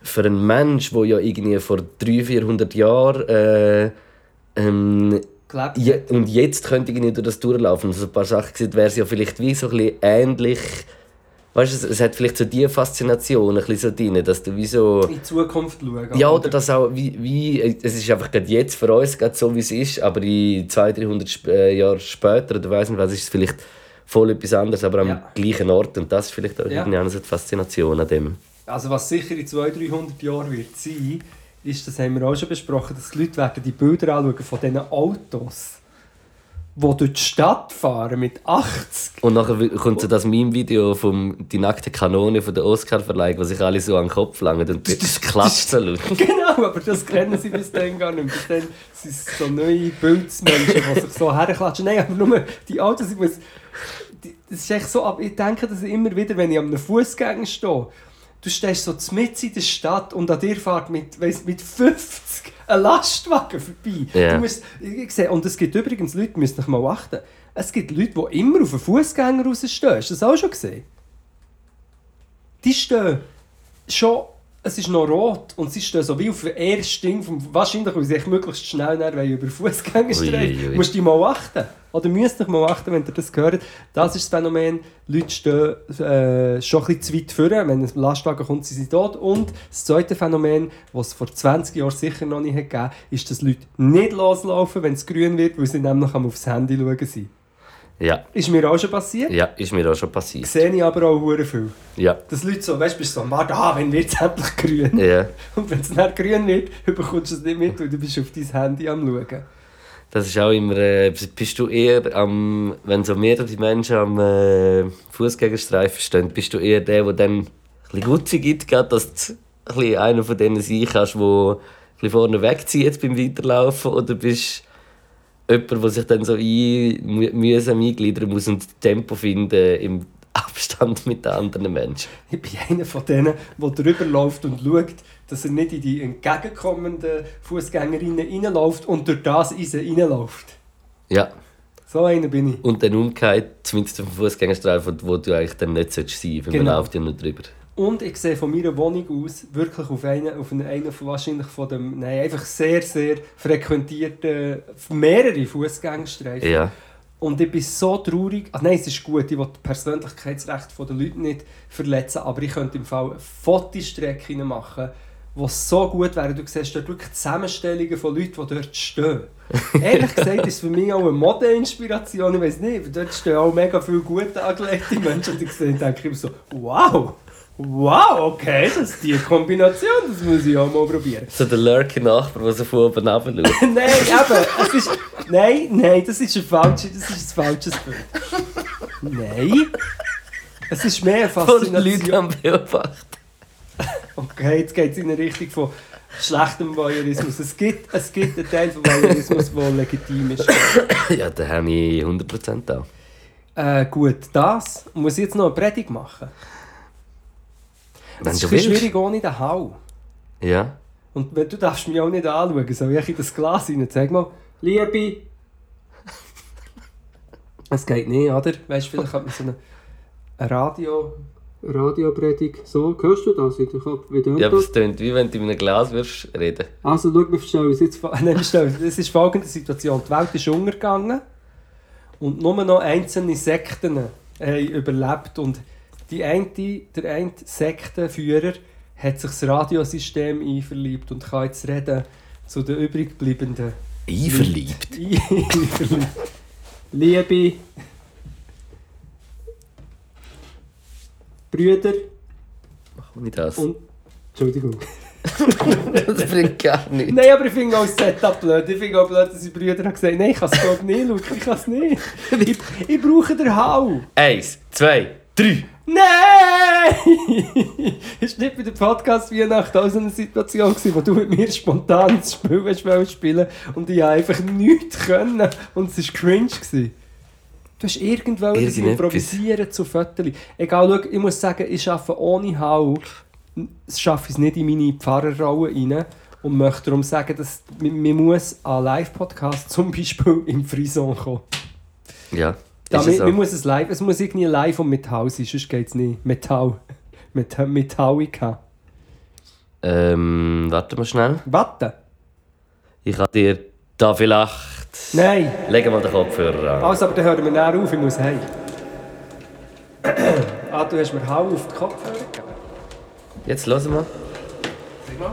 für einen Mensch, der ja irgendwie vor 300, 400 Jahren äh, ähm, Gelebt je, und jetzt könnte irgendwie durch das durchlaufen und so ein paar Sachen gesehen, wäre es ja vielleicht wie so ein bisschen ähnlich. Weißt du, es, es hat vielleicht so die Faszination ein bisschen so drin, dass du wie so. in die Zukunft schauen. Ja, oder das auch, wie, wie, es ist einfach gerade jetzt für uns gerade so, wie es ist, aber in 200, 300 Sp äh, Jahre später, oder weiss nicht was, ist es vielleicht voll etwas anderes, aber am Ja. gleichen Ort und das ist vielleicht auch Ja. irgendwie die Faszination an dem. Also was sicher in 200, 300 Jahren wird sein, ist, das haben wir auch schon besprochen, dass die Leute werden die Bilder anschauen von diesen Autos, die durch die Stadt fahren mit 80. Und nachher kommt so das Meme-Video von «Die nackte Kanone» von der Oscar-Verleihung, wo sich alle so an den Kopf langen und das klatscht so laut. genau, aber das kennen sie bis dann gar nicht. Bis dann sind es so neue Bildsmenschen, die sich so herklatschen. Nein, aber nur die Autos, ich muss... Das ist echt so, ich denke das immer wieder, wenn ich an einem Fußgänger stehe. Du stehst so mitten in der Stadt und an dir fährt mit, weiss, mit 50 ein Lastwagen vorbei. Ja. Du musst, ich sehe, und es gibt übrigens Leute, die müssen nicht mal achten. Es gibt Leute, die immer auf einen Fußgänger rausstehen. Hast du das auch schon gesehen? Die stehen schon, es ist noch rot und sie stehen so wie auf den ersten Ding, vom, wahrscheinlich, weil sie echt möglichst schnell wollen über Fußgänger streifen. Musst du mal achten. Oder müsst dich mal achten, wenn ihr das hört. Das ist das Phänomen. Leute stehen äh, schon ein bisschen zu weit vorne. Wenn ein Lastwagen kommt, sind sie tot. Und das zweite Phänomen, das es vor 20 Jahren sicher noch nicht hat gegeben ist, dass Leute nicht loslaufen, wenn es grün wird, weil sie nämlich aufs Handy schauen sind. Ja, Ist mir auch schon passiert. ja, ist mir auch schon passiert. Sehe ich aber auch hure viel. Ja, Dass Leute so, weißt du, bist so, warte, ah, wenn wird es endlich grün? ja. Und wenn es nicht grün wird, bekommst du es nicht mit, weil du bist auf dein Handy am schauen. Das ist auch immer, äh, bist du eher am, wenn so mehrere Menschen am äh, Fußgängerstreifen stehen, bist du eher der, der dann ein bisschen Gutzi gibt, dass du einer von denen sein kannst, der ein bisschen vorne wegzieht beim Weiterlaufen, oder bist jemand, der sich dann so ein, mü- mühsam eingliedern muss und Tempo finden im Abstand mit den anderen Menschen. Ich bin einer von denen, der drüber läuft und schaut, dass er nicht in die entgegenkommenden Fußgängerinnen reinläuft und durch das in sie reinläuft. Ja, So einer bin ich. und dann umgekehrt, zumindest auf dem Fußgängerstreifen, wo du eigentlich dann nicht sein solltest, weil Genau. man läuft ja nur drüber. Und ich sehe von meiner Wohnung aus wirklich auf einen, auf einen, wahrscheinlich von dem, nein, einfach sehr, sehr frequentierten, mehrere Fußgängerstreifen. Ja. Und ich bin so traurig. Also nein, es ist gut, ich will die Persönlichkeitsrechte der Leute nicht verletzen, aber ich könnte im Fall eine Fotostrecke machen, die so gut wäre. Du siehst dort wirklich Zusammenstellungen von Leuten, die dort stehen. Ehrlich gesagt ist es für mich auch eine Modeinspiration. Ich weiß nicht, dort stehen auch mega viele gut angelegte Menschen und ich sehe, denke ich immer so, wow, wow, okay, das ist die Kombination, das muss ich auch mal probieren. So der lurky Nachbar, der so von oben runter schaut. Nein, eben, es ist. Nein, nein, das ist ein falsches, das ist ein falsches Bild. Nein. Es ist mehr Von Leuten Faszination. am Beobachten. Okay, jetzt geht es in eine Richtung von schlechtem Voyeurismus. Es gibt, es gibt einen Teil von Voyeurismus, der legitim ist. Ja, da habe ich 100% auch. Äh, gut, das. Muss ich jetzt noch eine Predigt machen? Wenn Es ist ein schwierig ohne den Hau. Ja. Und wenn, du darfst mich auch nicht anschauen, soll ich in das Glas rein? Sag mal, Liebe. Es geht nicht, oder? Weißt du, vielleicht hat man so eine, Radio... Radiopredigt. So, hörst du das den Kopf? Wie tönt Ja, aber das? es klingt wie wenn du in einem Glas würdest reden. Also, schau, wir verstehen uns jetzt... Nein, wir. Es ist folgende Situation. Die Welt ist untergegangen und nur noch einzelne Sekten haben überlebt. Und die eine, der eine Sektenführer hat sich das Radiosystem einverliebt und kann jetzt reden zu den übrig bleibenden Einverliebt. Einverliebt. Liebe Brüder Machen wir das. und... Entschuldigung. Das bringt gar nichts. Nein, aber ich finde auch das Setup blöd. Ich finde auch blöd, dass die Brüder haben gesagt nein, ich kann es glaube nicht, Luke, ich kann es nicht. Ich, ich brauche den Hau. Eins, zwei, drei. Nein! ist nicht bei der Podcast Weihnacht auch so eine Situation gewesen, wo du mit mir spontan das Spiel willst spielen und ich einfach nichts können und es war cringe. Gewesen. Du hast irgendwann improvisieren zu Fotos. Egal, schau, ich muss sagen, ich arbeite ohne Hau, es schaffe ich es nicht in meine Pfarrerrolle rein und möchte darum sagen, dass man, man muss an Live-Podcasts zum Beispiel im Frison kommen. Ja. Es man so. muss es live, es muss irgendwie live und Metall sein, sonst geht es nicht. Metall. Met Metallica. Ähm, warte mal schnell. Watte? Ich kann dir da vielleicht... Nein. Legen wir den Kopfhörer an. Also, aber dann hören wir näher auf, ich muss heim. ah, du hast mir Hau auf den Kopfhörer gegeben. Jetzt hören wir. Sag mal.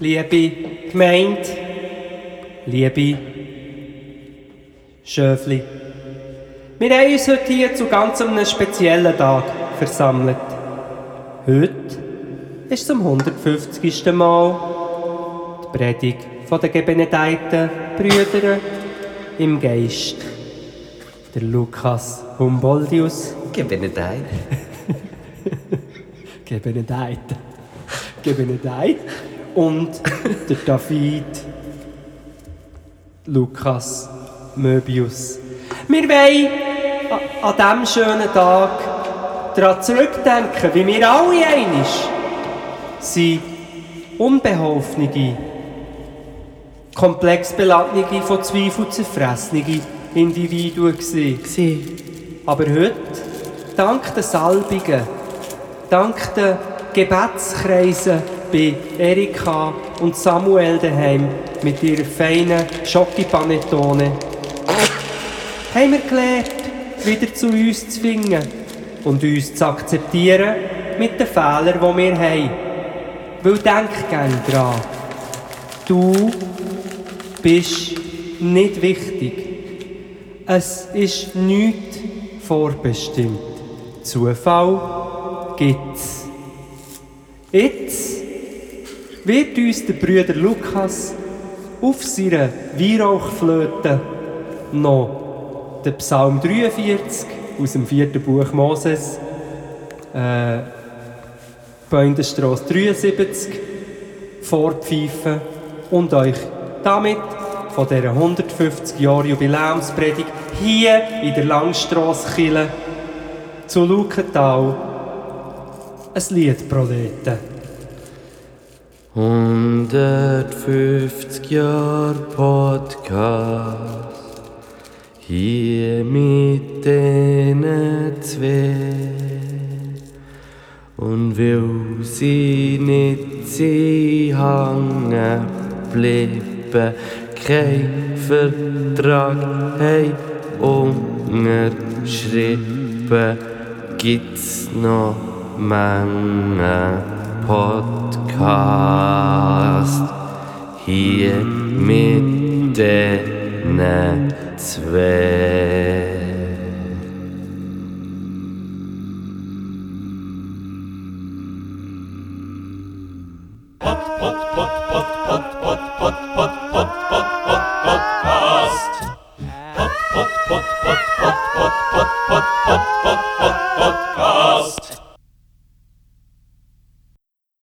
Liebe Gemeinde, liebe Schöfli, wir haben uns heute hier zu ganz einem speziellen Tag versammelt. Heute ist zum 150. Mal die Predigt von den gebenedeiten Brüdern im Geist. Der Lukas Humboldius ein. Gebenedeit. Gebenedeit. Und der David Lukas Möbius. Wir wollen an diesem schönen Tag daran zurückdenken, wie wir alle einig sind unbeholfene, komplex beladene, von Zweifel zerfressene Individuen. Gewesen. Aber heute, dank den Salbungen, dank den Gebetskreisen bei Erika und Samuel daheim mit ihrer feinen Schokipanettone, haben wir gelernt, wieder zu uns zu finden und uns zu akzeptieren mit den Fehlern, die wir haben. Weil denk gern dran, du bist nicht wichtig. Es ist nichts vorbestimmt. Zufall gibt's. Jetzt wird uns der Brüder Lukas auf seiner Weihrauchflöte noch den Psalm 43 aus dem vierten Buch Moses, äh, Bändenstrasse 73, vorpfeifen und euch damit von dieser 150 Jahre Jubiläumspredigt hier in der Langstrasse Kille zu Lukenthal ein Lied proleten. 150 Jahre Podcast. Hier mit denen zwei. Und will sie nicht sie hängen bleiben, kein Vertrag hey unterschrieben, gibt's noch Menge Podcast. Hier mit denen zwei.